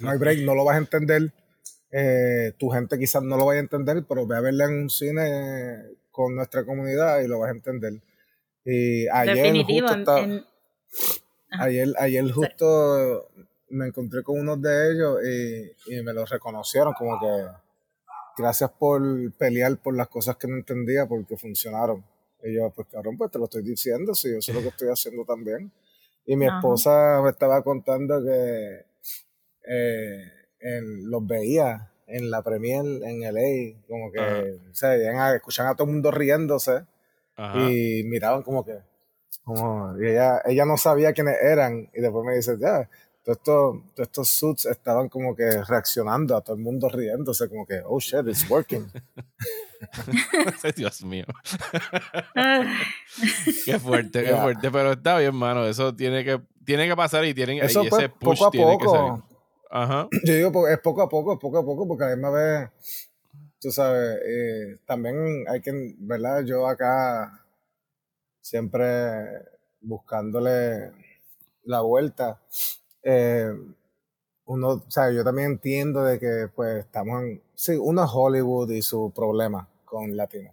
no hay break, no lo vas a entender. eh, tu gente quizás no lo vaya a entender, pero ve a verla en un cine con nuestra comunidad y lo vas a entender. Y ayer justo ayer, ayer justo me encontré con unos de ellos y, y me los reconocieron como que gracias por pelear por las cosas que no entendía porque funcionaron. Y yo, pues cabrón, pues te lo estoy diciendo, si yo sé lo que estoy haciendo también. Y mi esposa me estaba contando que eh, los veía en la premier en LA, como que se escuchaban a todo el mundo riéndose y miraban como que, como, y ella, ella no sabía quiénes eran y después me dice, ya, todos estos, suits estaban como que reaccionando a todo el mundo riéndose, como que, oh shit, it's working. Dios mío. qué fuerte, qué fuerte, pero está bien, mano. Eso tiene que, tiene que pasar y tienen Eso ese push poco a tiene poco. que Ajá. Yo digo, es poco a poco, es poco a poco, porque a mí me ve, tú sabes, eh, también hay que, ¿verdad? Yo acá siempre buscándole la vuelta eh, uno, o sea, yo también entiendo de que pues estamos en, sí, uno es Hollywood y su problema con latino,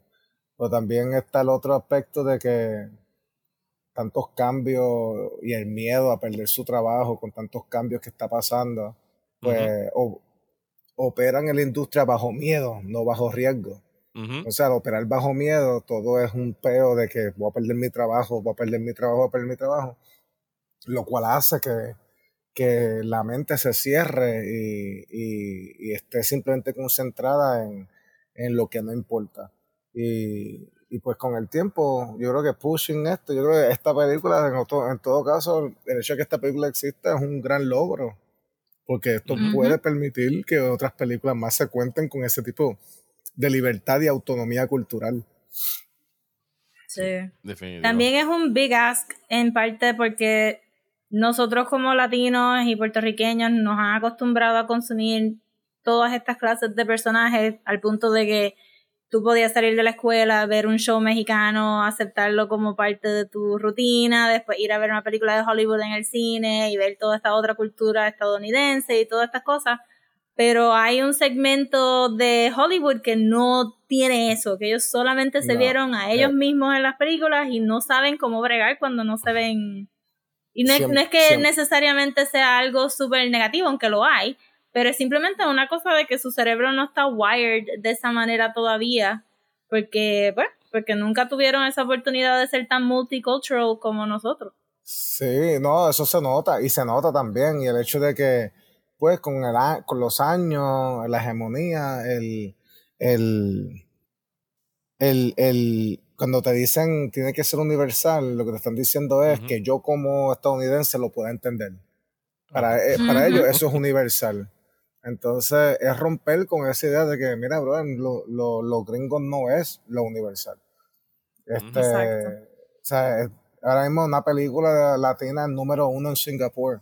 pero también está el otro aspecto de que tantos cambios y el miedo a perder su trabajo con tantos cambios que está pasando, pues operan en la industria bajo miedo, no bajo riesgo. O sea, al operar bajo miedo, todo es un peo de que voy a perder mi trabajo, voy a perder mi trabajo, voy a perder mi trabajo, lo cual hace que que la mente se cierre y, esté simplemente concentrada en, lo que no importa. Y, pues con el tiempo, yo creo que pushing esto, yo creo que esta película, en, todo caso, el hecho de que esta película exista es un gran logro, porque esto puede permitir que otras películas más se cuenten con ese tipo de libertad y autonomía cultural. Sí. También es un big ask en parte porque nosotros como latinos y puertorriqueños nos han acostumbrado a consumir todas estas clases de personajes al punto de que tú podías salir de la escuela, ver un show mexicano, aceptarlo como parte de tu rutina, después ir a ver una película de Hollywood en el cine y ver toda esta otra cultura estadounidense y todas estas cosas. Pero hay un segmento de Hollywood que no tiene eso, que ellos solamente se vieron a ellos eh. mismos en las películas y no saben cómo bregar cuando no se ven y no, es, que necesariamente sea algo súper negativo, aunque lo hay, pero es simplemente una cosa de que su cerebro no está wired de esa manera todavía, porque, pues, porque nunca tuvieron esa oportunidad de ser tan multicultural como nosotros. Sí, no, eso se nota, y se nota también, y el hecho de que, pues, con, el, con los años, la hegemonía, el, el, el, el cuando te dicen tiene que ser universal, lo que te están diciendo es que yo como estadounidense lo pueda entender. Para, eh, para ellos eso es universal. Entonces es romper con esa idea de que, mira, bro, lo, lo, lo gringo no es lo universal. Este, o sea, ahora mismo una película latina número uno en Singapur.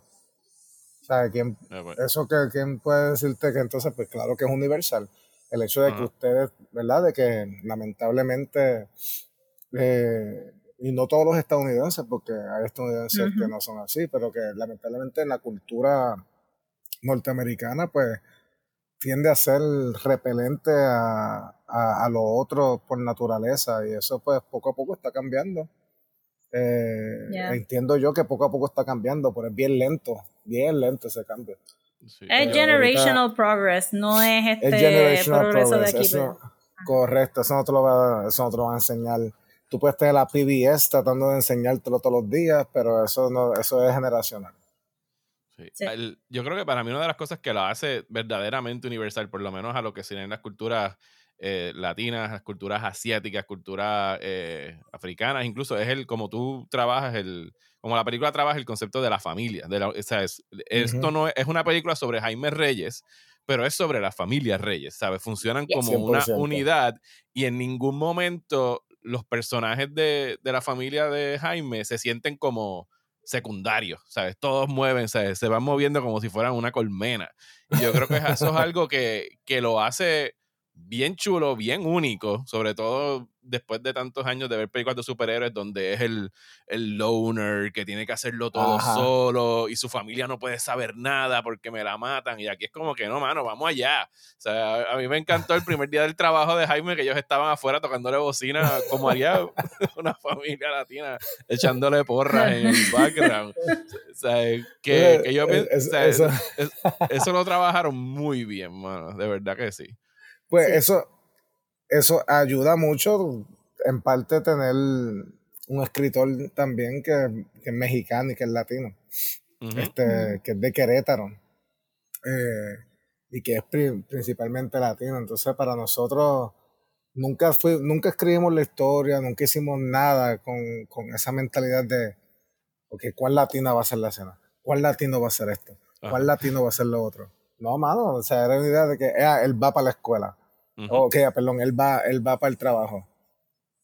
O sea, ¿quién, ah, eso que quién puede decirte que entonces, pues claro que es universal. El hecho de que ustedes, ¿verdad? De que lamentablemente eh, y no todos los estadounidenses, porque hay estadounidenses que no son así, pero que lamentablemente en la cultura norteamericana, pues tiende a ser repelente a, a, lo otro por naturaleza y eso pues poco a poco está cambiando. Eh, entiendo yo que poco a poco está cambiando, pero es bien lento, bien lento ese cambio. es generational progress, no es este progreso de aquí. correcto, eso no, te lo va, eso no te lo va a enseñar tú puedes tener la PBS tratando de enseñártelo todos los días, pero eso no, eso es generacional. yo creo que para mí una de las cosas que la hace verdaderamente universal, por lo menos a lo que serían las culturas eh, latinas, las culturas asiáticas, culturas eh, africanas, incluso es el como tú trabajas el como la película trabaja el concepto de la familia, de o sea, esto no es, es, una película sobre Jaime Reyes, pero es sobre la familia Reyes, ¿sabes? Funcionan como una unidad y en ningún momento los personajes de, la familia de Jaime se sienten como secundarios, ¿sabes? Todos mueven, ¿sabes? Se van moviendo como si fueran una colmena. Y yo creo que eso es algo que, lo hace bien chulo, bien único, sobre todo después de tantos años de ver películas de superhéroes donde es el, el loner que tiene que hacerlo todo solo y su familia no puede saber nada porque me la matan. Y aquí es como que no, mano, vamos allá. O sea, a mí me encantó el primer día del trabajo de Jaime que ellos estaban afuera tocándole bocina como haría una familia latina echándole porras en el background. O sea, que, que yo eso lo trabajaron muy bien, mano. De verdad que sí. Pues eso, eso ayuda mucho, en parte, tener un escritor también que, es mexicano y que es latino, este, que es de Querétaro, eh, y que es principalmente latino. Entonces, para nosotros, nunca, fui, nunca escribimos la historia, nunca hicimos nada con, esa mentalidad de, ok, ¿cuál latina va a ser la escena? ¿Cuál latino va a ser esto? ¿Cuál latino va a ser lo otro? No, mano, o sea, era una idea de que ah, él va para la escuela. Ok, perdón, él va, él va para el trabajo.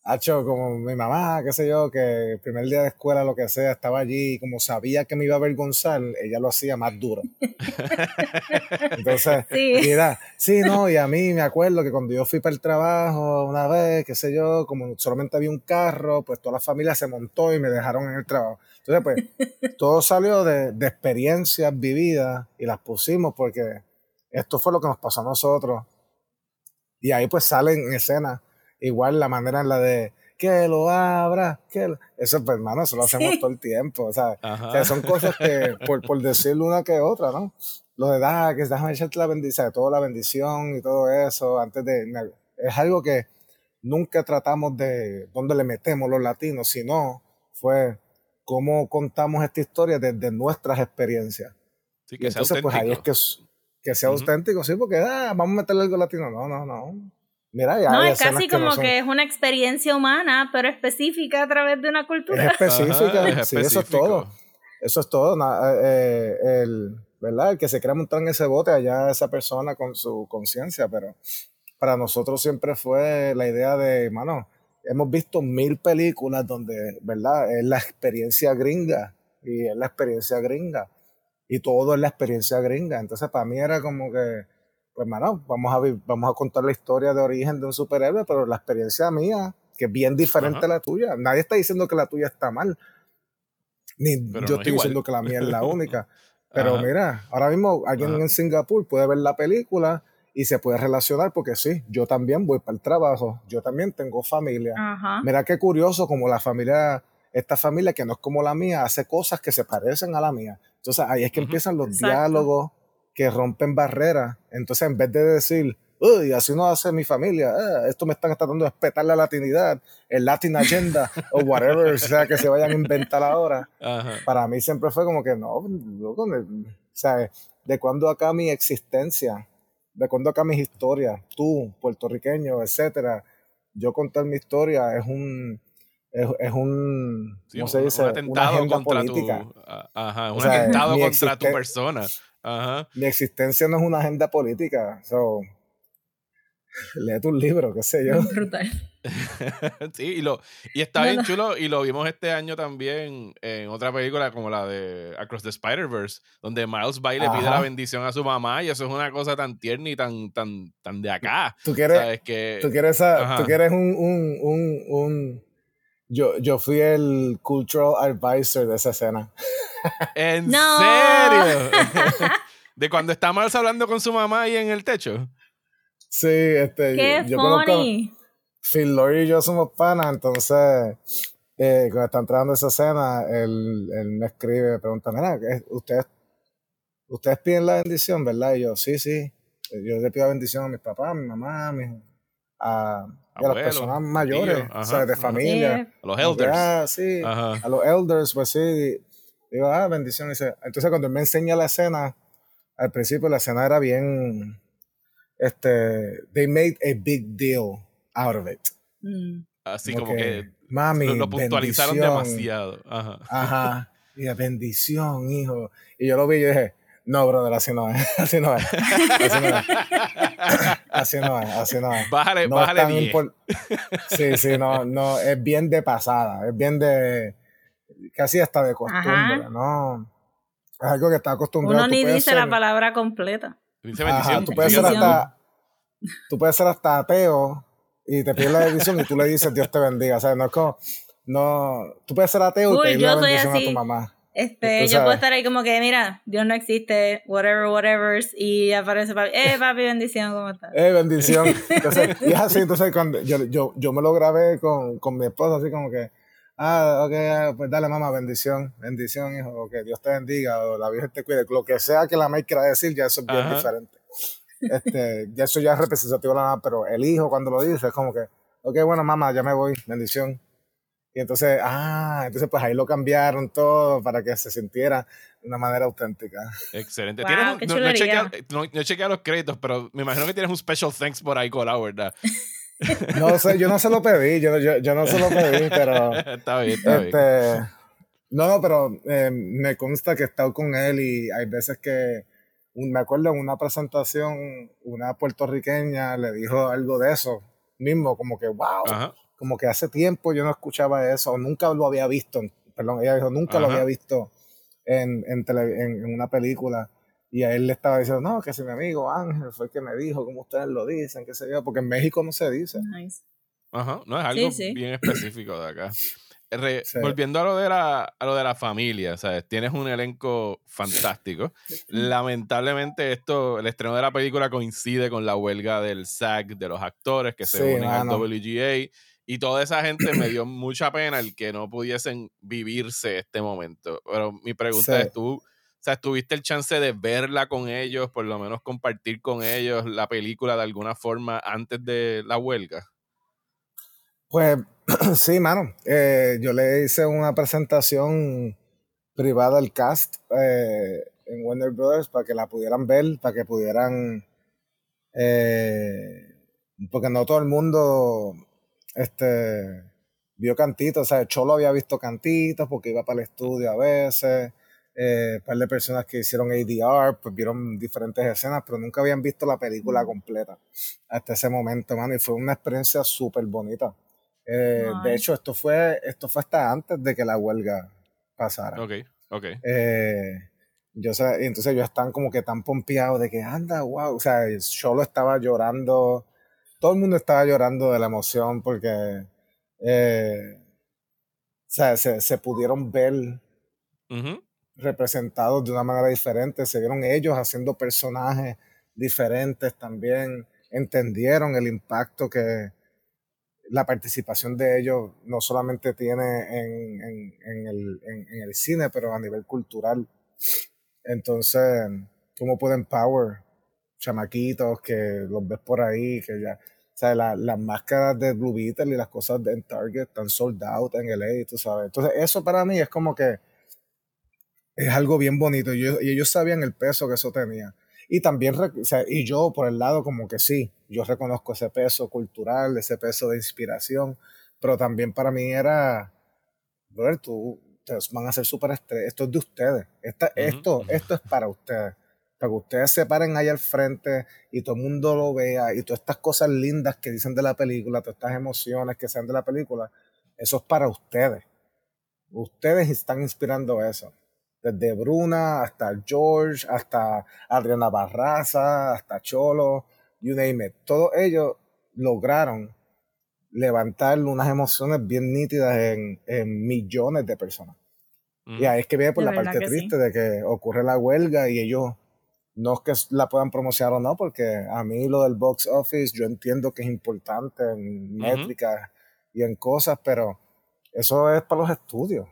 Hacho, como mi mamá, qué sé yo, que el primer día de escuela, lo que sea, estaba allí y como sabía que me iba a avergonzar, ella lo hacía más duro. Entonces, sí. mira, sí, no, y a mí me acuerdo que cuando yo fui para el trabajo una vez, qué sé yo, como solamente había un carro, pues toda la familia se montó y me dejaron en el trabajo. Entonces, pues, todo salió de, de experiencias vividas y las pusimos porque esto fue lo que nos pasó a nosotros. Y ahí pues salen en escena. Igual la manera en la de que lo abra, que eso pues hermano, eso lo hacemos todo el tiempo, o sea, son cosas que por, por decirlo una que otra, ¿no? Lo de ah, que déjame echarte la bendición, toda la bendición y todo eso, antes de, es algo que nunca tratamos de dónde le metemos los latinos, sino fue cómo contamos esta historia desde nuestras experiencias. Sí, que entonces, pues ahí es que, que sea auténtico, sí, porque ah, vamos a meterle algo latino. No, no, no. Mira, ya no, es casi como que es una experiencia humana, pero específica a través de una cultura. Es específica, sí, eso es todo. Eso es todo. Eh, el, ¿verdad? el que se quiera montar en ese bote, allá esa persona con su conciencia, pero para nosotros siempre fue la idea de, mano, hemos visto mil películas donde, ¿verdad? Es la experiencia gringa y es la experiencia gringa y todo es la experiencia gringa. Entonces, para mí era como que, pues, mano, vamos a, vamos a contar la historia de origen de un superhéroe, pero la experiencia mía, que es bien diferente a la tuya. Nadie está diciendo que la tuya está mal, ni yo estoy diciendo que la mía es la única. Pero mira, ahora mismo alguien en Singapur puede ver la película y se puede relacionar porque sí, yo también voy para el trabajo, yo también tengo familia. Mira qué curioso como la familia, esta familia que no es como la mía, hace cosas que se parecen a la mía. Entonces ahí es que empiezan los diálogos que rompen barreras. Entonces en vez de decir, uy, así no hace mi familia, ah, esto me están tratando de respetar la latinidad, el Latin Agenda o whatever sea que se vayan a inventar ahora, para mí siempre fue como que no, loco, o sea, de cuando acá mi existencia de cuando acá mis historias, tú, puertorriqueño, etcétera, yo contar mi historia es un es, un ¿cómo se dice? Un atentado contra política. tu ajá, un atentado contra tu persona. Ajá. Mi existencia no es una agenda política. So, lee tu libro, qué sé yo. Brutal. sí, y, lo, y está bien chulo. Y lo vimos este año también en otra película como la de Across the Spider-Verse, donde Miles Bay le pide la bendición a su mamá. Y eso es una cosa tan tierna y tan, tan, tan de acá. Tú quieres, Que, tú quieres, tú quieres un, un, un, un, Yo, yo fui el cultural advisor de esa escena. ¿En serio? de cuando está Miles hablando con su mamá ahí en el techo. Sí, este. Qué yo, funny. Phil Lori y yo somos panas, entonces eh, cuando está entrando esa escena, él, él me escribe, me pregunta, mira, ustedes, ustedes piden la bendición, ¿verdad? Y yo, sí, sí. Yo le pido bendición a mis papás, a mi mamá, a, mi, a, las personas mayores, o sea, de familia. A los elders. Sí, a los elders, pues sí. Digo, ah, bendición. Entonces, cuando él me enseña la escena, al principio la escena era bien este, they made a big deal out of it. Mm. Así como, que, mami, lo, puntualizaron demasiado. Ajá. Ajá. Y bendición, hijo. Y yo lo vi y dije, no, brother, así no es. Así no es. Así no es. Así no es. Así no es. Bájale, bájale Sí, sí, no, no, es bien de pasada. Es bien de, casi hasta de costumbre, ¿no? Es algo que está acostumbrado. Uno ni dice la palabra completa tú, puedes ser hasta, tú puedes ser hasta ateo y te pide la bendición y tú le dices Dios te bendiga. O sea, no es como, no, tú puedes ser ateo y Uy, pedirle yo la bendición a tu mamá. Este, yo puedo estar ahí como que, mira, Dios no existe, whatever, whatever, y aparece papi, eh, papi, bendición, ¿cómo estás? Eh, bendición. Entonces, y es así, entonces cuando yo, yo, yo me lo grabé con, con mi esposa, así como que, ah, ok, ah, pues dale mamá, bendición, bendición, hijo, o que Dios te bendiga, o la Virgen te cuide, lo que sea que la mamá quiera decir, ya eso es bien Ajá. diferente. Este, ya eso ya es representativo de la mamá, pero el hijo cuando lo dice es como que, ok, bueno, mamá, ya me voy, bendición. Y entonces, ah, entonces pues ahí lo cambiaron todo para que se sintiera de una manera auténtica. Excelente. Wow, Tienes un- qué no, no, he chulería. chequeado, no, no he chequeado los créditos, pero me imagino que tienes un special thanks por ahí colado, ¿verdad? No sé, yo no se lo pedí, yo, yo, yo no se lo pedí, pero... está bien, está bien. Este, no, no, pero eh, me consta que he estado con él y hay veces que un- me acuerdo en una presentación, una puertorriqueña le dijo algo de eso mismo, como que wow, Ajá. Como que hace tiempo yo no escuchaba eso, o nunca lo había visto, perdón, ella dijo, nunca lo Ajá. había visto en, en, tele- en, en una película. Y a él le estaba diciendo, no, que si mi amigo Ángel fue el que me dijo, como ustedes lo dicen, qué sé yo, porque en México no se dice. Nice. Ajá, no es algo sí. bien específico de acá. Re- Sí. Volviendo a lo de la a lo de la familia, ¿sabes? Tienes un elenco fantástico. Lamentablemente esto, el estreno de la película coincide con la huelga del SAG de los actores que se Sí, unen al mano. WGA y toda esa gente me dio mucha pena el que no pudiesen vivirse este momento. Pero mi pregunta Sí. es tú, o sea, ¿tuviste el chance de verla con ellos, por lo menos compartir con ellos la película de alguna forma antes de la huelga? Pues sí, mano. Eh, yo le hice una presentación privada al cast eh, en Warner Brothers para que la pudieran ver, para que pudieran. eh, porque no todo el mundo este, vio cantitos. O sea, Cholo había visto cantitos porque iba para el estudio a veces. Eh, un par de personas que hicieron ADR, pues vieron diferentes escenas, pero nunca habían visto la película completa hasta ese momento, mano. Y fue una experiencia súper bonita. Eh, de hecho, esto fue, esto fue hasta antes de que la huelga pasara. Ok, ok. Eh, yo sé, y entonces ellos están como que tan pompeados de que anda, wow. O sea, Solo estaba llorando, todo el mundo estaba llorando de la emoción porque eh, o sea, se, se pudieron ver representados de una manera diferente, se vieron ellos haciendo personajes diferentes también, entendieron el impacto que la participación de ellos no solamente tiene en, en- en el, en- el cine, pero a nivel cultural. Entonces, ¿cómo pueden power chamaquitos que los ves por ahí, que ya, sea, la- las máscaras de Blue Beetle y las cosas de, en Target están sold out en LA, tú sabes. Entonces, eso para mí es como que es algo bien bonito y, yo- y ellos sabían el peso que eso tenía. Y también, o sea, y yo por el lado como que sí, yo reconozco ese peso cultural, ese peso de inspiración, pero también para mí era, brother, tú, ustedes van a ser súper estrellas, esto es de ustedes, Esta- esto, ujú. esto es para ustedes, para que ustedes se paren ahí al frente y todo el mundo lo vea y todas estas cosas lindas que dicen de la película, todas estas emociones que sean de la película, eso es para ustedes. Ustedes están inspirando eso desde Bruna hasta George, hasta Adriana Barraza, hasta Cholo, you name it. Todos ellos lograron levantar unas emociones bien nítidas en, en millones de personas. Ujú. Y ahí es que viene por De la parte que sí. triste de que ocurre la huelga y ellos no es que la puedan promocionar o no, porque a mí lo del box office yo entiendo que es importante en métricas y en cosas, pero eso es para los estudios.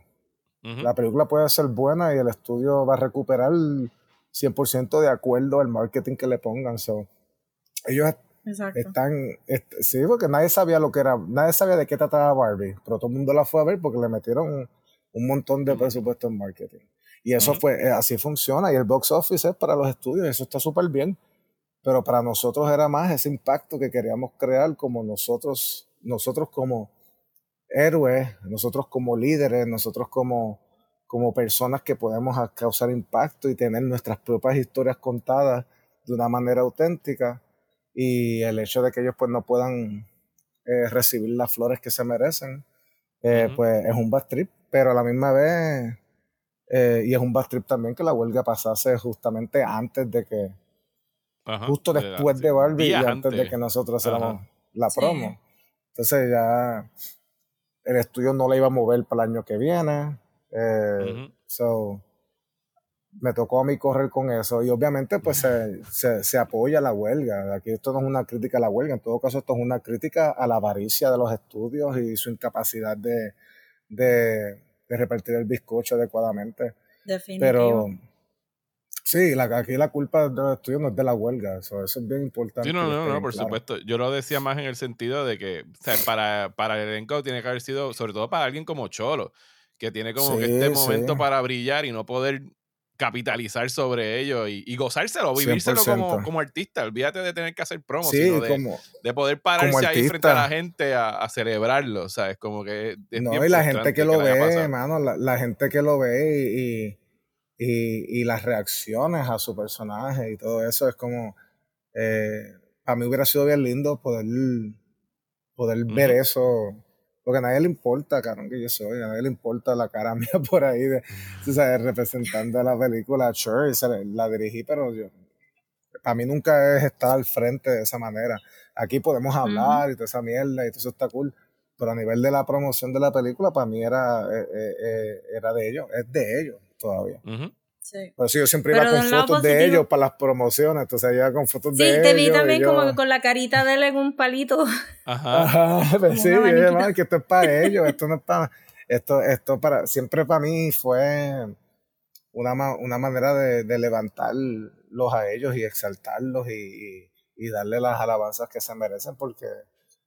La película puede ser buena y el estudio va a recuperar 100% de acuerdo al marketing que le pongan. So, ellos Exacto. están, est- sí, porque nadie sabía lo que era, nadie sabía de qué trataba Barbie, pero todo el mundo la fue a ver porque le metieron un, un montón de Ujú. presupuesto en marketing. Y eso Ujú. fue, eh, así funciona, y el box office es para los estudios, eso está súper bien, pero para nosotros era más ese impacto que queríamos crear como nosotros, nosotros como héroes, nosotros como líderes, nosotros como, como personas que podemos causar impacto y tener nuestras propias historias contadas de una manera auténtica y el hecho de que ellos pues no puedan eh, recibir las flores que se merecen, eh, Ujú. pues es un bad trip, pero a la misma vez, eh, y es un bad trip también que la huelga pasase justamente antes de que, Ajá. justo De la- después sí, de Barbie y días antes de que nosotros hiciéramos la Sí. promo. Entonces ya el estudio no la iba a mover para el año que viene. Eh, so, me tocó a mí correr con eso y obviamente pues se, se, se, apoya la huelga. Aquí esto no es una crítica a la huelga, en todo caso esto es una crítica a la avaricia de los estudios y su incapacidad de, de, de repartir el bizcocho adecuadamente. Pero sí, la, aquí la culpa de los estudios no es de la huelga, eso, es bien importante. Sí, no, no, no, por supuesto. Yo lo decía más en el sentido de que o sea, para, para el elenco tiene que haber sido, sobre todo para alguien como Cholo, que tiene como que este momento para brillar y no poder capitalizar sobre ello y, y gozárselo, vivírselo como, como, artista. Olvídate de tener que hacer promo, sino de, de, poder pararse ahí frente a la gente a, a celebrarlo, ¿sabes? Como que... no, y la gente que lo ve, hermano, la, la, gente que lo ve y, y, y, las reacciones a su personaje y todo eso es como... Eh, a mí hubiera sido bien lindo poder, poder ver eso porque a nadie le importa, cabrón, que yo soy, a nadie le importa la cara mía por ahí, de, tú sabes, representando a la película. Sure, la dirigí, pero yo, para mí nunca es estar al frente de esa manera. Aquí podemos hablar y toda esa mierda y todo eso está cool, pero a nivel de la promoción de la película, para mí era, eh, eh, eh, era de ellos, es de ellos todavía. Sí. Por eso yo siempre iba con fotos de ellos para las promociones, entonces iba con fotos de ellos. Sí, te vi también como con la carita de él en un palito. Ajá. Ajá pues sí, que esto es para ellos, esto no es para... Esto, esto para, siempre para mí fue una, una manera de, de levantarlos a ellos y exaltarlos y, y, darle las alabanzas que se merecen porque...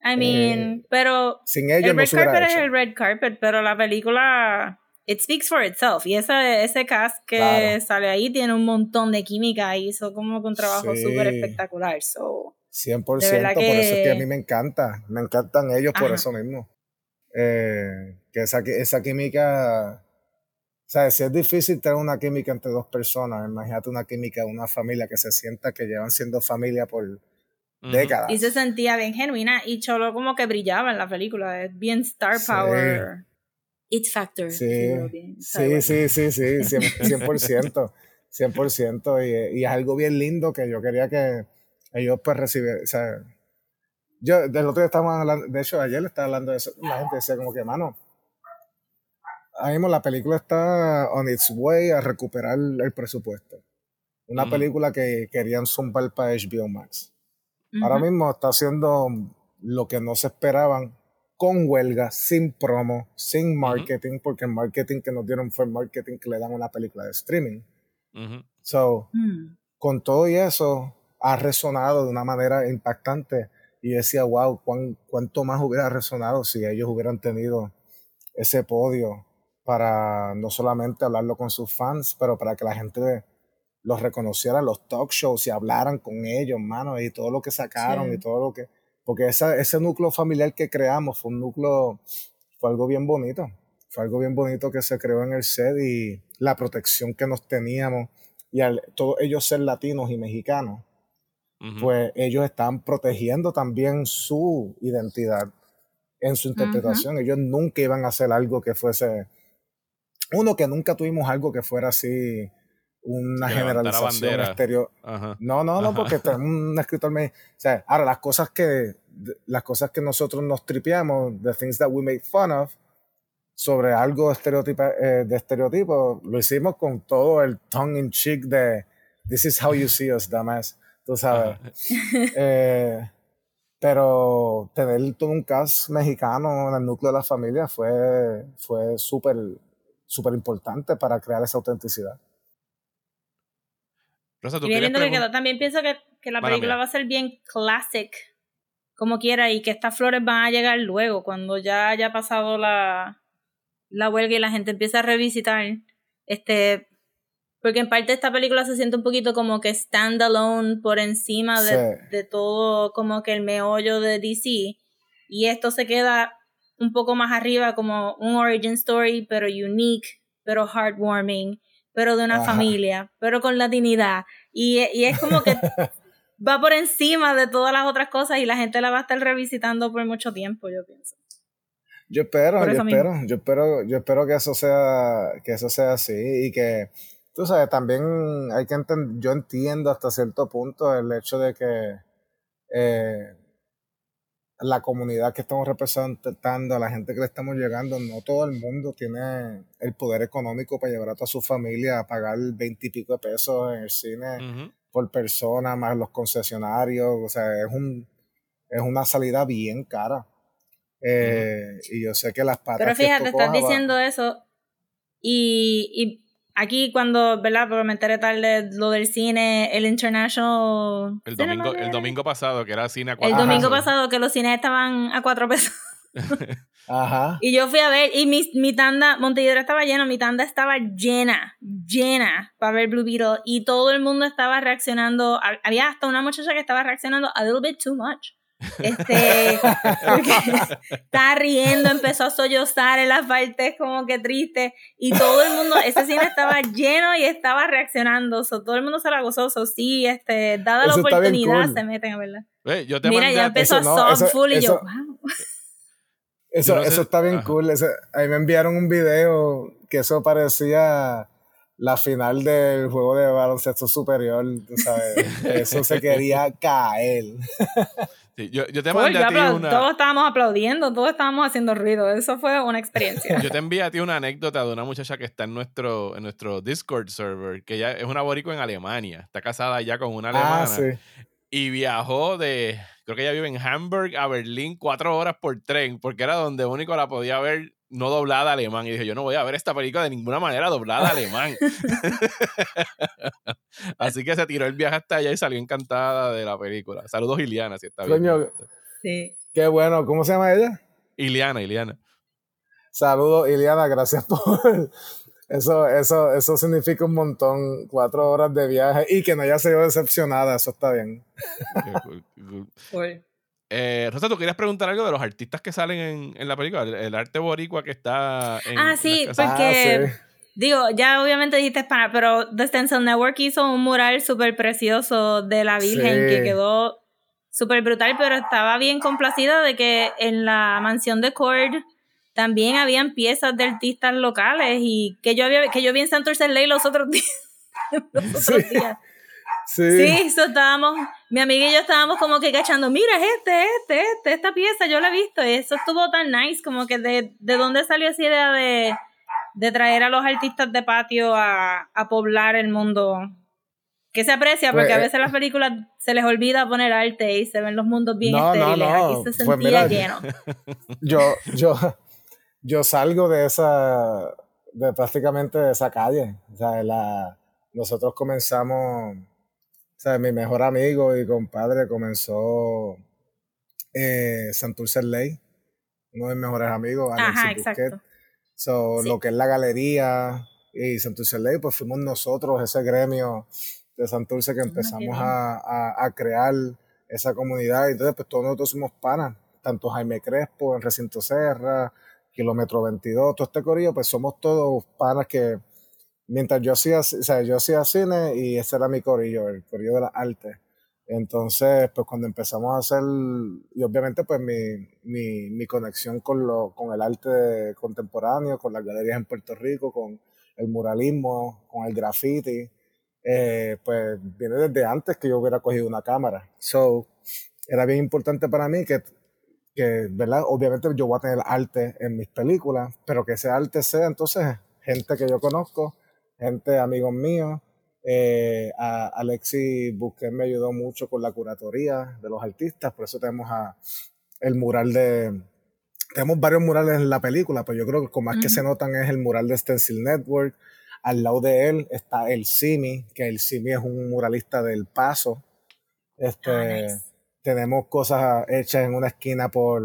I mean, eh, pero... Sin ellos el red carpet es el red carpet, pero la película it speaks for itself. Y ese, ese cast que sale ahí tiene un montón de química y hizo como un trabajo súper espectacular. So, 100%, por eso es que a mí me encanta, me encantan ellos por eso mismo. Eh, que esa, esa química, o sea, si es difícil tener una química entre dos personas, imagínate una química de una familia que se sienta que llevan siendo familia por décadas. Y se sentía bien genuina y Cholo como que brillaba en la película, es bien star power. It Factor. Sí, sí, sí, sí, sí, 100%, 100%, y, y, es algo bien lindo que yo quería que ellos pues recibieran, o sea, yo del otro día estábamos hablando, de hecho ayer le estaba hablando de eso, la gente decía como que, mano, ahora mismo la película está on its way a recuperar el presupuesto. Una película que querían zumbar para HBO Max. Ahora mismo está haciendo lo que no se esperaban con huelga, sin promo, sin marketing, porque el marketing que nos dieron fue el marketing que le dan a una película de streaming. So, mm. con todo y eso, ha resonado de una manera impactante. Y decía, wow, cuánto más hubiera resonado si ellos hubieran tenido ese podio para no solamente hablarlo con sus fans, pero para que la gente los reconociera los talk shows y hablaran con ellos, mano, y todo lo que sacaron y todo lo que porque esa, ese núcleo familiar que creamos fue un núcleo, fue algo bien bonito, fue algo bien bonito que se creó en el set y la protección que nos teníamos. Y al todos ellos ser latinos y mexicanos, pues ellos están protegiendo también su identidad en su interpretación. Ellos nunca iban a hacer algo que fuese, uno que nunca tuvimos algo que fuera así una generalización exterior. No, no, no, porque un escritor me... O sea, ahora las cosas que las cosas que nosotros nos tripeamos, the things that we make fun of, sobre algo estereotipo, eh, de estereotipo, lo hicimos con todo el tongue in cheek de this is how you see us, dumbass. Tú sabes. eh, pero tener todo un cast mexicano en el núcleo de la familia fue, fue súper súper importante para crear esa autenticidad y también pienso que, que la película va a ser bien classic, como quiera, y que estas flores van a llegar luego, cuando ya haya pasado la, la huelga y la gente empieza a revisitar. Este, porque en parte esta película se siente un poquito como que standalone por encima de, de todo, como que el meollo de DC. Y esto se queda un poco más arriba como un origin story, pero unique, pero heartwarming pero de una familia, pero con latinidad. Y, y es como que va por encima de todas las otras cosas y la gente la va a estar revisitando por mucho tiempo, yo pienso. Yo espero, yo espero, yo espero, yo espero que eso sea, que eso sea así y que, tú sabes, también hay que entender, yo entiendo hasta cierto punto el hecho de que eh, la comunidad que estamos representando, a la gente que le estamos llegando, no todo el mundo tiene el poder económico para llevar a toda su familia a pagar veintipico de pesos en el cine por persona, más los concesionarios, o sea, es un es una salida bien cara. Eh, y yo sé que las patas. Pero fíjate, estás diciendo eso. Y, y, aquí, cuando, ¿verdad? Porque me enteré tarde lo del cine, el International. El domingo, el domingo pasado, que era cine a cuatro El domingo pasado, que los cines estaban a cuatro pesos. Ajá. Y yo fui a ver, y mi, mi tanda, Montevideo estaba lleno, mi tanda estaba llena, llena para ver Blue Beetle, y todo el mundo estaba reaccionando. Había hasta una muchacha que estaba reaccionando a little bit too much. Este, estaba riendo, empezó a sollozar en las partes como que triste y todo el mundo, ese cine estaba lleno y estaba reaccionando, todo el mundo se la gozó, sí, este, dada la oportunidad se meten a verla. Mira, ya empezó a song full y yo, wow. Eso, eso está bien cool. ahí me enviaron un video que eso parecía la final del juego de baloncesto superior, ¿sabes? Eso se quería caer. Yo, yo, te mandé a ti una... Todos estábamos aplaudiendo, todos estábamos haciendo ruido. Eso fue una experiencia. yo te envié a ti una anécdota de una muchacha que está en nuestro, en nuestro Discord server, que ella es una boricua en Alemania. Está casada ya con una ah, alemana. Y viajó de, creo que ella vive en Hamburg a Berlín cuatro horas por tren, porque era donde único la podía ver no doblada alemán. Y dije, yo no voy a ver esta película de ninguna manera doblada alemán. Así que se tiró el viaje hasta allá y salió encantada de la película. Saludos, Iliana, si está bien. sí. Qué bueno. ¿Cómo se llama ella? Iliana, Iliana. Saludos, Iliana. Gracias por... Eso, eso, eso significa un montón. Cuatro horas de viaje y que no haya sido decepcionada. Eso está bien. Eh, Rosa, ¿tú querías preguntar algo de los artistas que salen en, en la película? El, arte boricua que está en. Ah, sí, porque. Ah, digo, ya obviamente dijiste para, pero The Stencil Network hizo un mural súper precioso de la Virgen que quedó súper brutal, pero estaba bien complacida de que en la mansión de Cord también habían piezas de artistas locales y que yo había que yo vi en Santurce Ley los otros días. los otros días. Sí. Sí, estábamos, mi amiga y yo estábamos como que cachando, mira, este, este, este, esta pieza, yo la he visto, eso estuvo tan nice, como que de, de dónde salió esa idea de, de traer a los artistas de patio a, a poblar el mundo que se aprecia porque a pues, veces las películas se les olvida poner arte y se ven los mundos bien estériles. Aquí se pues sentía lleno. Yo, yo, yo salgo de esa, de prácticamente de esa calle. O sea, la, nosotros comenzamos sea, mi mejor amigo y compadre comenzó eh, Santurce Ley, uno de mis mejores amigos, Ajá, exacto. So, Lo que es la galería y Santurce Ley, pues fuimos nosotros, ese gremio de Santurce que empezamos a, a, crear esa comunidad. Entonces, pues todos nosotros somos panas, tanto Jaime Crespo en Recinto Serra, Kilómetro 22, todo este corillo, pues somos todos panas que mientras yo hacía, o sea, yo hacía cine y ese era mi corillo, el corillo de las artes. Entonces, pues cuando empezamos a hacer, y obviamente pues mi, mi, mi conexión con, lo, con el arte contemporáneo, con las galerías en Puerto Rico, con el muralismo, con el graffiti, eh, pues viene desde antes que yo hubiera cogido una cámara. So, era bien importante para mí que, que, ¿verdad? Obviamente yo voy a tener arte en mis películas, pero que ese arte sea entonces gente que yo conozco, gente, amigos míos. Eh, a Alexi Busquets me ayudó mucho con la curatoría de los artistas, por eso tenemos a, el mural de... Tenemos varios murales en la película, pero yo creo que con más que se notan es el mural de Stencil Network. Al lado de él está el Simi, que el Simi es un muralista del Paso. Este, ah, Tenemos cosas hechas en una esquina por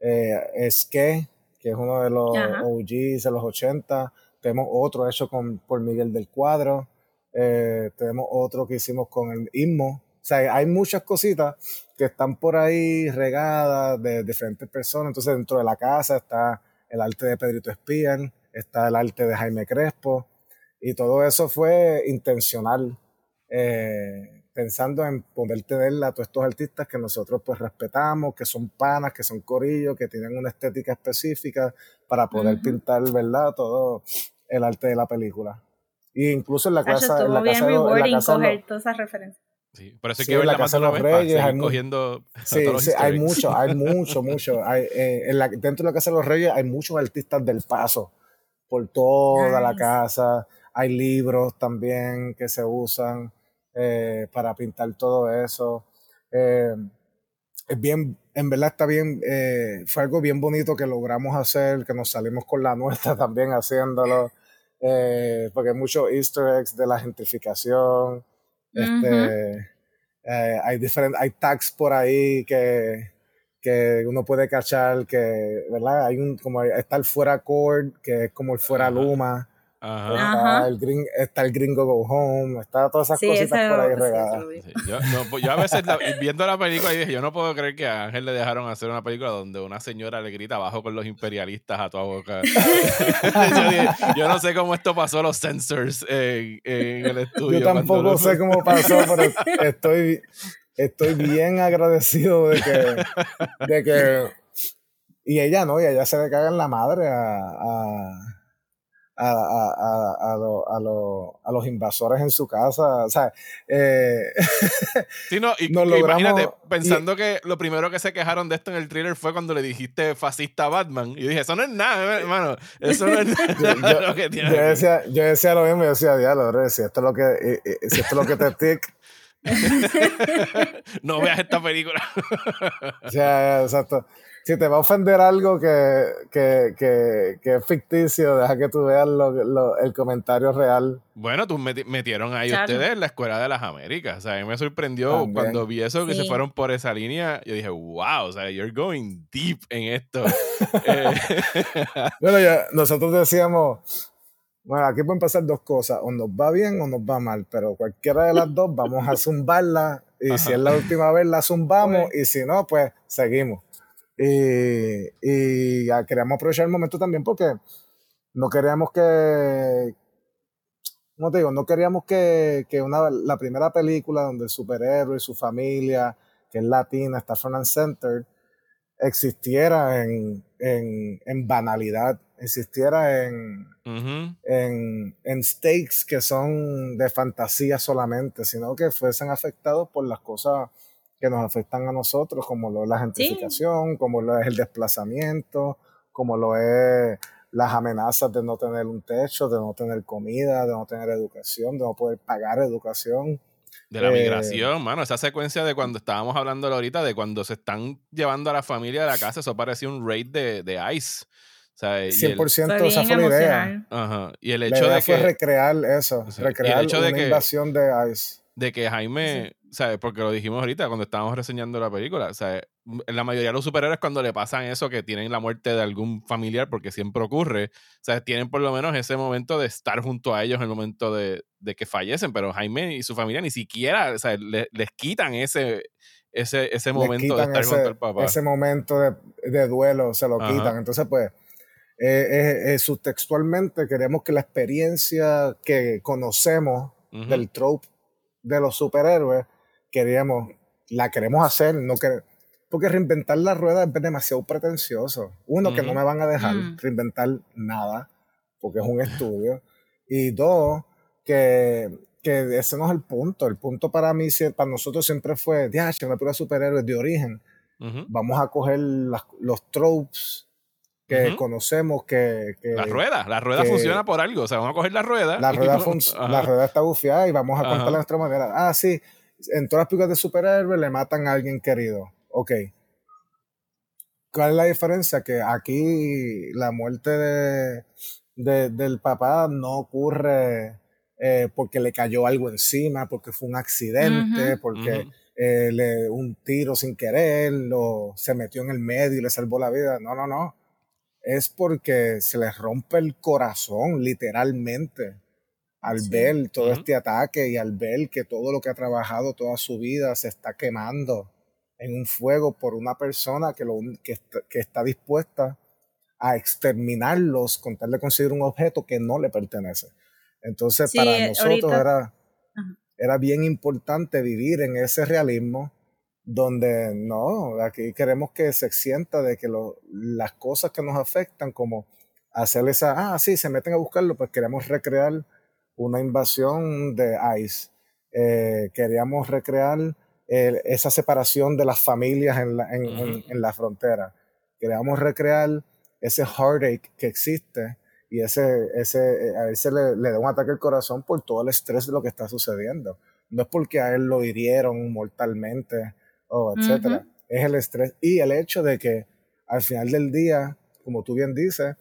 eh, Esque, que es uno de los OGs de los 80 tenemos otro hecho con, por Miguel del Cuadro, eh, tenemos otro que hicimos con el Ismo. O sea, hay muchas cositas que están por ahí regadas de diferentes personas. Entonces, dentro de la casa está el arte de Pedrito Espían, está el arte de Jaime Crespo, y todo eso fue intencional, eh, pensando en poder tener a todos estos artistas que nosotros pues respetamos, que son panas, que son corillos, que tienen una estética específica para poder pintar, ¿verdad? Todo el arte de la película. Y incluso en la casa, en la casa, bien en la casa todas esas referencias. Sí, por eso hay que ver la Casa de los Reyes. Hay cogiendo sí, sí hay mucho, hay mucho, mucho. Hay, eh, en la, dentro de la Casa de los Reyes hay muchos artistas del paso por toda la casa. Hay libros también que se usan eh, para pintar todo eso. Eh, es bien, en verdad está bien, eh, fue algo bien bonito que logramos hacer, que nos salimos con la nuestra también haciéndolo, eh, porque hay muchos easter eggs de la gentrificación, este, eh, hay diferentes, hay tags por ahí que, que uno puede cachar, que, ¿verdad? Hay un, como está el fuera cord, que es como el fuera luma, Está, El está el gringo go home, está todas esas cositas por ahí regadas. yo, no, pues, yo, a veces viendo la película y dije, yo no puedo creer que a Ángel le dejaron hacer una película donde una señora le grita abajo con los imperialistas a toda boca. yo, no sé cómo esto pasó los censors en, el estudio. Yo tampoco sé cómo pasó, pero estoy, estoy bien agradecido de que, de que y ella no, y ella se le caga en la madre a a, a, a, a, los invasores en su casa. O sea, eh, sí, no, y, imagínate, pensando que lo primero que se quejaron de esto en el thriller fue cuando le dijiste fascista a Batman. Y dije, eso no es nada, hermano. Eso no es nada yo, lo que tiene. Yo decía, yo decía lo mismo, yo decía, diablo, si esto es lo que, si esto es lo que te tic. no veas esta película. o sea, exacto si te va a ofender algo que, que, que, es ficticio, deja que tú veas lo, el comentario real. Bueno, tú metieron ahí ustedes en la Escuela de las Américas. O sea, a mí me sorprendió cuando vi eso, que se fueron por esa línea. Yo dije, wow, o sea, you're going deep en esto. Eh, bueno, ya, nosotros decíamos, bueno, aquí pueden pasar dos cosas, o nos va bien o nos va mal, pero cualquiera de las dos vamos a zumbarla y si es la última vez la zumbamos y si no, pues seguimos. Y, y queríamos aprovechar el momento también porque no queríamos que, ¿cómo te digo? No queríamos que, que una, la primera película donde el superhéroe y su familia, que es latina, está Fernand Center, existiera en, en, en, banalidad, existiera en, en, en stakes que son de fantasía solamente, sino que fuesen afectados por las cosas que nos afectan a nosotros, como lo es la gentrificación, como lo es el desplazamiento, como lo es las amenazas de no tener un techo, de no tener comida, de no tener educación, de no poder pagar educación. De la eh, migración, mano, esa secuencia de cuando estábamos hablando ahorita, de cuando se están llevando a la familia de la casa, eso parecía un raid de, de ICE. O sea, 100% esa fue la idea. Ajá. Y el hecho de que. recrear eso, recrear una invasión de ICE. De que Jaime, ¿sabes? Porque lo dijimos ahorita cuando estábamos reseñando la película. ¿sabes? La mayoría de los superhéroes cuando le pasan eso, que tienen la muerte de algún familiar, porque siempre ocurre, ¿sabes? Tienen por lo menos ese momento de estar junto a ellos en el momento de, que fallecen, pero Jaime y su familia ni siquiera, ¿sabes? les quitan ese, ese, ese momento de estar junto al papá. Ese momento de, duelo se lo quitan. Entonces, pues, eh, eh, subtextualmente queremos que la experiencia que conocemos del trope de los superhéroes queríamos, la queremos hacer, no que, porque reinventar la rueda es demasiado pretencioso. Uno, que no me van a dejar mm. reinventar nada, porque es un estudio. Y dos, que, que ese no es el punto. El punto para mí, para nosotros siempre fue, ya, una película de superhéroes de origen. Vamos a coger los tropes que conocemos que, La rueda, la rueda funciona por algo. O sea, vamos a coger la rueda. La rueda, la rueda está bufiada y vamos a contarla de nuestra manera. Ah, sí, en todas las películas de superhéroes le matan a alguien querido. Ok. ¿Cuál es la diferencia? Que aquí la muerte de, del papá no ocurre eh, porque le cayó algo encima, porque fue un accidente, porque eh, le, un tiro sin querer, lo, se metió en el medio y le salvó la vida. No, no, no. Es porque se le rompe el corazón, literalmente al ver todo este ataque y al ver que todo lo que ha trabajado toda su vida se está quemando en un fuego por una persona que, lo, que, está, dispuesta a exterminarlos con tal de conseguir un objeto que no le pertenece. Entonces, para eh, nosotros era, era bien importante vivir en ese realismo donde no, aquí queremos que se sienta de que las cosas que nos afectan, como hacer esa, ah, sí, se meten a buscarlo, pues queremos recrear una invasión de ICE. eh, queríamos recrear esa separación de las familias en la, en, la frontera. Queríamos recrear ese heartache que existe y ese, ese, a veces le, le, da un ataque al corazón por todo el estrés de lo que está sucediendo. No es porque a él lo hirieron mortalmente o etcétera. Es el estrés y el hecho de que al final del día, como tú bien dices,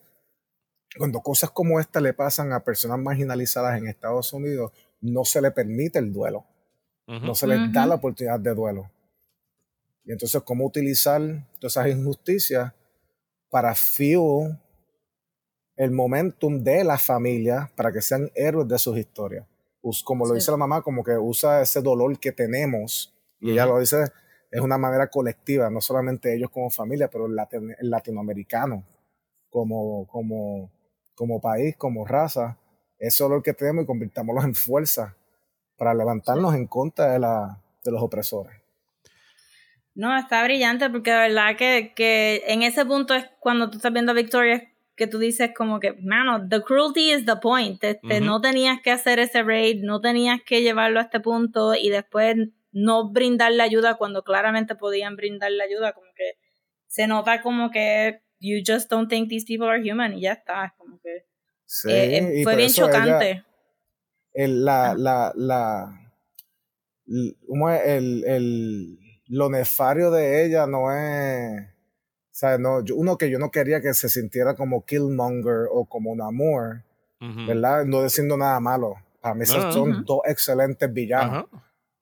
cuando cosas como esta le pasan a personas marginalizadas en Estados Unidos, no se le permite el duelo. No se les da la oportunidad de duelo. Y entonces, ¿cómo utilizar todas esas injusticias para fuel el momentum de la familia para que sean héroes de sus historias? como lo dice la mamá, como que usa ese dolor que tenemos, y ella lo dice, es una manera colectiva, no solamente ellos como familia, pero el, latinoamericano como, como, como país, como raza, ese dolor que tenemos y convirtámoslo en fuerza para levantarnos en contra de, la, de los opresores. No, está brillante porque de verdad que, que en ese punto es cuando tú estás viendo a Victoria que tú dices como que, mano, the cruelty is the point. Este, No tenías que hacer ese raid, no tenías que llevarlo a este punto y después no brindarle ayuda cuando claramente podían brindarle ayuda. Como que se nota como que you just don't think these people are human y ya está. Como que sí, eh, eh, fue bien chocante el, la, la, la, el, el, lo nefario de ella no es, o sea, no, uno que yo no quería que se sintiera como Killmonger o como un amor, ¿verdad? No diciendo nada malo. Para mí son dos excelentes villanos.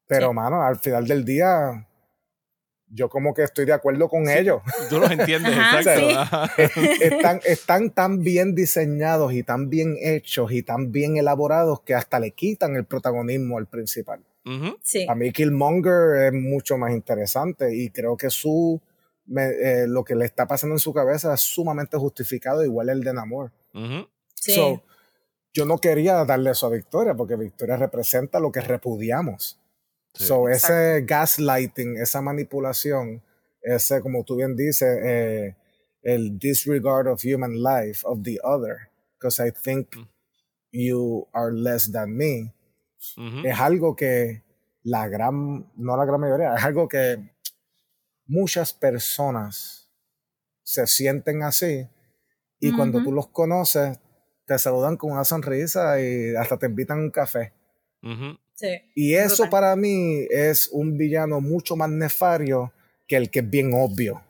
Pero, mano, al final del día, yo como que estoy de acuerdo con ellos. Tú los entiendes, exacto. están, están tan bien diseñados y tan bien hechos y tan bien elaborados que hasta le quitan el protagonismo al principal. A mí Killmonger es mucho más interesante y creo que su eh, lo que le está pasando en su cabeza es sumamente justificado, igual el de Namor. yo no quería darle eso a Victoria porque Victoria representa lo que repudiamos. So, ese gaslighting, esa manipulación, ese, como tú bien dices, eh, el disregard of human life, of the other, because I think mm. you are less than me, es algo que la gran, no la gran mayoría, es algo que muchas personas se sienten así y cuando tú los conoces, te saludan con una sonrisa y hasta te invitan a un café y eso para mí es un villano mucho más nefario que el que es bien obvio.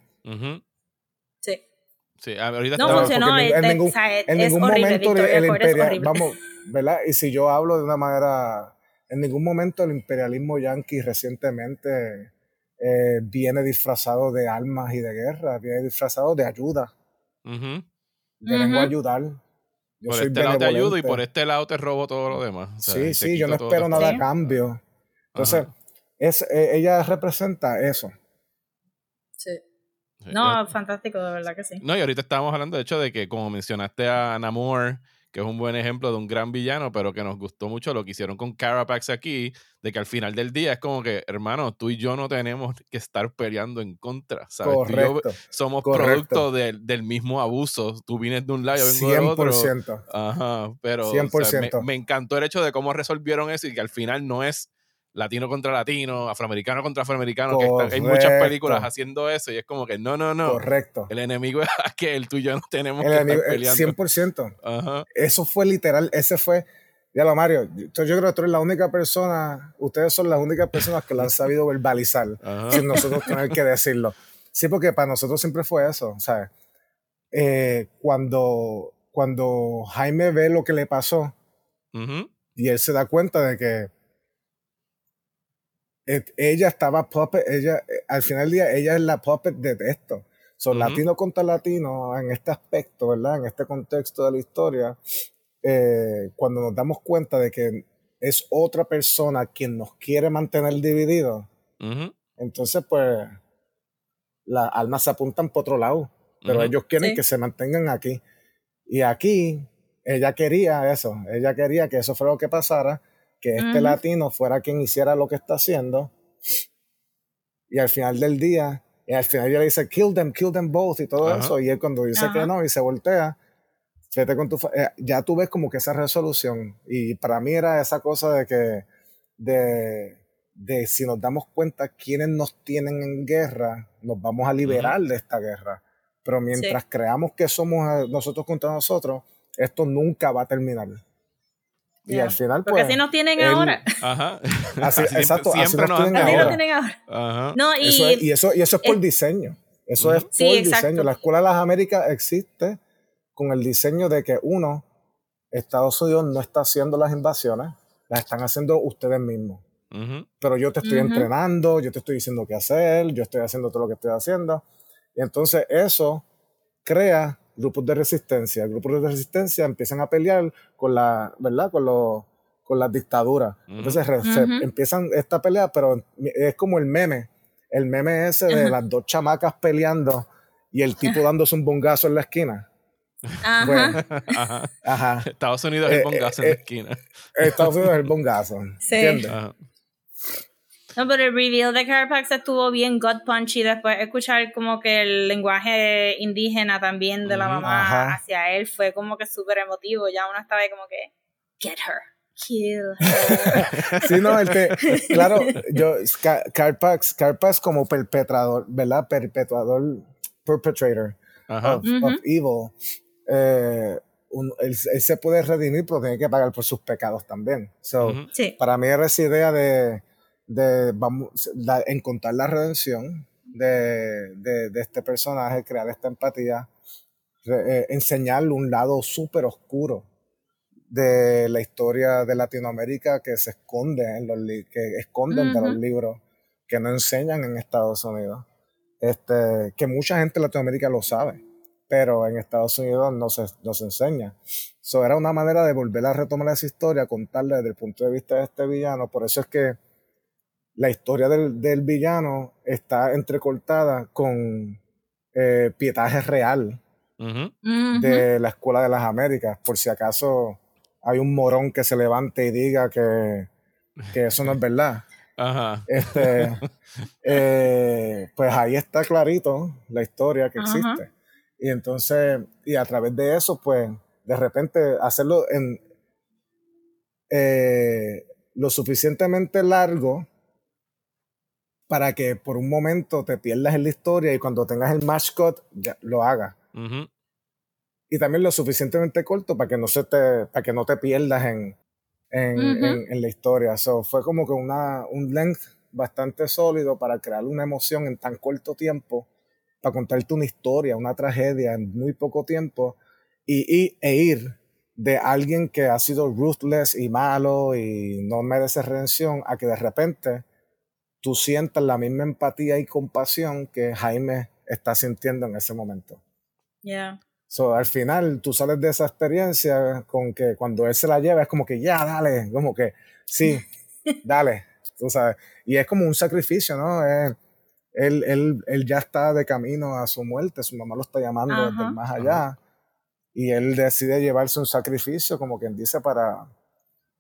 Sí. Sí, ahorita no funcionó. En, ningún, en ningún momento el, imperial, vamos, ¿verdad? Y si yo hablo de una manera, en ningún momento el imperialismo yanqui recientemente eh, viene disfrazado de armas y de guerra, viene disfrazado de ayuda. Uh Vengo a ayudar por este lado te ayudo y por este lado te robo todo lo demás. sí, sí, yo no espero nada a cambio. Entonces, es, e, ella representa eso. Sí. No, fantástico, de verdad que sí. No, y ahorita estábamos hablando, de hecho, de que como mencionaste a Namor, que es un buen ejemplo de un gran villano, pero que nos gustó mucho lo que hicieron con Carapax aquí, de que al final del día es como que, hermano, tú y yo no tenemos que estar peleando en contra, ¿sabes? Correcto, somos producto del mismo abuso. Tú vienes de un lado, yo vengo de otro. 100%. Ajá, pero 100%. me, encantó el hecho de cómo resolvieron eso y que al final no es latino contra latino, afroamericano contra afroamericano, que hay muchas películas haciendo eso y es como que no, no, no. Correcto. El enemigo es que el tuyo no tenemos que estar peleando. 100%. Ajá. Eso fue literal, ese fue, ya lo Mario, yo, creo que tú eres la única persona, ustedes son las únicas personas que lo han sabido verbalizar, sin nosotros tener que decirlo. Sí, porque para nosotros siempre fue eso, ¿sabes? Eh, cuando, cuando Jaime ve lo que le pasó y él se da cuenta de que ella estaba puppet, ella, eh, al final del día, ella es la puppet de esto. Son latino contra latino en este aspecto, ¿verdad? En este contexto de la historia, eh, cuando nos damos cuenta de que es otra persona quien nos quiere mantener divididos, entonces pues las almas se apuntan por otro lado, pero ellos quieren que se mantengan aquí. Y aquí ella quería eso, ella quería que eso fuera lo que pasara que este latino fuera quien hiciera lo que está haciendo. Y al final del día, y al final ella le dice, kill them, kill them both y todo eso. Y él cuando dice que no y se voltea, vete con tu... Eh, ya tú ves como que esa resolución. Y para mí era esa cosa de que de, de si nos damos cuenta quiénes nos tienen en guerra, nos vamos a liberar de esta guerra. Pero mientras creamos que somos nosotros contra nosotros, esto nunca va a terminar. Y al final, Porque así pues, nos tienen ahora. Ajá. Así, exacto, así siempre nos nos tienen Así ahora. nos tienen ahora. Ajá. No, y, Eso es- y, eso, y eso es por es- diseño. Eso es por Sí, exacto. diseño. La Escuela de las Américas existe con el diseño de que, uno, Estados Unidos no está haciendo las invasiones, las están haciendo ustedes mismos. Pero yo te estoy entrenando, yo te estoy diciendo qué hacer, yo estoy haciendo todo lo que estoy haciendo. Y entonces eso crea grupos de resistencia. Grupos de resistencia empiezan a pelear con la, ¿verdad? Con los con las dictaduras. Entonces empiezan esta pelea, pero es como el meme. El meme ese de las dos chamacas peleando y el tipo dándose un bongazo en la esquina. Ajá. Bueno, Ajá. ajá. Estados Unidos es Eh, el bongazo en eh, la esquina. Estados Unidos es el bongazo. Sí. ¿Entiendes? Ajá. No, pero el reveal de Carapax estuvo bien gut punch y después escuchar como que el lenguaje indígena también de la mamá Ajá. hacia él fue como que súper emotivo. Ya uno estaba ahí como que, get her, kill her. Sí, no, el que, claro, yo, Ca- Carpax, Carpax como perpetrador, ¿verdad? Perpetuador, perpetrator Ajá. of, of evil, eh, un- él, él se puede redimir, pero tiene que pagar por sus pecados también. So, Ujú. sí. para mí era esa idea de, de vamos, la- encontrar la redención de, de, de este personaje, crear esta empatía, re- eh, enseñarle un lado súper oscuro de la historia de Latinoamérica que se esconde en los que esconden de los libros que no enseñan en Estados Unidos. Este, que mucha gente en Latinoamérica lo sabe, pero en Estados Unidos no se, no se enseña. So, era una manera de volver a retomar esa historia, contarla desde el punto de vista de este villano. Por eso es que la historia del, del villano está entrecortada con eh, pietaje real de la Escuela de las Américas, por si acaso hay un morón que se levante y diga que, que eso no es verdad. Ajá. Este, eh, pues ahí está clarito la historia que Ajá. existe. Y entonces, y a través de eso, pues, de repente hacerlo en eh, lo suficientemente largo para que por un momento te pierdas en la historia y cuando tengas el match cut ya lo hagas. Y también lo suficientemente corto para que no se te, para que no te pierdas en, en, Ujú. en- en la historia. So, fue como que una, un length bastante sólido para crear una emoción en tan corto tiempo, para contarte una historia, una tragedia en muy poco tiempo, y, y- e ir de alguien que ha sido ruthless y malo y no merece redención a que de repente tú sientas la misma empatía y compasión que Jaime está sintiendo en ese momento. Yeah. So, al final tú sales de esa experiencia con que cuando él se la lleva es como que ya, dale, como que sí, dale, tú sabes. Y es como un sacrificio, ¿no? Eh, él, él, él ya está de camino a su muerte, su mamá lo está llamando desde Ajá. más allá y él decide llevarse un sacrificio, como quien dice, para,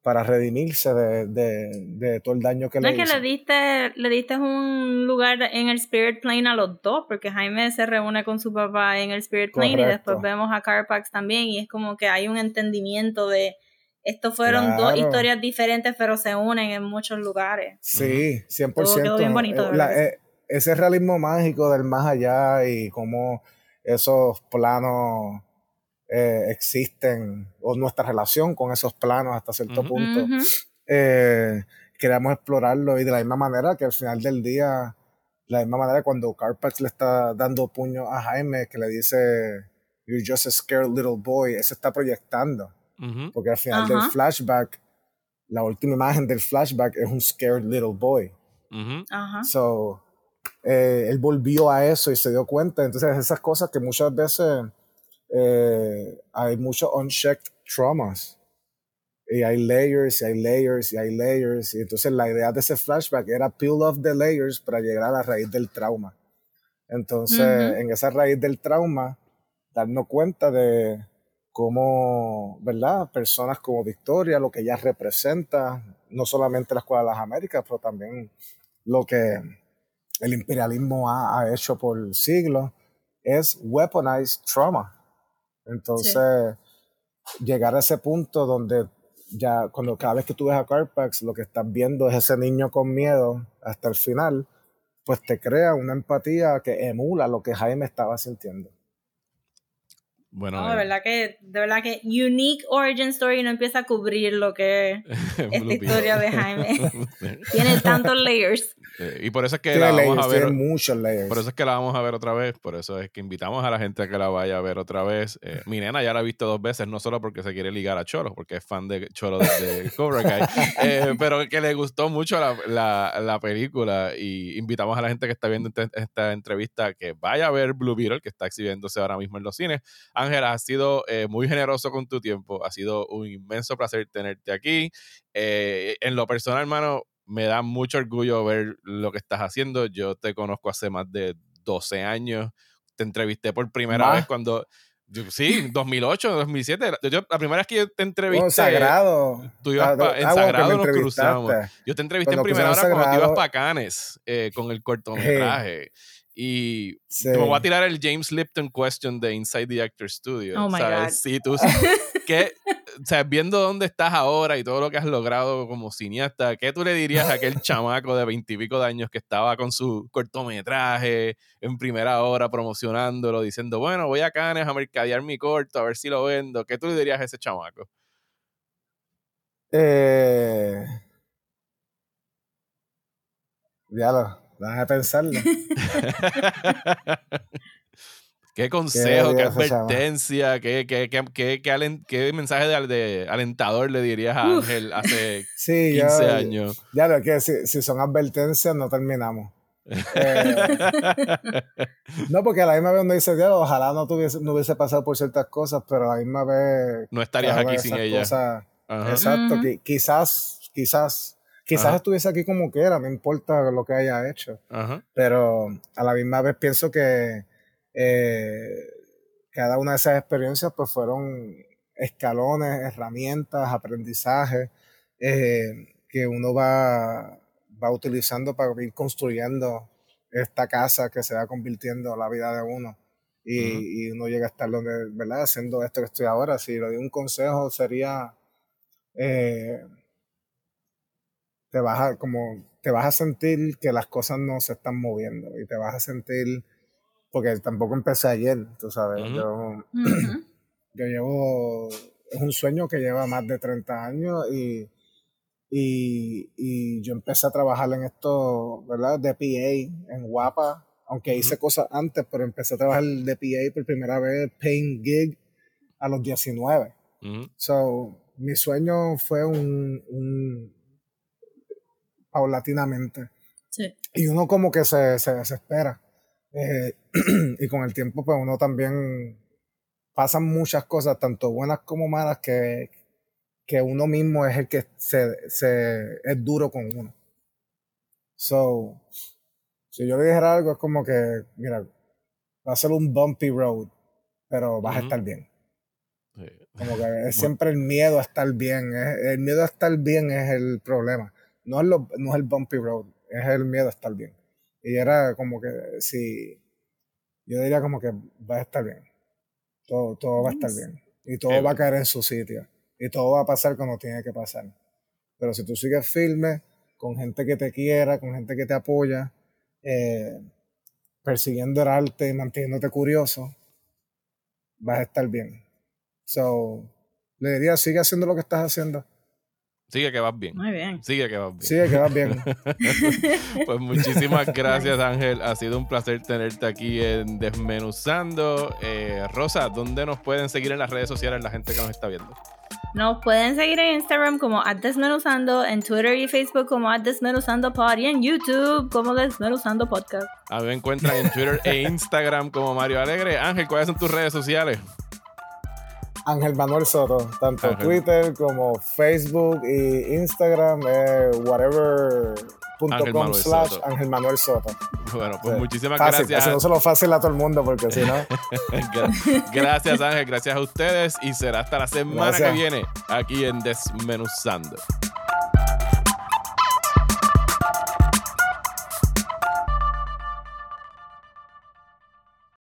para redimirse de, de, de todo el daño que No le es que hizo. le diste, le diste un lugar en el Spirit Plane a los dos, porque Jaime se reúne con su papá en el Spirit Plane y Correcto. después vemos a Carpax también y es como que hay un entendimiento de estos fueron dos Claro. historias diferentes pero se unen en muchos lugares. Sí, 100%. Todo quedó bien bonito, la- eh, ese realismo mágico del más allá y cómo esos planos eh, existen, o nuestra relación con esos planos hasta cierto punto, eh, queremos explorarlo y de la misma manera que al final del día, la misma manera cuando Carpax le está dando puño a Jaime, que le dice, You're just a scared little boy, eso está proyectando. Ujú. Porque al final del flashback, la última imagen del flashback es un scared little boy. So, eh, él volvió a eso y se dio cuenta. Entonces, esas cosas que muchas veces eh, hay muchos unchecked traumas. Y hay layers, y hay layers, y hay layers. Y entonces la idea de ese flashback era peel off the layers para llegar a la raíz del trauma. Entonces, Ujú. en esa raíz del trauma, darnos cuenta de cómo, ¿verdad? Personas como Victoria, lo que ella representa, no solamente la Escuela de las Américas, pero también lo que el imperialismo ha, ha hecho por siglos, es weaponized trauma. Entonces, llegar a ese punto donde ya cuando cada vez que tú ves a Carpax, lo que estás viendo es ese niño con miedo hasta el final, pues te crea una empatía que emula lo que Jaime estaba sintiendo. Bueno, de eh. verdad que, de verdad que Unique Origin Story no empieza a cubrir lo que es esta historia de Jaime. Tiene tantos layers. Eh, y por eso es que la vamos a ver. Por eso es que la vamos a ver otra vez. Por eso es que invitamos a la gente a que la vaya a ver otra vez. Eh, mi nena ya la ha visto dos veces, no solo porque se quiere ligar a Cholo, porque es fan de Cholo de, Cobra Kai, pero que le gustó mucho la, la, la, película. Y invitamos a la gente que está viendo esta entrevista que vaya a ver Blue Beetle, que está exhibiéndose ahora mismo en los cines. Ángel, has sido eh, muy generoso con tu tiempo. Ha sido un inmenso placer tenerte aquí. Eh, en lo personal, hermano, me da mucho orgullo ver lo que estás haciendo. Yo te conozco hace más de 12 años. Te entrevisté por primera vez cuando... Sí, 2008, 2007. Yo, la primera vez que yo te entrevisté. Oh, sagrado. Tú ibas en ah, Sagrado, nos cruzamos. Yo te entrevisté en primera hora cuando tú ibas para Canes eh, con el cortometraje. Y me voy a tirar el James Lipton question de Inside the Actor Studio. Oh my God. Sí, tú, ¿qué, o sea, viendo dónde estás ahora y todo lo que has logrado como cineasta, ¿qué tú le dirías a aquel chamaco de veintipico de años que estaba con su cortometraje en primera hora promocionándolo, diciendo, bueno, voy a Cannes a mercadear mi corto, a ver si lo vendo? ¿Qué tú le dirías a ese chamaco? Eh... Ya a pensarlo. ¿Qué consejo, qué, advertencia, qué, qué, qué, qué, mensaje de, alentador le dirías a Ángel hace 15 años? Ya lo que si, si son advertencias no terminamos. Eh, no, porque a la misma vez uno dice, ojalá no, tuviese, no hubiese pasado por ciertas cosas, pero a la misma vez... No estarías aquí sin ella. exacto, quizás, quizás Quizás estuviese aquí como quiera, no importa lo que haya hecho. Pero a la misma vez pienso que eh, cada una de esas experiencias pues fueron escalones, herramientas, aprendizajes eh, que uno va, va utilizando para ir construyendo esta casa que se va convirtiendo en la vida de uno. Y, uno llega a estar donde, ¿verdad? Haciendo esto que estoy ahora. Si le doy un consejo sería... Eh, te vas a, como, te vas a sentir que las cosas no se están moviendo y te vas a sentir, porque tampoco empecé ayer, tú sabes, yo, yo llevo, es un sueño que lleva más de 30 años y, y, y yo empecé a trabajar en esto, ¿verdad? De PA en Guapa, aunque hice cosas antes, pero empecé a trabajar de PA por primera vez, paying gig, a los 19. So, mi sueño fue un, paulatinamente. Y uno como que se, se desespera. Eh, y con el tiempo, pues uno también pasan muchas cosas, tanto buenas como malas, que, que uno mismo es el que se, se, es duro con uno. So, si yo le dijera algo, es como que, mira, va a ser un bumpy road, pero vas a estar bien. Como que es siempre el miedo a estar bien. el miedo a estar bien es el problema no es, lo, no es el bumpy road, es el miedo a estar bien. Y era como que, si, yo diría como que va a estar bien. Todo, todo va a estar bien. Y todo va a caer en su sitio. Y todo va a pasar como tiene que pasar. Pero si tú sigues firme, con gente que te quiera, con gente que te apoya, eh, persiguiendo el arte y manteniéndote curioso, vas a estar bien. So, le diría, sigue haciendo lo que estás haciendo. Sigue que vas bien. Muy bien. Sigue que vas bien. Sigue que vas bien. pues muchísimas gracias, Ángel. Ha sido un placer tenerte aquí en Desmenuzando. Eh, Rosa, ¿dónde nos pueden seguir en las redes sociales la gente que nos está viendo? Nos pueden seguir en Instagram como Desmenuzando, en Twitter y Facebook como Desmenuzando Pod y en YouTube como Desmenuzando Podcast. A mí me encuentran en Twitter e Instagram como Mario Alegre. Ángel, ¿cuáles son tus redes sociales? Ángel Manuel Soto, tanto Twitter como Facebook y Instagram, eh, whatever.com slash Ángel Manuel Soto. Bueno, pues muchísimas gracias. no se lo fácil a todo el mundo porque si no. gracias Ángel, gracias a ustedes y será hasta la semana que viene aquí en Desmenuzando.